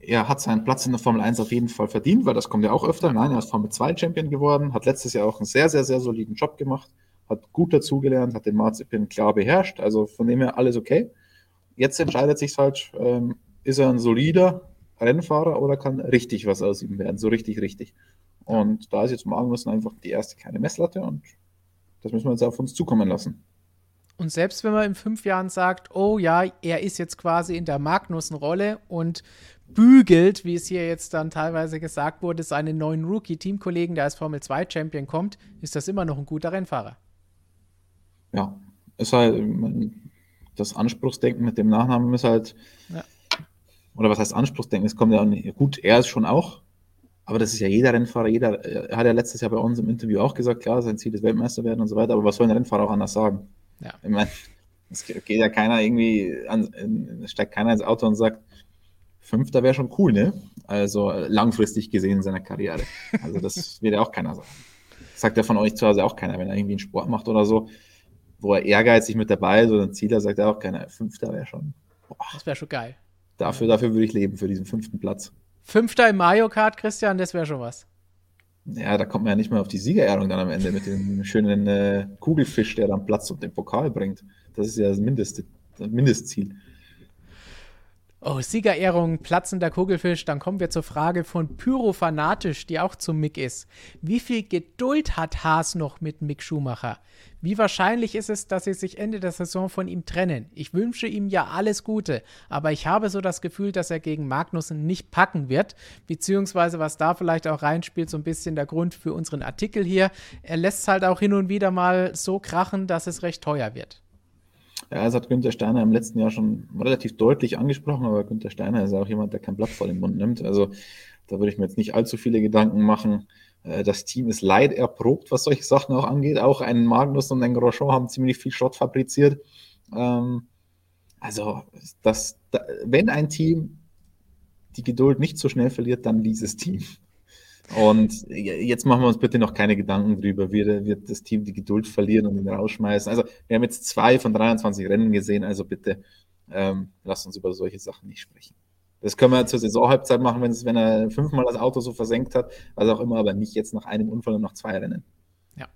Er hat seinen Platz in der Formel 1 auf jeden Fall verdient, weil das kommt ja auch öfter. Nein, er ist Formel 2 Champion geworden, hat letztes Jahr auch einen sehr, sehr, sehr soliden Job gemacht, hat gut dazugelernt, hat den Marzipin klar beherrscht. Also von dem her alles okay. Jetzt entscheidet sich halt, ähm, ist er ein solider Rennfahrer oder kann richtig was aus ihm werden, so richtig, richtig. Und da ist jetzt Magnussen einfach die erste kleine Messlatte und das müssen wir jetzt auf uns zukommen lassen.
Und selbst wenn man in fünf Jahren sagt, oh ja, er ist jetzt quasi in der Magnussen-Rolle und bügelt, wie es hier jetzt dann teilweise gesagt wurde, seinen neuen Rookie-Teamkollegen, der als Formel 2-Champion kommt, ist das immer noch ein guter Rennfahrer.
Ja, ist halt das Anspruchsdenken mit dem Nachnamen ist halt ja oder was heißt Anspruchsdenken? Es kommt ja nicht, gut, er ist schon auch, aber das ist ja jeder Rennfahrer, jeder, er hat ja letztes Jahr bei uns im Interview auch gesagt, klar, sein Ziel ist Weltmeister werden und so weiter, aber was soll ein Rennfahrer auch anders sagen? Ja. Ich meine, es geht ja keiner irgendwie, an, steigt keiner ins Auto und sagt, Fünfter wäre schon cool, ne? Also langfristig gesehen in seiner Karriere. Also das wird ja auch keiner sagen. Das sagt ja von euch zu Hause auch keiner, wenn er irgendwie einen Sport macht oder so, wo er ehrgeizig mit dabei ist oder ein Ziel, da sagt er auch keiner, Fünfter wäre schon.
Boah. Das wäre schon geil.
Dafür, dafür würde ich leben, für diesen fünften Platz.
Fünfter im Mario Kart, Christian, das wäre schon was.
Ja, da kommt man ja nicht mehr auf die Siegerehrung dann am Ende mit dem schönen äh, Kugelfisch, der dann Platz und den Pokal bringt. Das ist ja das, Mindeste, das Mindestziel.
Oh, Siegerehrung, platzender Kugelfisch. Dann kommen wir zur Frage von Pyrofanatisch, die auch zum Mick ist. Wie viel Geduld hat Haas noch mit Mick Schumacher? Wie wahrscheinlich ist es, dass sie sich Ende der Saison von ihm trennen? Ich wünsche ihm ja alles Gute, aber ich habe so das Gefühl, dass er gegen Magnussen nicht packen wird, beziehungsweise was da vielleicht auch reinspielt, so ein bisschen der Grund für unseren Artikel hier. Er lässt es halt auch hin und wieder mal so krachen, dass es recht teuer wird.
Ja, das hat Günther Steiner im letzten Jahr schon relativ deutlich angesprochen, aber Günther Steiner ist auch jemand, der kein Blatt vor den Mund nimmt. Also da würde ich mir jetzt nicht allzu viele Gedanken machen. Äh, das Team ist leid erprobt, was solche Sachen auch angeht. Auch ein Magnus und ein Grosjean haben ziemlich viel Schrott fabriziert. Ähm, also, das, wenn ein Team die Geduld nicht so schnell verliert, dann dieses Team. Und jetzt machen wir uns bitte noch keine Gedanken drüber, wird, wird das Team die Geduld verlieren und ihn rausschmeißen. Also wir haben jetzt zwei von 23 Rennen gesehen, also bitte ähm, lasst uns über solche Sachen nicht sprechen. Das können wir zur Saisonhalbzeit machen, wenn, es, wenn er fünfmal das Auto so versenkt hat, was auch immer, aber nicht jetzt nach einem Unfall und nach zwei Rennen.
Ja.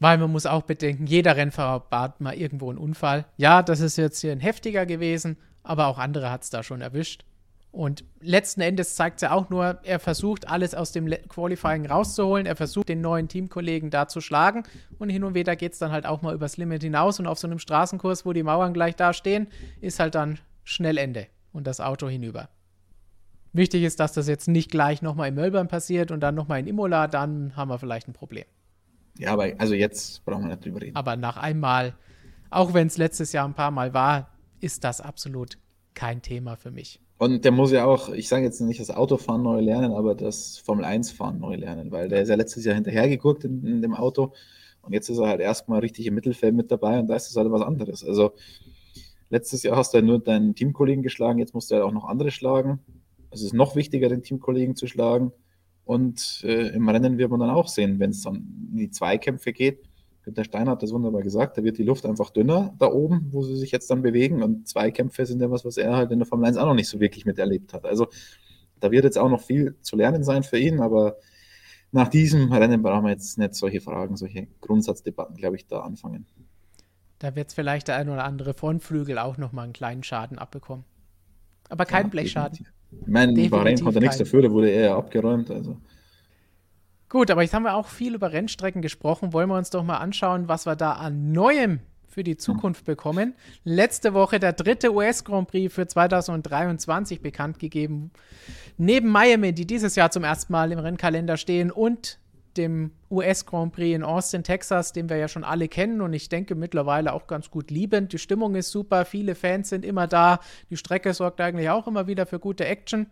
Weil man muss auch bedenken, jeder Rennfahrer bat mal irgendwo einen Unfall. Ja, das ist jetzt hier ein heftiger gewesen, aber auch andere hat es da schon erwischt. Und letzten Endes zeigt es ja auch nur, er versucht alles aus dem Qualifying rauszuholen. Er versucht den neuen Teamkollegen da zu schlagen. Und hin und wieder geht es dann halt auch mal übers Limit hinaus. Und auf so einem Straßenkurs, wo die Mauern gleich da stehen, ist halt dann schnell Ende und das Auto hinüber. Wichtig ist, dass das jetzt nicht gleich nochmal in Melbourne passiert und dann nochmal in Imola, dann haben wir vielleicht ein Problem.
Ja, aber also jetzt brauchen wir nicht drüber reden.
Aber nach einmal, auch wenn es letztes Jahr ein paar Mal war, ist das absolut kein Thema für mich.
Und der muss ja auch, ich sage jetzt nicht das Autofahren neu lernen, aber das Formel 1 Fahren neu lernen, weil der ist ja letztes Jahr hinterhergeguckt in, in dem Auto und jetzt ist er halt erstmal richtig im Mittelfeld mit dabei und da ist es halt was anderes. Also letztes Jahr hast du ja nur deinen Teamkollegen geschlagen, jetzt musst du ja auch noch andere schlagen. Es ist noch wichtiger, den Teamkollegen zu schlagen. Und äh, im Rennen wird man dann auch sehen, wenn es dann in die Zweikämpfe geht, Günter Stein hat das wunderbar gesagt, da wird die Luft einfach dünner da oben, wo sie sich jetzt dann bewegen. Und Zweikämpfe sind ja was, was er halt in der Formel 1 auch noch nicht so wirklich miterlebt hat. Also da wird jetzt auch noch viel zu lernen sein für ihn, aber nach diesem Rennen brauchen wir jetzt nicht solche Fragen, solche Grundsatzdebatten, glaube ich, da anfangen.
Da wird vielleicht der ein oder andere Frontflügel auch nochmal einen kleinen Schaden abbekommen. Aber kein ja, Blechschaden.
Definitiv. Ich meine, Bahrain konnte nichts dafür, da wurde eher abgeräumt. Also.
Gut, aber jetzt haben wir auch viel über Rennstrecken gesprochen. Wollen wir uns doch mal anschauen, was wir da an Neuem für die Zukunft bekommen. Letzte Woche der dritte US Grand Prix für 2023 bekannt gegeben. Neben Miami, die dieses Jahr zum ersten Mal im Rennkalender stehen, und dem US Grand Prix in Austin, Texas, den wir ja schon alle kennen und ich denke mittlerweile auch ganz gut lieben. Die Stimmung ist super, viele Fans sind immer da. Die Strecke sorgt eigentlich auch immer wieder für gute Action.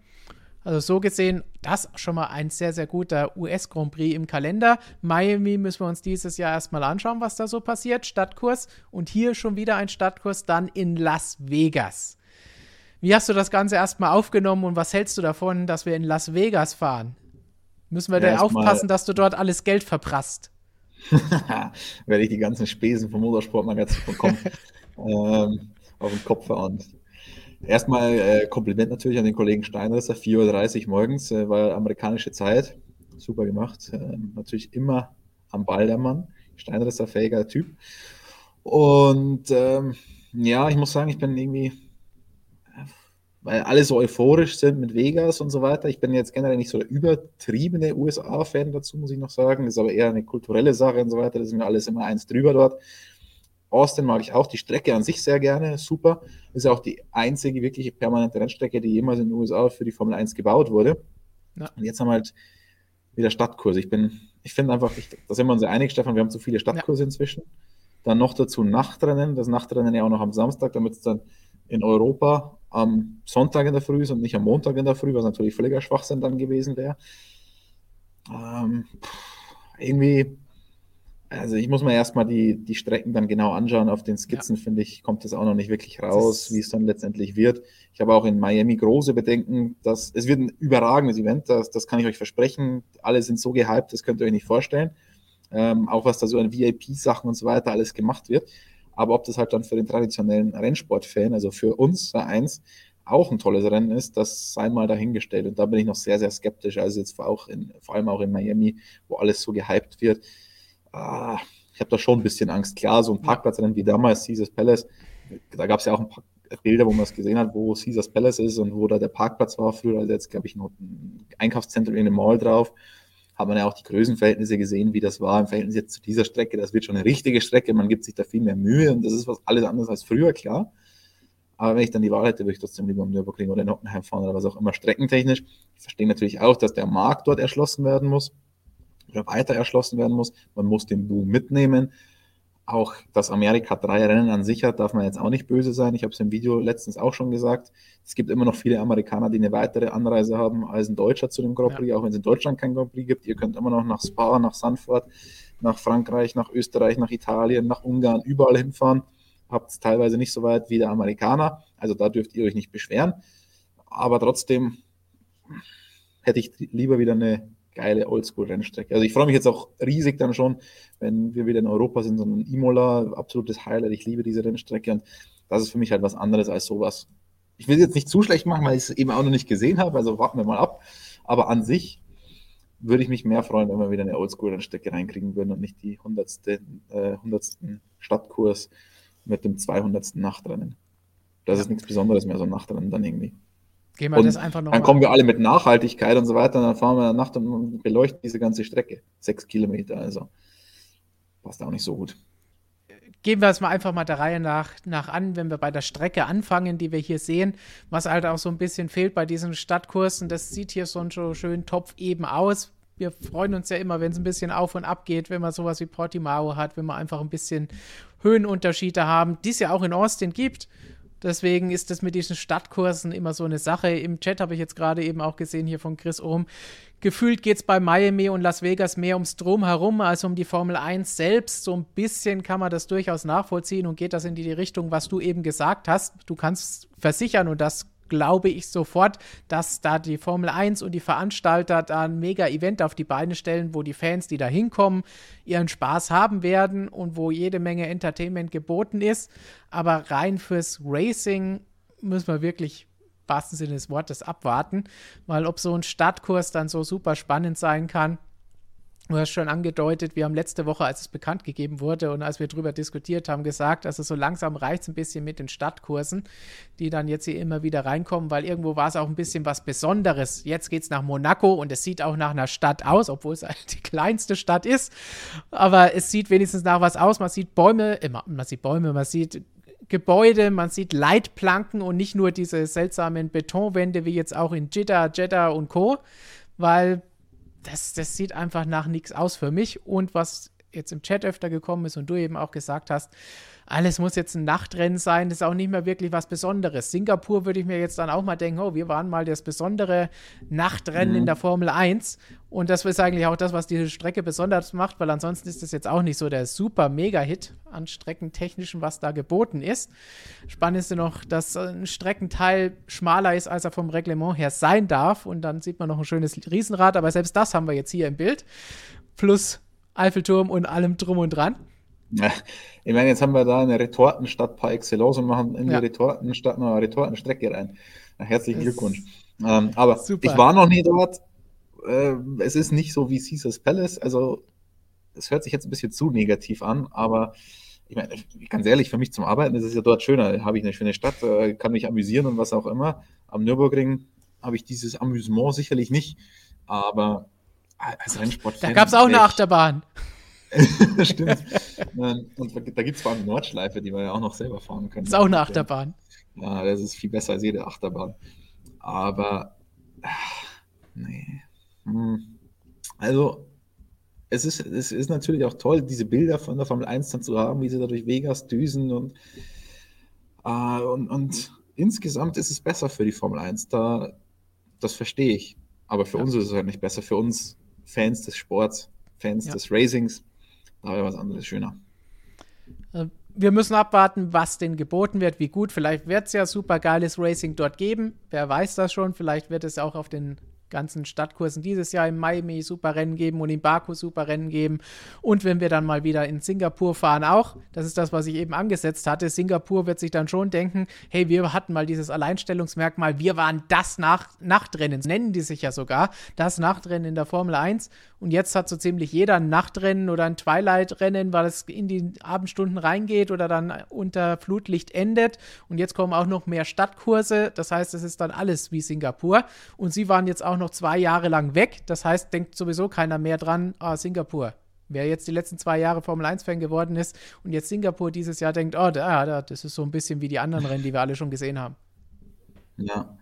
Also so gesehen, das schon mal ein sehr, sehr guter US Grand Prix im Kalender. Miami müssen wir uns dieses Jahr erstmal anschauen, was da so passiert. Stadtkurs und hier schon wieder ein Stadtkurs dann in Las Vegas. Wie hast du das Ganze erstmal aufgenommen und was hältst du davon, dass wir in Las Vegas fahren? Müssen wir ja, da aufpassen, dass du dort alles Geld verprasst?
Werde ich die ganzen Spesen vom Motorsportmagazin bekommen, ähm, auf den Kopf verahnt. Erstmal äh, Kompliment natürlich an den Kollegen Steinresser, 4.30 Uhr morgens, äh, war amerikanische Zeit, super gemacht. Äh, natürlich immer am Ball der Mann, Steinresser, fähiger Typ. Und ähm, ja, ich muss sagen, ich bin irgendwie, weil alle so euphorisch sind mit Vegas und so weiter. Ich bin jetzt generell nicht so der übertriebene USA-Fan dazu, muss ich noch sagen. Das ist aber eher eine kulturelle Sache und so weiter. Das ist mir alles immer eins drüber dort. Austin mag ich auch, die Strecke an sich sehr gerne, super. Ist auch die einzige wirkliche permanente Rennstrecke, die jemals in den USA für die Formel 1 gebaut wurde. Ja. Und jetzt haben wir halt wieder Stadtkurse. Ich bin, ich finde einfach, ich, da sind wir uns einig, Stefan, wir haben zu viele Stadtkurse ja. inzwischen. Dann noch dazu Nachtrennen, das Nachtrennen ja auch noch am Samstag, damit es dann in Europa am Sonntag in der Früh ist und nicht am Montag in der Früh, was natürlich völliger Schwachsinn dann gewesen wäre. Ähm, irgendwie also ich muss mir erstmal die, die Strecken dann genau anschauen. Auf den Skizzen, ja. finde ich, kommt das auch noch nicht wirklich raus, wie es dann letztendlich wird. Ich habe auch in Miami große Bedenken, dass es wird ein überragendes Event, das, das kann ich euch versprechen. Alle sind so gehypt, das könnt ihr euch nicht vorstellen. Ähm, auch was da so an VIP-Sachen und so weiter alles gemacht wird. Aber ob das halt dann für den traditionellen Rennsportfan, also für uns eins, auch ein tolles Rennen ist, das sei mal dahingestellt. Und da bin ich noch sehr, sehr skeptisch. Also jetzt auch in, vor allem auch in Miami, wo alles so gehypt wird ah, ich habe da schon ein bisschen Angst. Klar, so ein Parkplatzrennen wie damals Caesars Palace, da gab es ja auch ein paar Bilder, wo man es gesehen hat, wo Caesars Palace ist und wo da der Parkplatz war. Früher also jetzt, glaube ich, noch ein Einkaufszentrum in einem Mall drauf. Hat man ja auch die Größenverhältnisse gesehen, wie das war im Verhältnis jetzt zu dieser Strecke. Das wird schon eine richtige Strecke. Man gibt sich da viel mehr Mühe und das ist was alles anderes als früher, klar. Aber wenn ich dann die Wahl hätte, würde ich trotzdem lieber am Nürburgring oder in Nottenheim fahren oder was auch immer streckentechnisch. Ich verstehe natürlich auch, dass der Markt dort erschlossen werden muss weiter erschlossen werden muss. Man muss den Boom mitnehmen. Auch dass Amerika drei Rennen an sich hat, darf man jetzt auch nicht böse sein. Ich habe es im Video letztens auch schon gesagt. Es gibt immer noch viele Amerikaner, die eine weitere Anreise haben als ein Deutscher zu dem Grand Prix, ja. auch wenn es in Deutschland kein Grand Prix gibt. Ihr könnt immer noch nach Spa, nach Sanford, nach Frankreich, nach Österreich, nach Italien, nach Ungarn, überall hinfahren. Habt es teilweise nicht so weit wie der Amerikaner. Also da dürft ihr euch nicht beschweren. Aber trotzdem hätte ich lieber wieder eine geile Oldschool-Rennstrecke. Also ich freue mich jetzt auch riesig dann schon, wenn wir wieder in Europa sind, so ein Imola, absolutes Highlight. Ich liebe diese Rennstrecke und das ist für mich halt was anderes als sowas. Ich will es jetzt nicht zu schlecht machen, weil ich es eben auch noch nicht gesehen habe, also warten wir mal ab. Aber an sich würde ich mich mehr freuen, wenn wir wieder eine Oldschool-Rennstrecke reinkriegen würden und nicht die 100. Äh, 100. Stadtkurs mit dem 200. Nachtrennen. Das ist nichts Besonderes mehr, so ein Nachtrennen dann irgendwie. Gehen wir und das einfach noch Dann kommen wir alle mit Nachhaltigkeit und so weiter, und dann fahren wir Nacht und beleuchten diese ganze Strecke. Sechs Kilometer, also passt auch nicht so gut.
Gehen wir es mal einfach mal der Reihe nach, nach an, wenn wir bei der Strecke anfangen, die wir hier sehen, was halt auch so ein bisschen fehlt bei diesen Stadtkursen. Das sieht hier so, so schön Topf eben aus. Wir freuen uns ja immer, wenn es ein bisschen auf und ab geht, wenn man sowas wie Portimao hat, wenn wir einfach ein bisschen Höhenunterschiede haben, die es ja auch in Austin gibt. Deswegen ist das mit diesen Stadtkursen immer so eine Sache. Im Chat habe ich jetzt gerade eben auch gesehen hier von Chris Ohm. Gefühlt geht es bei Miami und Las Vegas mehr ums Drumherum als um die Formel 1 selbst. So ein bisschen kann man das durchaus nachvollziehen und geht das in die Richtung, was du eben gesagt hast. Du kannst versichern und das glaube ich sofort, dass da die Formel 1 und die Veranstalter da ein Mega-Event auf die Beine stellen, wo die Fans, die da hinkommen, ihren Spaß haben werden und wo jede Menge Entertainment geboten ist. Aber rein fürs Racing müssen wir wirklich wahrsten Sinne des Wortes abwarten, weil ob so ein Startkurs dann so super spannend sein kann, Du hast schon angedeutet, wir haben letzte Woche, als es bekannt gegeben wurde und als wir darüber diskutiert haben, gesagt, es so langsam reicht ein bisschen mit den Stadtkursen, die dann jetzt hier immer wieder reinkommen, weil irgendwo war es auch ein bisschen was Besonderes. Jetzt geht es nach Monaco und es sieht auch nach einer Stadt aus, obwohl es die kleinste Stadt ist. Aber es sieht wenigstens nach was aus. Man sieht Bäume, immer, man sieht Bäume, man sieht Gebäude, man sieht Leitplanken und nicht nur diese seltsamen Betonwände wie jetzt auch in Jeddah, Jeddah und Co. Weil das, das sieht einfach nach nichts aus für mich. Und was jetzt im Chat öfter gekommen ist und du eben auch gesagt hast, alles muss jetzt ein Nachtrennen sein, das ist auch nicht mehr wirklich was Besonderes. Singapur würde ich mir jetzt dann auch mal denken, oh, wir waren mal das besondere Nachtrennen mhm. in der Formel 1 und das ist eigentlich auch das, was diese Strecke besonders macht, weil ansonsten ist das jetzt auch nicht so der super Mega-Hit an Streckentechnischen, was da geboten ist. Spannend ist noch, dass ein Streckenteil schmaler ist, als er vom Reglement her sein darf und dann sieht man noch ein schönes Riesenrad, aber selbst das haben wir jetzt hier im Bild. Plus Eiffelturm und allem drum und dran.
Ja, ich meine, jetzt haben wir da eine Retortenstadt par excellence und machen in die Retortenstadt noch eine Retortenstrecke rein. Herzlichen Glückwunsch. Ähm, aber super. ich war noch nie dort. Äh, es ist nicht so wie Caesars Palace. Also, es hört sich jetzt ein bisschen zu negativ an, aber ich meine, ganz ehrlich, für mich zum Arbeiten ist es ja dort schöner. Habe ich eine schöne Stadt, äh, kann mich amüsieren und was auch immer. Am Nürburgring habe ich dieses Amüsement sicherlich nicht. Aber
als Rennsport. Da gab es auch eine Achterbahn.
Stimmt. Und da gibt es vor allem eine Nordschleife, die wir ja auch noch selber fahren können.
Das ist auch eine Achterbahn.
Ja, das ist viel besser als jede Achterbahn. Aber, ach, nee. Hm. Also, es ist, es ist natürlich auch toll, diese Bilder von der Formel 1 dann zu haben, wie sie da durch Vegas düsen und, äh, und, und insgesamt ist es besser für die Formel 1. Da, das verstehe ich. Aber für ja. uns ist es halt nicht besser. Für uns Fans des Sports, Fans ja. des Racings, da wäre was anderes schöner.
Äh, wir müssen abwarten, was denn geboten wird, wie gut. Vielleicht wird es ja super geiles Racing dort geben. Wer weiß das schon. Vielleicht wird es auch auf den ganzen Stadtkursen dieses Jahr im Miami super Rennen geben und in Baku super Rennen geben. Und wenn wir dann mal wieder in Singapur fahren, auch, das ist das, was ich eben angesetzt hatte. Singapur wird sich dann schon denken, hey, wir hatten mal dieses Alleinstellungsmerkmal, wir waren das Nach Nachtrennen, nennen die sich ja sogar, das Nachtrennen in der Formel 1. Und jetzt hat so ziemlich jeder ein Nachtrennen oder ein Twilight-Rennen, weil es in die Abendstunden reingeht oder dann unter Flutlicht endet. Und jetzt kommen auch noch mehr Stadtkurse. Das heißt, es ist dann alles wie Singapur. Und sie waren jetzt auch noch zwei Jahre lang weg. Das heißt, denkt sowieso keiner mehr dran, ah, Singapur. Wer jetzt die letzten zwei Jahre Formel 1-Fan geworden ist und jetzt Singapur dieses Jahr denkt, oh, da, das ist so ein bisschen wie die anderen Rennen, die wir alle schon gesehen haben.
Ja.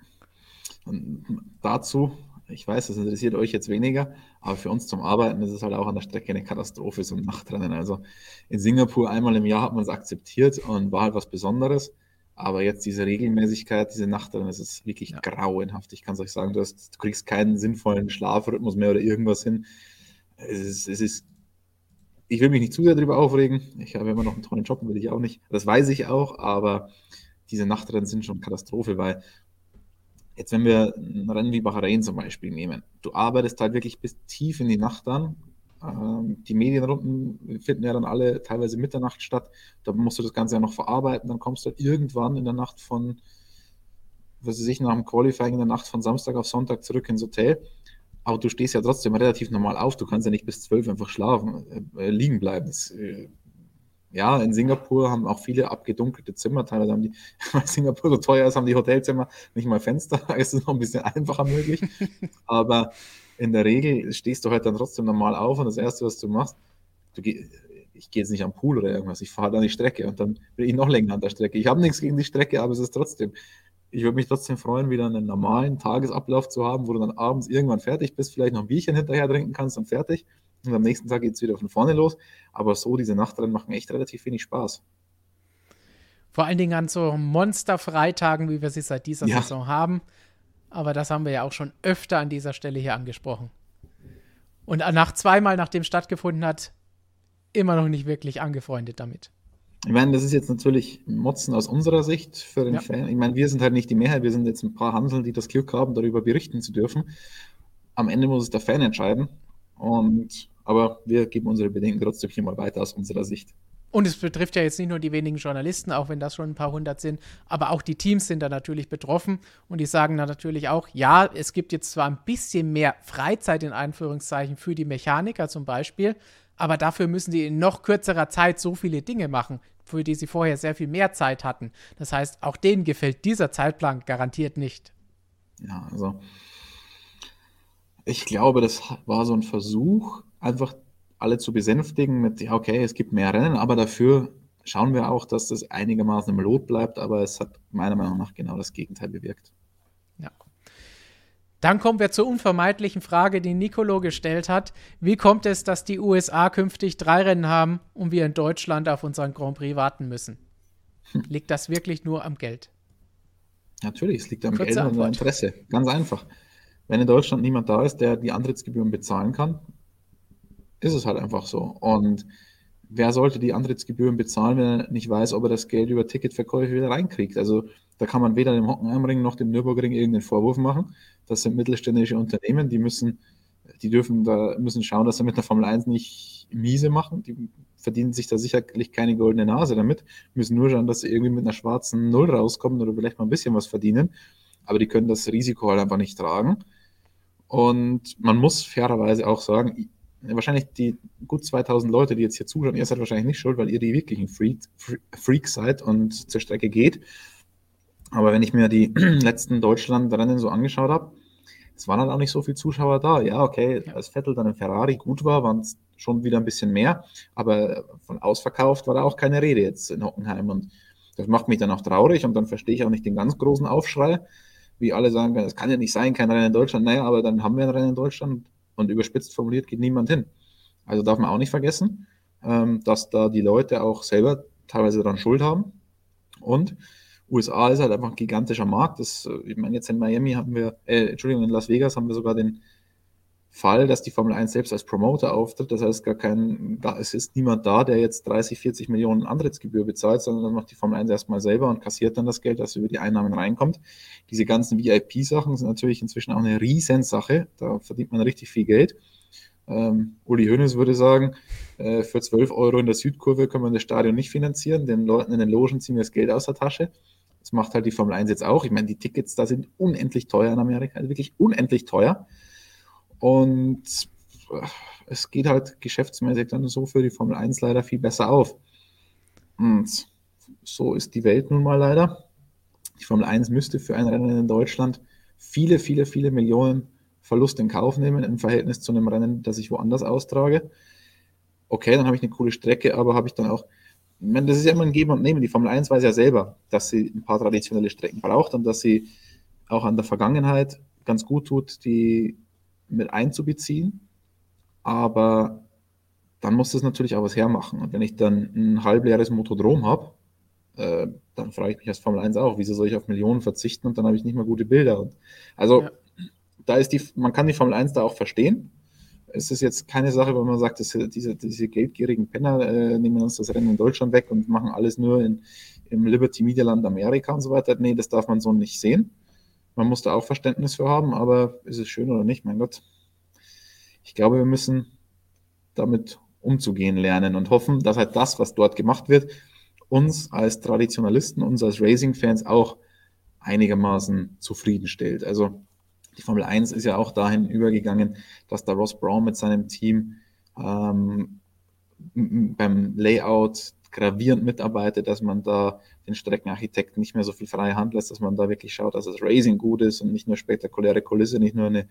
Und dazu ich weiß, das interessiert euch jetzt weniger, aber für uns zum Arbeiten ist es halt auch an der Strecke eine Katastrophe, so ein Nachtrennen. Also in Singapur einmal im Jahr hat man es akzeptiert und war halt was Besonderes. Aber jetzt diese Regelmäßigkeit, diese Nachtrennen, das ist wirklich ja. grauenhaft. Ich kann es euch sagen, du, hast, du, kriegst keinen sinnvollen Schlafrhythmus mehr oder irgendwas hin. Es ist, es ist, ich will mich nicht zu sehr darüber aufregen. Ich habe immer noch einen tollen Job, will ich auch nicht. Das weiß ich auch, aber diese Nachtrennen sind schon Katastrophe, weil Jetzt, wenn wir ein Rennen wie Bahrain zum Beispiel nehmen, du arbeitest halt wirklich bis tief in die Nacht an. Ähm, die Medienrunden finden ja dann alle teilweise Mitternacht statt. Da musst du das Ganze ja noch verarbeiten. Dann kommst du halt irgendwann in der Nacht von, was weiß ich, nach dem Qualifying in der Nacht von Samstag auf Sonntag zurück ins Hotel. Aber du stehst ja trotzdem relativ normal auf. Du kannst ja nicht bis zwölf einfach schlafen, äh, liegen bleiben. Das äh, ja, in Singapur haben auch viele abgedunkelte Zimmer. Teilweise haben die, weil Singapur so teuer ist, haben die Hotelzimmer nicht mal Fenster. Da ist es noch ein bisschen einfacher möglich. Aber in der Regel stehst du halt dann trotzdem normal auf und das Erste, was du machst, du geh, ich gehe jetzt nicht am Pool oder irgendwas, ich fahre dann die Strecke und dann bin ich noch länger an der Strecke. Ich habe nichts gegen die Strecke, aber es ist trotzdem, ich würde mich trotzdem freuen, wieder einen normalen Tagesablauf zu haben, wo du dann abends irgendwann fertig bist, vielleicht noch ein Bierchen hinterher trinken kannst und fertig. Und am nächsten Tag geht es wieder von vorne los. Aber so, diese Nachtrennen machen echt relativ wenig Spaß.
Vor allen Dingen an so Monsterfreitagen, wie wir sie seit dieser ja. Saison haben. Aber das haben wir ja auch schon öfter an dieser Stelle hier angesprochen. Und nach zweimal, nachdem stattgefunden hat, immer noch nicht wirklich angefreundet damit.
Ich meine, das ist jetzt natürlich Motzen aus unserer Sicht für den ja. Fan. Ich meine, wir sind halt nicht die Mehrheit, wir sind jetzt ein paar Hanseln, die das Glück haben, darüber berichten zu dürfen. Am Ende muss es der Fan entscheiden. Und aber wir geben unsere Bedenken trotzdem hier mal weiter aus unserer Sicht.
Und es betrifft ja jetzt nicht nur die wenigen Journalisten, auch wenn das schon ein paar hundert sind, aber auch die Teams sind da natürlich betroffen und die sagen dann natürlich auch, ja, es gibt jetzt zwar ein bisschen mehr Freizeit in Anführungszeichen für die Mechaniker zum Beispiel, aber dafür müssen die in noch kürzerer Zeit so viele Dinge machen, für die sie vorher sehr viel mehr Zeit hatten. Das heißt, auch denen gefällt dieser Zeitplan garantiert nicht.
Ja, also ich glaube, das war so ein Versuch, einfach alle zu besänftigen mit, ja, okay, es gibt mehr Rennen, aber dafür schauen wir auch, dass das einigermaßen im Lot bleibt, aber es hat meiner Meinung nach genau das Gegenteil bewirkt.
Ja. Dann kommen wir zur unvermeidlichen Frage, die Nicolo gestellt hat. Wie kommt es, dass die USA künftig drei Rennen haben und wir in Deutschland auf unseren Grand Prix warten müssen? Hm. Liegt das wirklich nur am Geld?
Natürlich, es liegt am Kurze Geld und am Interesse. Ganz einfach. Wenn in Deutschland niemand da ist, der die Antrittsgebühren bezahlen kann, ist es halt einfach so. Und wer sollte die Antrittsgebühren bezahlen, wenn er nicht weiß, ob er das Geld über Ticketverkäufe wieder reinkriegt? Also da kann man weder dem Hockenheimring noch dem Nürburgring irgendeinen Vorwurf machen. Das sind mittelständische Unternehmen, die müssen, die dürfen da müssen schauen, dass sie mit der Formel 1 nicht miese machen. Die verdienen sich da sicherlich keine goldene Nase damit, müssen nur schauen, dass sie irgendwie mit einer schwarzen Null rauskommen oder vielleicht mal ein bisschen was verdienen. Aber die können das Risiko halt einfach nicht tragen. Und man muss fairerweise auch sagen, wahrscheinlich die gut 2000 Leute, die jetzt hier zuschauen, ihr seid wahrscheinlich nicht schuld, weil ihr die wirklichen Freak, Freaks seid und zur Strecke geht. Aber wenn ich mir die letzten Deutschland-Rennen so angeschaut habe, es waren halt auch nicht so viele Zuschauer da. Ja, okay, als Vettel dann im Ferrari gut war, waren es schon wieder ein bisschen mehr, aber von ausverkauft war da auch keine Rede jetzt in Hockenheim und das macht mich dann auch traurig und dann verstehe ich auch nicht den ganz großen Aufschrei, wie alle sagen, das kann ja nicht sein, kein Rennen in Deutschland. Naja, aber dann haben wir ein Rennen in Deutschland und überspitzt formuliert geht niemand hin. Also darf man auch nicht vergessen, ähm, dass da die Leute auch selber teilweise daran Schuld haben. Und USA ist halt einfach ein gigantischer Markt. Das, äh, ich meine, jetzt in Miami haben wir, äh, Entschuldigung, in Las Vegas haben wir sogar den Fall, dass die Formel 1 selbst als Promoter auftritt. Das heißt, gar kein, es ist niemand da, der jetzt 30, 40 Millionen Antrittsgebühr bezahlt, sondern dann macht die Formel 1 erstmal selber und kassiert dann das Geld, das über die Einnahmen reinkommt. Diese ganzen VIP-Sachen sind natürlich inzwischen auch eine Riesensache. Da verdient man richtig viel Geld. Ähm, Uli Hoeneß würde sagen, äh, für 12 Euro in der Südkurve können wir das Stadion nicht finanzieren. Den Leuten in den Logen ziehen wir das Geld aus der Tasche. Das macht halt die Formel 1 jetzt auch. Ich meine, die Tickets da sind unendlich teuer in Amerika, also wirklich unendlich teuer. Und äh, es geht halt geschäftsmäßig dann so für die Formel 1 leider viel besser auf. Und so ist die Welt nun mal leider. Die Formel 1 müsste für ein Rennen in Deutschland viele, viele, viele Millionen Verlust in Kauf nehmen im Verhältnis zu einem Rennen, das ich woanders austrage. Okay, dann habe ich eine coole Strecke, aber habe ich dann auch, ich meine, das ist ja immer ein Geben und Nehmen. Die Formel 1 weiß ja selber, dass sie ein paar traditionelle Strecken braucht und dass sie auch an der Vergangenheit ganz gut tut, die mit einzubeziehen. Aber dann muss das natürlich auch was hermachen. Und wenn ich dann ein halbleeres Motodrom habe, äh, dann frage ich mich als Formel 1 auch, wieso soll ich auf Millionen verzichten und dann habe ich nicht mehr gute Bilder. Und also ja. da ist die, man kann die Formel 1 da auch verstehen. Es ist jetzt keine Sache, wo man sagt, dass diese, diese geldgierigen Penner äh, nehmen uns das Rennen in Deutschland weg und machen alles nur in, im Liberty Media Land Amerika und so weiter. Nee, das darf man so nicht sehen. Man muss da auch Verständnis für haben, aber ist es schön oder nicht? Mein Gott. Ich glaube, wir müssen damit umzugehen lernen und hoffen, dass halt das, was dort gemacht wird, uns als Traditionalisten, uns als Racing-Fans auch einigermaßen zufriedenstellt. Also die Formel 1 ist ja auch dahin übergegangen, dass da Ross Brown mit seinem Team ähm, beim Layout gravierend mitarbeitet, dass man da den Streckenarchitekten nicht mehr so viel freie Hand lässt, dass man da wirklich schaut, dass das Racing gut ist und nicht nur spektakuläre Kulisse, nicht nur eine,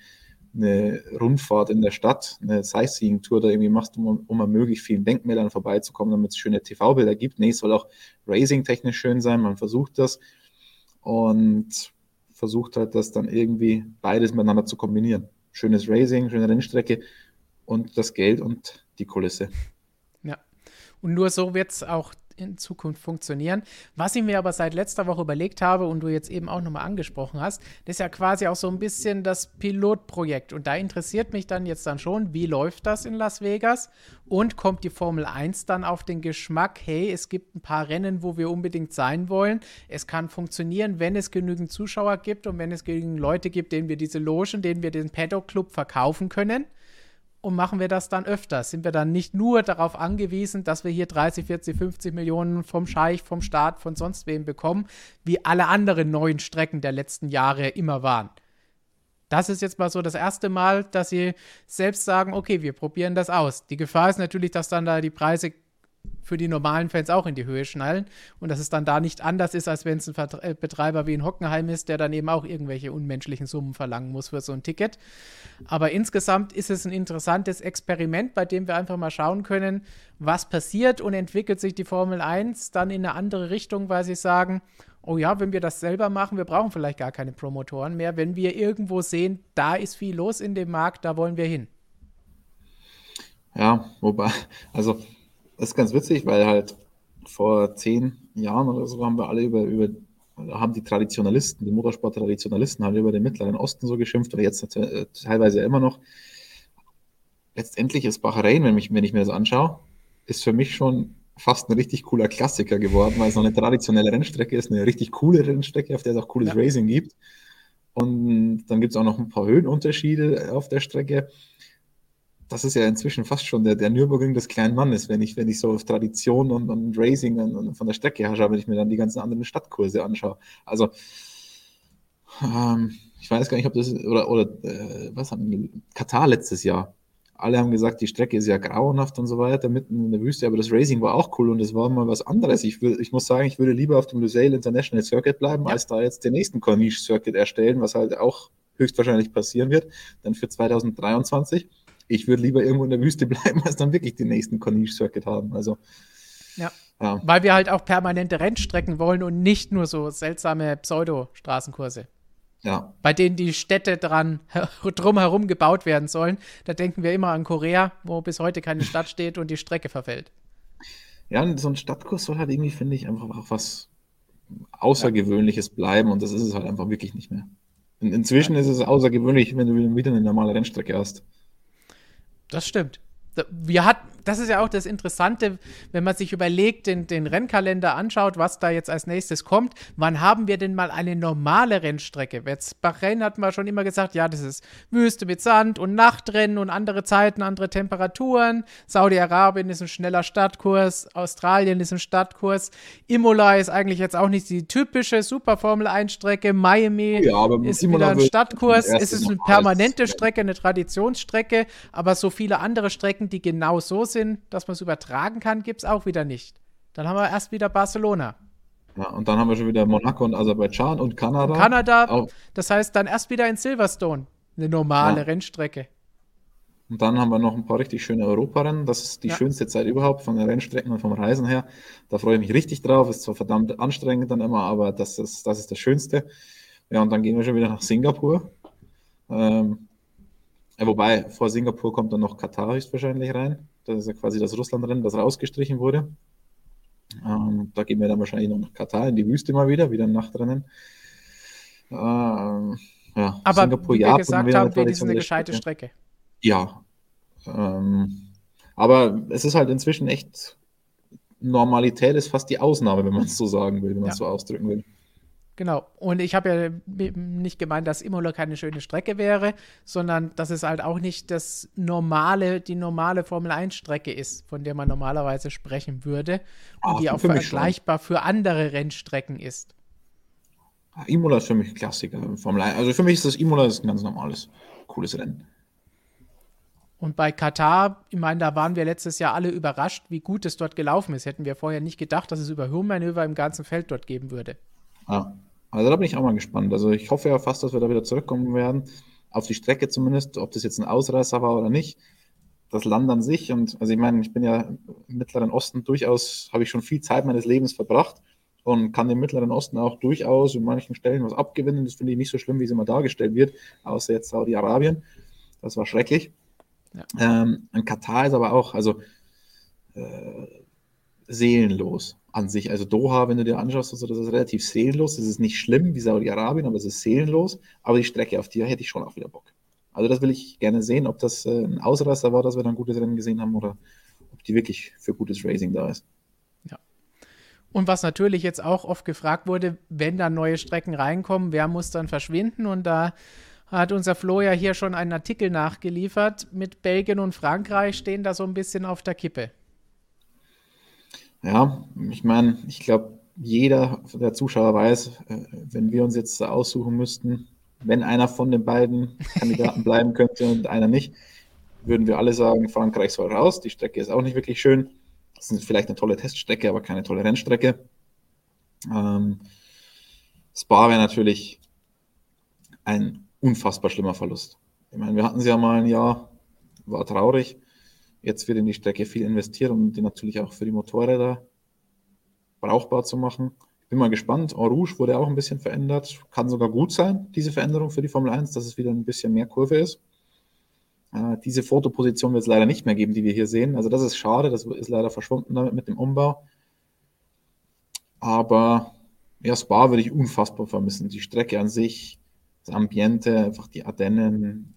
eine Rundfahrt in der Stadt, eine Sightseeing-Tour da irgendwie machst, um, um an möglichst vielen Denkmälern vorbeizukommen, damit es schöne TV-Bilder gibt. Nee, es soll auch Racing-technisch schön sein, man versucht das und versucht halt, das dann irgendwie beides miteinander zu kombinieren. Schönes Racing, schöne Rennstrecke und das Geld und die Kulisse.
Und nur so wird es auch in Zukunft funktionieren. Was ich mir aber seit letzter Woche überlegt habe und du jetzt eben auch nochmal angesprochen hast, das ist ja quasi auch so ein bisschen das Pilotprojekt. Und da interessiert mich dann jetzt dann schon, wie läuft das in Las Vegas? Und kommt die Formel 1 dann auf den Geschmack, hey, es gibt ein paar Rennen, wo wir unbedingt sein wollen. Es kann funktionieren, wenn es genügend Zuschauer gibt und wenn es genügend Leute gibt, denen wir diese Logen, denen wir den Paddock Club verkaufen können. Und machen wir das dann öfter? Sind wir dann nicht nur darauf angewiesen, dass wir hier 30, 40, 50 Millionen vom Scheich, vom Staat, von sonst wem bekommen, wie alle anderen neuen Strecken der letzten Jahre immer waren? Das ist jetzt mal so das erste Mal, dass sie selbst sagen, okay, wir probieren das aus. Die Gefahr ist natürlich, dass dann da die Preise für die normalen Fans auch in die Höhe schnallen und dass es dann da nicht anders ist, als wenn es ein äh, Betreiber wie in Hockenheim ist, der dann eben auch irgendwelche unmenschlichen Summen verlangen muss für so ein Ticket. Aber insgesamt ist es ein interessantes Experiment, bei dem wir einfach mal schauen können, was passiert und entwickelt sich die Formel 1 dann in eine andere Richtung, weil sie sagen, oh ja, wenn wir das selber machen, wir brauchen vielleicht gar keine Promotoren mehr, wenn wir irgendwo sehen, da ist viel los in dem Markt, da wollen wir hin.
Ja, wobei, also das ist ganz witzig, weil halt vor zehn Jahren oder so haben wir alle über, über haben die Traditionalisten, die Motorsport-Traditionalisten haben über den Mittleren Osten so geschimpft oder jetzt äh, teilweise immer noch. Letztendlich ist Bahrain, wenn, mich, wenn ich mir das anschaue, ist für mich schon fast ein richtig cooler Klassiker geworden, weil es noch eine traditionelle Rennstrecke ist, eine richtig coole Rennstrecke, auf der es auch cooles ja. Racing gibt. Und dann gibt es auch noch ein paar Höhenunterschiede auf der Strecke das ist ja inzwischen fast schon der, der Nürburgring des kleinen Mannes, wenn ich, wenn ich so auf Tradition und, und Racing und, und von der Strecke her schaue, wenn ich mir dann die ganzen anderen Stadtkurse anschaue. Also, ähm, ich weiß gar nicht, ob das, oder, oder äh, was haben wir, Katar letztes Jahr. Alle haben gesagt, die Strecke ist ja grauenhaft und so weiter, mitten in der Wüste, aber das Racing war auch cool und es war mal was anderes. Ich, will, ich muss sagen, ich würde lieber auf dem Lusail International Circuit bleiben, ja. als da jetzt den nächsten Corniche Circuit erstellen, was halt auch höchstwahrscheinlich passieren wird, dann für 2023 ich würde lieber irgendwo in der Wüste bleiben, als dann wirklich den nächsten Corniche-Circuit haben. Also,
ja. ja. Weil wir halt auch permanente Rennstrecken wollen und nicht nur so seltsame Pseudo-Straßenkurse. Ja. Bei denen die Städte dran drumherum gebaut werden sollen. Da denken wir immer an Korea, wo bis heute keine Stadt steht und die Strecke verfällt.
Ja, so ein Stadtkurs soll halt irgendwie, finde ich, einfach auch was Außergewöhnliches bleiben und das ist es halt einfach wirklich nicht mehr. In, inzwischen ist es außergewöhnlich, wenn du wieder eine normale Rennstrecke hast.
Das stimmt. Wir hatten, das ist ja auch das Interessante, wenn man sich überlegt, den, den Rennkalender anschaut, was da jetzt als nächstes kommt. Wann haben wir denn mal eine normale Rennstrecke? Jetzt Bahrain hat man schon immer gesagt, ja, das ist Wüste mit Sand und Nachtrennen und andere Zeiten, andere Temperaturen. Saudi-Arabien ist ein schneller Startkurs, Australien ist ein Startkurs. Imola ist eigentlich jetzt auch nicht die typische Super Formel 1 Strecke. Miami ja, ist Imola wieder ein Startkurs. Es ist eine permanente Strecke, eine Traditionsstrecke, aber so viele andere Strecken, die genau so sind, sind, dass man es übertragen kann, gibt es auch wieder nicht. Dann haben wir erst wieder Barcelona.
Ja, und dann haben wir schon wieder Monaco und Aserbaidschan und Kanada. Und
Kanada, auch. das heißt dann erst wieder in Silverstone. Eine normale ja. Rennstrecke.
Und dann haben wir noch ein paar richtig schöne Europarennen. Das ist die ja. schönste Zeit überhaupt von den Rennstrecken und vom Reisen her. Da freue ich mich richtig drauf. Ist zwar verdammt anstrengend dann immer, aber das ist das, ist das Schönste. Ja, und dann gehen wir schon wieder nach Singapur. Ähm, wobei, vor Singapur kommt dann noch Katar höchstwahrscheinlich rein. Das ist ja quasi das Russlandrennen, das rausgestrichen wurde. Ähm, da gehen wir dann wahrscheinlich noch nach Katar in die Wüste mal wieder, wieder ein Nachtrennen.
Ähm, ja, Aber Singapur, wie wir Japan gesagt haben, diese eine gescheite Strecke.
Ja. Ähm, aber es ist halt inzwischen echt Normalität ist fast die Ausnahme, wenn man es so sagen will, wenn man es ja. so ausdrücken will.
Genau. Und ich habe ja nicht gemeint, dass Imola keine schöne Strecke wäre, sondern dass es halt auch nicht das normale, die normale Formel 1 Strecke ist, von der man normalerweise sprechen würde und Ach, die auch für vergleichbar schon. für andere Rennstrecken ist.
Imola ist für mich Klassiker Formel 1. Also für mich ist das Imola ist ein ganz normales, cooles Rennen.
Und bei Katar, ich meine, da waren wir letztes Jahr alle überrascht, wie gut es dort gelaufen ist. Hätten wir vorher nicht gedacht, dass es Überholmanöver im ganzen Feld dort geben würde.
Ja. Also da bin ich auch mal gespannt. Also ich hoffe ja fast, dass wir da wieder zurückkommen werden. Auf die Strecke zumindest, ob das jetzt ein Ausreißer war oder nicht. Das Land an sich und also ich meine, ich bin ja im Mittleren Osten durchaus, habe ich schon viel Zeit meines Lebens verbracht und kann dem Mittleren Osten auch durchaus in manchen Stellen was abgewinnen. Das finde ich nicht so schlimm, wie es immer dargestellt wird, außer jetzt Saudi-Arabien. Das war schrecklich. Ja. Ähm, in Katar ist aber auch, also äh, seelenlos an sich. Also Doha, wenn du dir anschaust, also das ist relativ seelenlos. Das ist nicht schlimm wie Saudi-Arabien, aber es ist seelenlos. Aber die Strecke auf die hätte ich schon auch wieder Bock. Also das will ich gerne sehen, ob das äh, ein Ausreißer war, dass wir dann ein gutes Rennen gesehen haben oder ob die wirklich für gutes Racing da ist.
Ja. Und was natürlich jetzt auch oft gefragt wurde, wenn da neue Strecken reinkommen, wer muss dann verschwinden? Und da hat unser Flo ja hier schon einen Artikel nachgeliefert. Mit Belgien und Frankreich stehen da so ein bisschen auf der Kippe.
Ja, ich meine, ich glaube, jeder der Zuschauer weiß, äh, wenn wir uns jetzt aussuchen müssten, wenn einer von den beiden Kandidaten bleiben könnte und einer nicht, würden wir alle sagen, Frankreich soll raus. Die Strecke ist auch nicht wirklich schön. Das ist vielleicht eine tolle Teststrecke, aber keine tolle Rennstrecke. Ähm, Spa wäre natürlich ein unfassbar schlimmer Verlust. Ich meine, wir hatten sie ja mal ein Jahr, war traurig. Jetzt wird in die Strecke viel investiert, um die natürlich auch für die Motorräder brauchbar zu machen. Ich bin mal gespannt. En Rouge wurde auch ein bisschen verändert. Kann sogar gut sein, diese Veränderung für die Formel 1, dass es wieder ein bisschen mehr Kurve ist. Äh, diese Fotoposition wird es leider nicht mehr geben, die wir hier sehen. Also das ist schade, das ist leider verschwunden damit mit dem Umbau. Aber ja, Spa würde ich unfassbar vermissen. Die Strecke an sich, das Ambiente, einfach die Ardennen.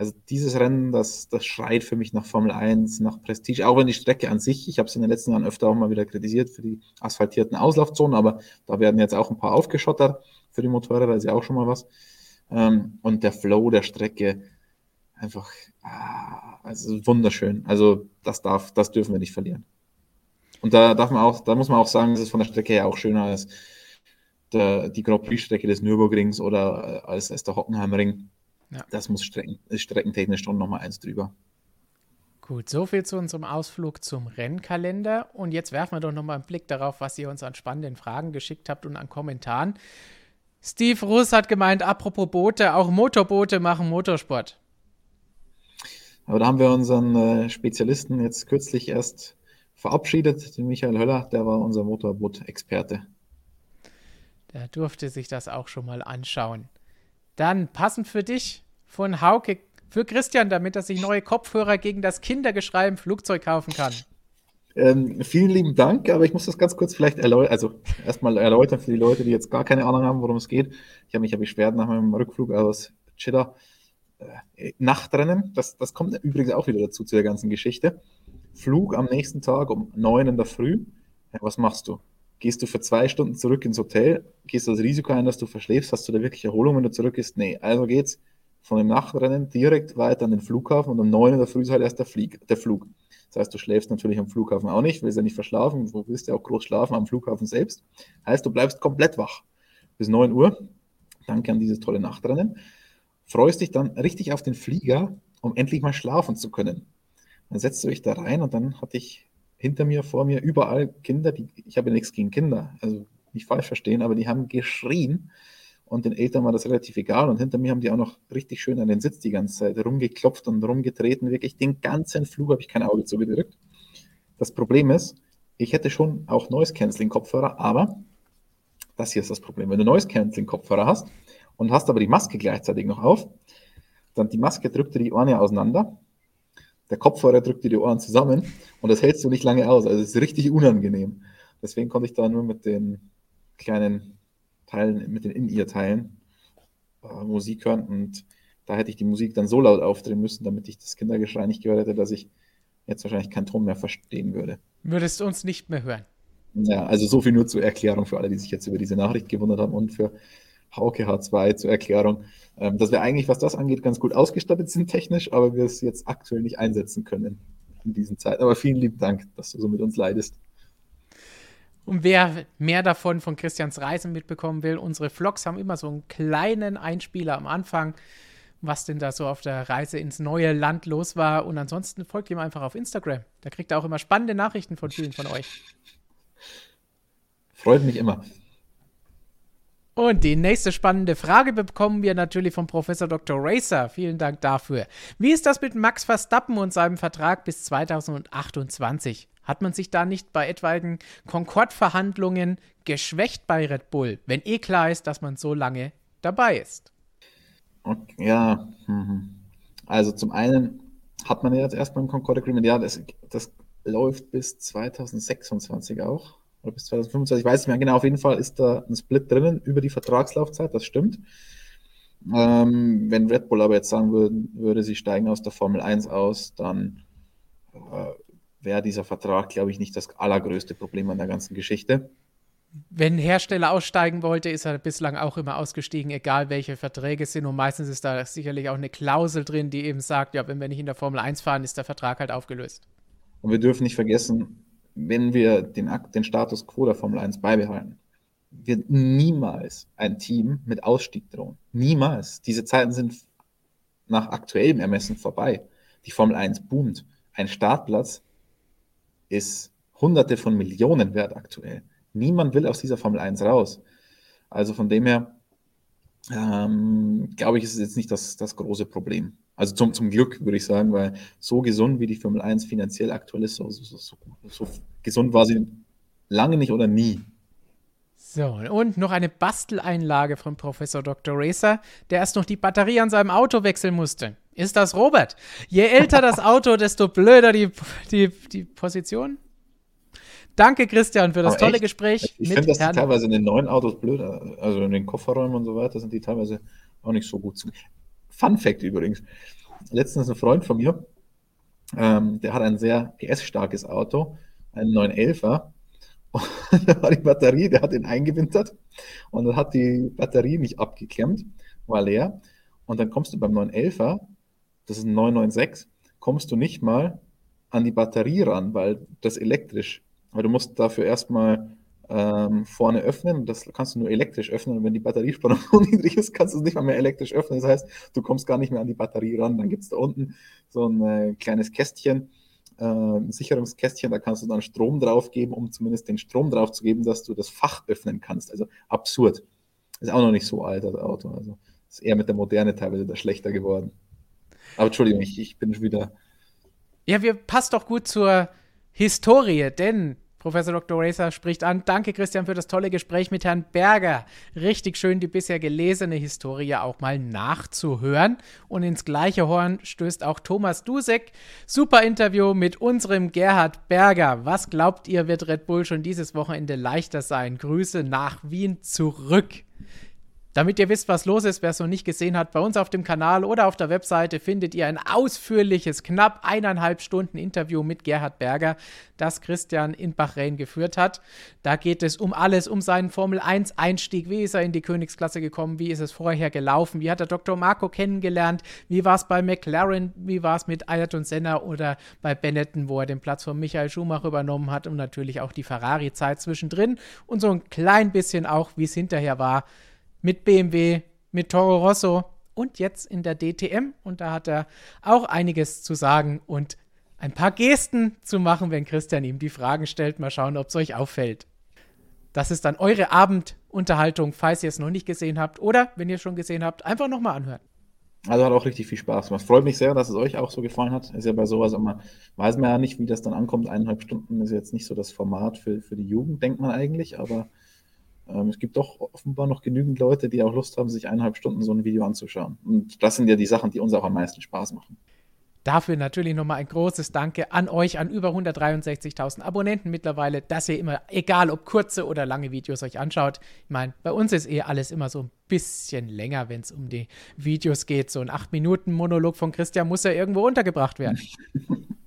Also dieses Rennen, das, das schreit für mich nach Formel 1, nach Prestige, auch wenn die Strecke an sich, ich habe es in den letzten Jahren öfter auch mal wieder kritisiert für die asphaltierten Auslaufzonen, aber da werden jetzt auch ein paar aufgeschottert für die Motorräder, da ist ja auch schon mal was. Ähm, und der Flow der Strecke, einfach, ah, also wunderschön. Also das darf, das dürfen wir nicht verlieren. Und da darf man auch, da muss man auch sagen, es ist von der Strecke her auch schöner als der, die Grand Prix-Strecke des Nürburgrings oder äh, als, als der Hockenheimring. Ja. Das muss strecken, ist streckentechnisch schon nochmal eins drüber.
Gut, soviel zu unserem Ausflug zum Rennkalender. Und jetzt werfen wir doch nochmal einen Blick darauf, was ihr uns an spannenden Fragen geschickt habt und an Kommentaren. Steve Russ hat gemeint, apropos Boote, auch Motorboote machen Motorsport.
Aber da haben wir unseren äh, Spezialisten jetzt kürzlich erst verabschiedet, den Michael Höller, der war unser Motorboot-Experte.
Der durfte sich das auch schon mal anschauen. Dann passend für dich von Hauke für Christian, damit er sich neue Kopfhörer gegen das Kindergeschrei im Flugzeug kaufen kann.
Ähm, vielen lieben Dank, aber ich muss das ganz kurz vielleicht erläutern, also erstmal erläutern für die Leute, die jetzt gar keine Ahnung haben, worum es geht. Ich habe mich ja beschwert nach meinem Rückflug aus Cheddar. Äh, Nachtrennen, das, das kommt übrigens auch wieder dazu zu der ganzen Geschichte. Flug am nächsten Tag um neun in der Früh. Was machst du? Gehst du für zwei Stunden zurück ins Hotel? Gehst du das Risiko ein, dass du verschläfst? Hast du da wirklich Erholung, wenn du zurück bist? Nee, also geht's von dem Nachtrennen direkt weiter an den Flughafen und um neun in der Früh ist halt erst der, Flieg, der Flug. Das heißt, du schläfst natürlich am Flughafen auch nicht, willst ja nicht verschlafen, du willst ja auch groß schlafen am Flughafen selbst. Heißt, du bleibst komplett wach bis 9 Uhr. Danke an dieses tolle Nachtrennen. Freust dich dann richtig auf den Flieger, um endlich mal schlafen zu können. Dann setzt du dich da rein und dann hatte ich hinter mir, vor mir überall Kinder, die, ich habe ja nichts gegen Kinder, also nicht falsch verstehen, aber die haben geschrien und den Eltern war das relativ egal und hinter mir haben die auch noch richtig schön an den Sitz die ganze Zeit rumgeklopft und rumgetreten, wirklich den ganzen Flug habe ich kein Auge zugedrückt. Das Problem ist, ich hätte schon auch Noise Canceling Kopfhörer, aber das hier ist das Problem. Wenn du Noise Canceling Kopfhörer hast und hast aber die Maske gleichzeitig noch auf, dann die Maske drückt dir die Ohren ja auseinander der Kopfhörer drückt dir die Ohren zusammen und das hältst du nicht lange aus. Also es ist richtig unangenehm. Deswegen konnte ich da nur mit den kleinen Teilen, mit den In-Ear-Teilen äh, Musik hören und da hätte ich die Musik dann so laut aufdrehen müssen, damit ich das Kindergeschrei nicht gehört hätte, dass ich jetzt wahrscheinlich keinen Ton mehr verstehen würde.
Würdest du uns nicht mehr hören?
Ja, also so viel nur zur Erklärung für alle, die sich jetzt über diese Nachricht gewundert haben und für Hauke H2 zur Erklärung, ähm, dass wir eigentlich, was das angeht, ganz gut ausgestattet sind technisch, aber wir es jetzt aktuell nicht einsetzen können in diesen Zeiten. Aber vielen lieben Dank, dass du so mit uns leidest.
Und wer mehr davon von Christians Reisen mitbekommen will, unsere Vlogs haben immer so einen kleinen Einspieler am Anfang, was denn da so auf der Reise ins neue Land los war. Und ansonsten folgt ihm einfach auf Instagram. Da kriegt er auch immer spannende Nachrichten von vielen von euch.
Freut mich immer.
Und die nächste spannende Frage bekommen wir natürlich von Professor Dr. Racer. Vielen Dank dafür. Wie ist das mit Max Verstappen und seinem Vertrag bis 2028? Hat man sich da nicht bei etwaigen Concorde-Verhandlungen geschwächt bei Red Bull, wenn eh klar ist, dass man so lange dabei ist?
Okay, ja, mhm. also zum einen hat man ja jetzt erstmal ein Concorde Agreement, ja, das, das läuft bis 2026 auch oder bis 2025, ich weiß nicht mehr genau, auf jeden Fall ist da ein Split drinnen über die Vertragslaufzeit, das stimmt. Ähm, wenn Red Bull aber jetzt sagen würde, würde sie steigen aus der Formel 1 aus, dann äh, wäre dieser Vertrag, glaube ich, nicht das allergrößte Problem an der ganzen Geschichte.
wenn ein Hersteller aussteigen wollte, ist er bislang auch immer ausgestiegen, egal welche Verträge es sind. Und meistens ist da sicherlich auch eine Klausel drin, die eben sagt, ja, wenn wir nicht in der Formel 1 fahren, ist der Vertrag halt aufgelöst.
Und wir dürfen nicht vergessen, wenn wir den, den Status quo der Formel 1 beibehalten, wird niemals ein Team mit Ausstieg drohen. Niemals. Diese Zeiten sind nach aktuellem Ermessen vorbei. Die Formel 1 boomt. Ein Startplatz ist hunderte von Millionen wert aktuell. Niemand will aus dieser Formel 1 raus. Also von dem her, ähm, glaube ich, ist es jetzt nicht das, das große Problem. Also zum, zum Glück, würde ich sagen, weil so gesund wie die Formel 1 finanziell aktuell ist, so, so, so, so gesund war sie lange nicht oder nie.
So, und noch eine Basteleinlage von Professor Dr. Racer, der erst noch die Batterie an seinem Auto wechseln musste. Ist das Robert? Je älter das Auto, desto blöder die, die, die Position? Danke, Christian, für das Aber tolle echt? Gespräch.
Ich finde, dass die teilweise in den neuen Autos blöd, also in den Kofferräumen und so weiter, sind die teilweise auch nicht so gut. Fun Fact übrigens: Letztens ein Freund von mir, ähm, der hat ein sehr PS-starkes Auto, einen 911er. Und da war die Batterie, der hat ihn eingewintert und dann hat die Batterie nicht abgeklemmt, war leer. Und dann kommst du beim 911er, das ist ein 996, kommst du nicht mal an die Batterie ran, weil das elektrisch weil du musst dafür erstmal ähm, vorne öffnen. Das kannst du nur elektrisch öffnen. Und wenn die Batteriespannung so niedrig ist, kannst du es nicht mal mehr elektrisch öffnen. Das heißt, du kommst gar nicht mehr an die Batterie ran. Dann gibt es da unten so ein äh, kleines Kästchen, äh, ein Sicherungskästchen. Da kannst du dann Strom drauf geben, um zumindest den Strom drauf zu geben, dass du das Fach öffnen kannst. Also absurd. Ist auch noch nicht so alt, das Auto. Also ist eher mit der Moderne teilweise da schlechter geworden. Aber Entschuldigung, ich, ich bin schon wieder.
Ja, wir passt doch gut zur Historie, denn Professor Dr. Racer spricht an. Danke, Christian, für das tolle Gespräch mit Herrn Berger. Richtig schön, die bisher gelesene Historie auch mal nachzuhören. Und ins gleiche Horn stößt auch Thomas Dusek. Super Interview mit unserem Gerhard Berger. Was glaubt ihr, wird Red Bull schon dieses Wochenende leichter sein? Grüße nach Wien zurück. Damit ihr wisst, was los ist, wer es noch nicht gesehen hat, bei uns auf dem Kanal oder auf der Webseite findet ihr ein ausführliches, knapp eineinhalb Stunden Interview mit Gerhard Berger, das Christian in Bahrain geführt hat. Da geht es um alles, um seinen Formel 1 Einstieg. Wie ist er in die Königsklasse gekommen? Wie ist es vorher gelaufen? Wie hat er Dr. Marco kennengelernt? Wie war es bei McLaren? Wie war es mit Ayrton Senna oder bei Benetton, wo er den Platz von Michael Schumacher übernommen hat? Und natürlich auch die Ferrari-Zeit zwischendrin. Und so ein klein bisschen auch, wie es hinterher war mit BMW, mit Toro Rosso und jetzt in der DTM. Und da hat er auch einiges zu sagen und ein paar Gesten zu machen, wenn Christian ihm die Fragen stellt. Mal schauen, ob es euch auffällt. Das ist dann eure Abendunterhaltung, falls ihr es noch nicht gesehen habt. Oder, wenn ihr es schon gesehen habt, einfach nochmal anhören.
Also hat auch richtig viel Spaß gemacht. Freut mich sehr, dass es euch auch so gefallen hat. Ist ja bei sowas immer, weiß man ja nicht, wie das dann ankommt. Eineinhalb Stunden ist jetzt nicht so das Format für, für die Jugend, denkt man eigentlich, aber es gibt doch offenbar noch genügend Leute, die auch Lust haben, sich eineinhalb Stunden so ein Video anzuschauen. Und das sind ja die Sachen, die uns auch am meisten Spaß machen.
Dafür natürlich nochmal ein großes Danke an euch, an über 163.000 Abonnenten mittlerweile, dass ihr immer, egal ob kurze oder lange Videos euch anschaut. Ich meine, bei uns ist eh alles immer so ein bisschen länger, wenn es um die Videos geht. So ein 8-Minuten-Monolog von Christian muss ja irgendwo untergebracht werden.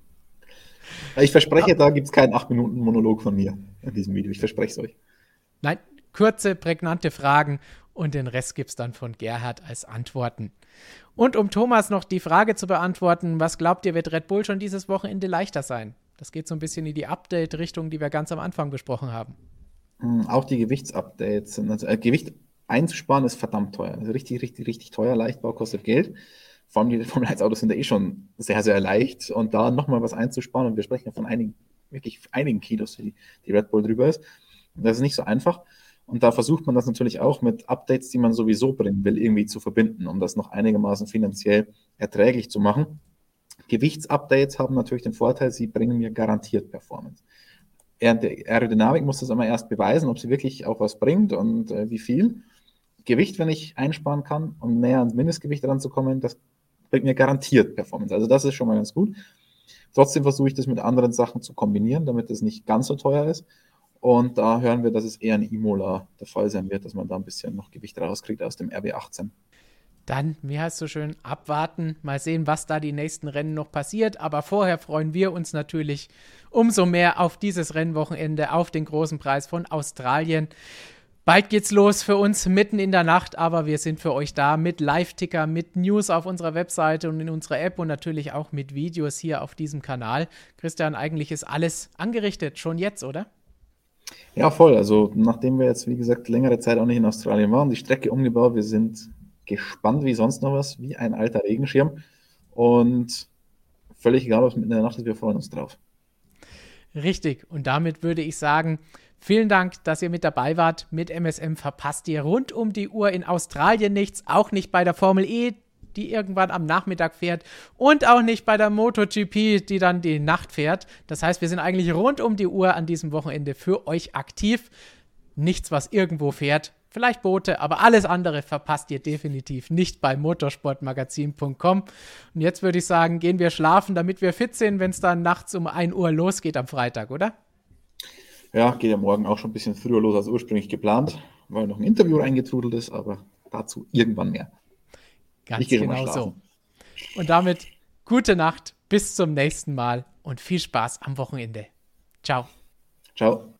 Ich verspreche, da gibt es keinen 8-Minuten-Monolog von mir in diesem Video. Ich verspreche es euch.
Nein, kurze, prägnante Fragen und den Rest gibt es dann von Gerhard als Antworten. Und um Thomas noch die Frage zu beantworten, was glaubt ihr, wird Red Bull schon dieses Wochenende leichter sein? Das geht so ein bisschen in die Update-Richtung, die wir ganz am Anfang besprochen haben.
Hm, auch die Gewichtsupdates sind, also äh, Gewicht einzusparen ist verdammt teuer. Also richtig, richtig, richtig teuer. Leichtbau kostet Geld. Vor allem die Formel 1 Autos sind ja eh schon sehr, sehr leicht. Und da nochmal was einzusparen, und wir sprechen ja von einigen, wirklich einigen Kilos, die, die Red Bull drüber ist. Das ist nicht so einfach. Und da versucht man das natürlich auch mit Updates, die man sowieso bringen will, irgendwie zu verbinden, um das noch einigermaßen finanziell erträglich zu machen. Gewichtsupdates haben natürlich den Vorteil, sie bringen mir garantiert Performance. Aerodynamik muss das immer erst beweisen, ob sie wirklich auch was bringt und äh, wie viel. Gewicht, wenn ich einsparen kann, um näher ans Mindestgewicht ranzukommen, das bringt mir garantiert Performance. Also das ist schon mal ganz gut. Trotzdem versuche ich das mit anderen Sachen zu kombinieren, damit es nicht ganz so teuer ist. Und da hören wir, dass es eher ein Imola der Fall sein wird, dass man da ein bisschen noch Gewicht rauskriegt aus dem RB18.
Dann, wie heißt es so schön, abwarten, mal sehen, was da die nächsten Rennen noch passiert. Aber vorher freuen wir uns natürlich umso mehr auf dieses Rennwochenende, auf den großen Preis von Australien. Bald geht's los für uns mitten in der Nacht, aber wir sind für euch da mit Live-Ticker, mit News auf unserer Webseite und in unserer App und natürlich auch mit Videos hier auf diesem Kanal. Christian, eigentlich ist alles angerichtet, schon jetzt, oder?
Ja, voll. Also, nachdem wir jetzt, wie gesagt, längere Zeit auch nicht in Australien waren, die Strecke umgebaut, wir sind gespannt wie sonst noch was, wie ein alter Regenschirm. Und völlig egal, was mitten in der Nacht ist, wir freuen uns drauf.
Richtig. Und damit würde ich sagen, Vielen Dank, dass ihr mit dabei wart. Mit MSM verpasst ihr rund um die Uhr in Australien nichts, auch nicht bei der Formel E, die irgendwann am Nachmittag fährt und auch nicht bei der MotoGP, die dann die Nacht fährt. Das heißt, wir sind eigentlich rund um die Uhr an diesem Wochenende für euch aktiv. Nichts, was irgendwo fährt. Vielleicht Boote, aber alles andere verpasst ihr definitiv nicht bei motorsportmagazin.com. Und jetzt würde ich sagen, gehen wir schlafen, damit wir fit sind, wenn es dann nachts um 1 Uhr losgeht am Freitag, oder?
Ja, geht ja morgen auch schon ein bisschen früher los als ursprünglich geplant, weil noch ein Interview reingetrudelt ist, aber dazu irgendwann mehr.
Ganz genau so. Und damit gute Nacht, bis zum nächsten Mal und viel Spaß am Wochenende. Ciao.
Ciao.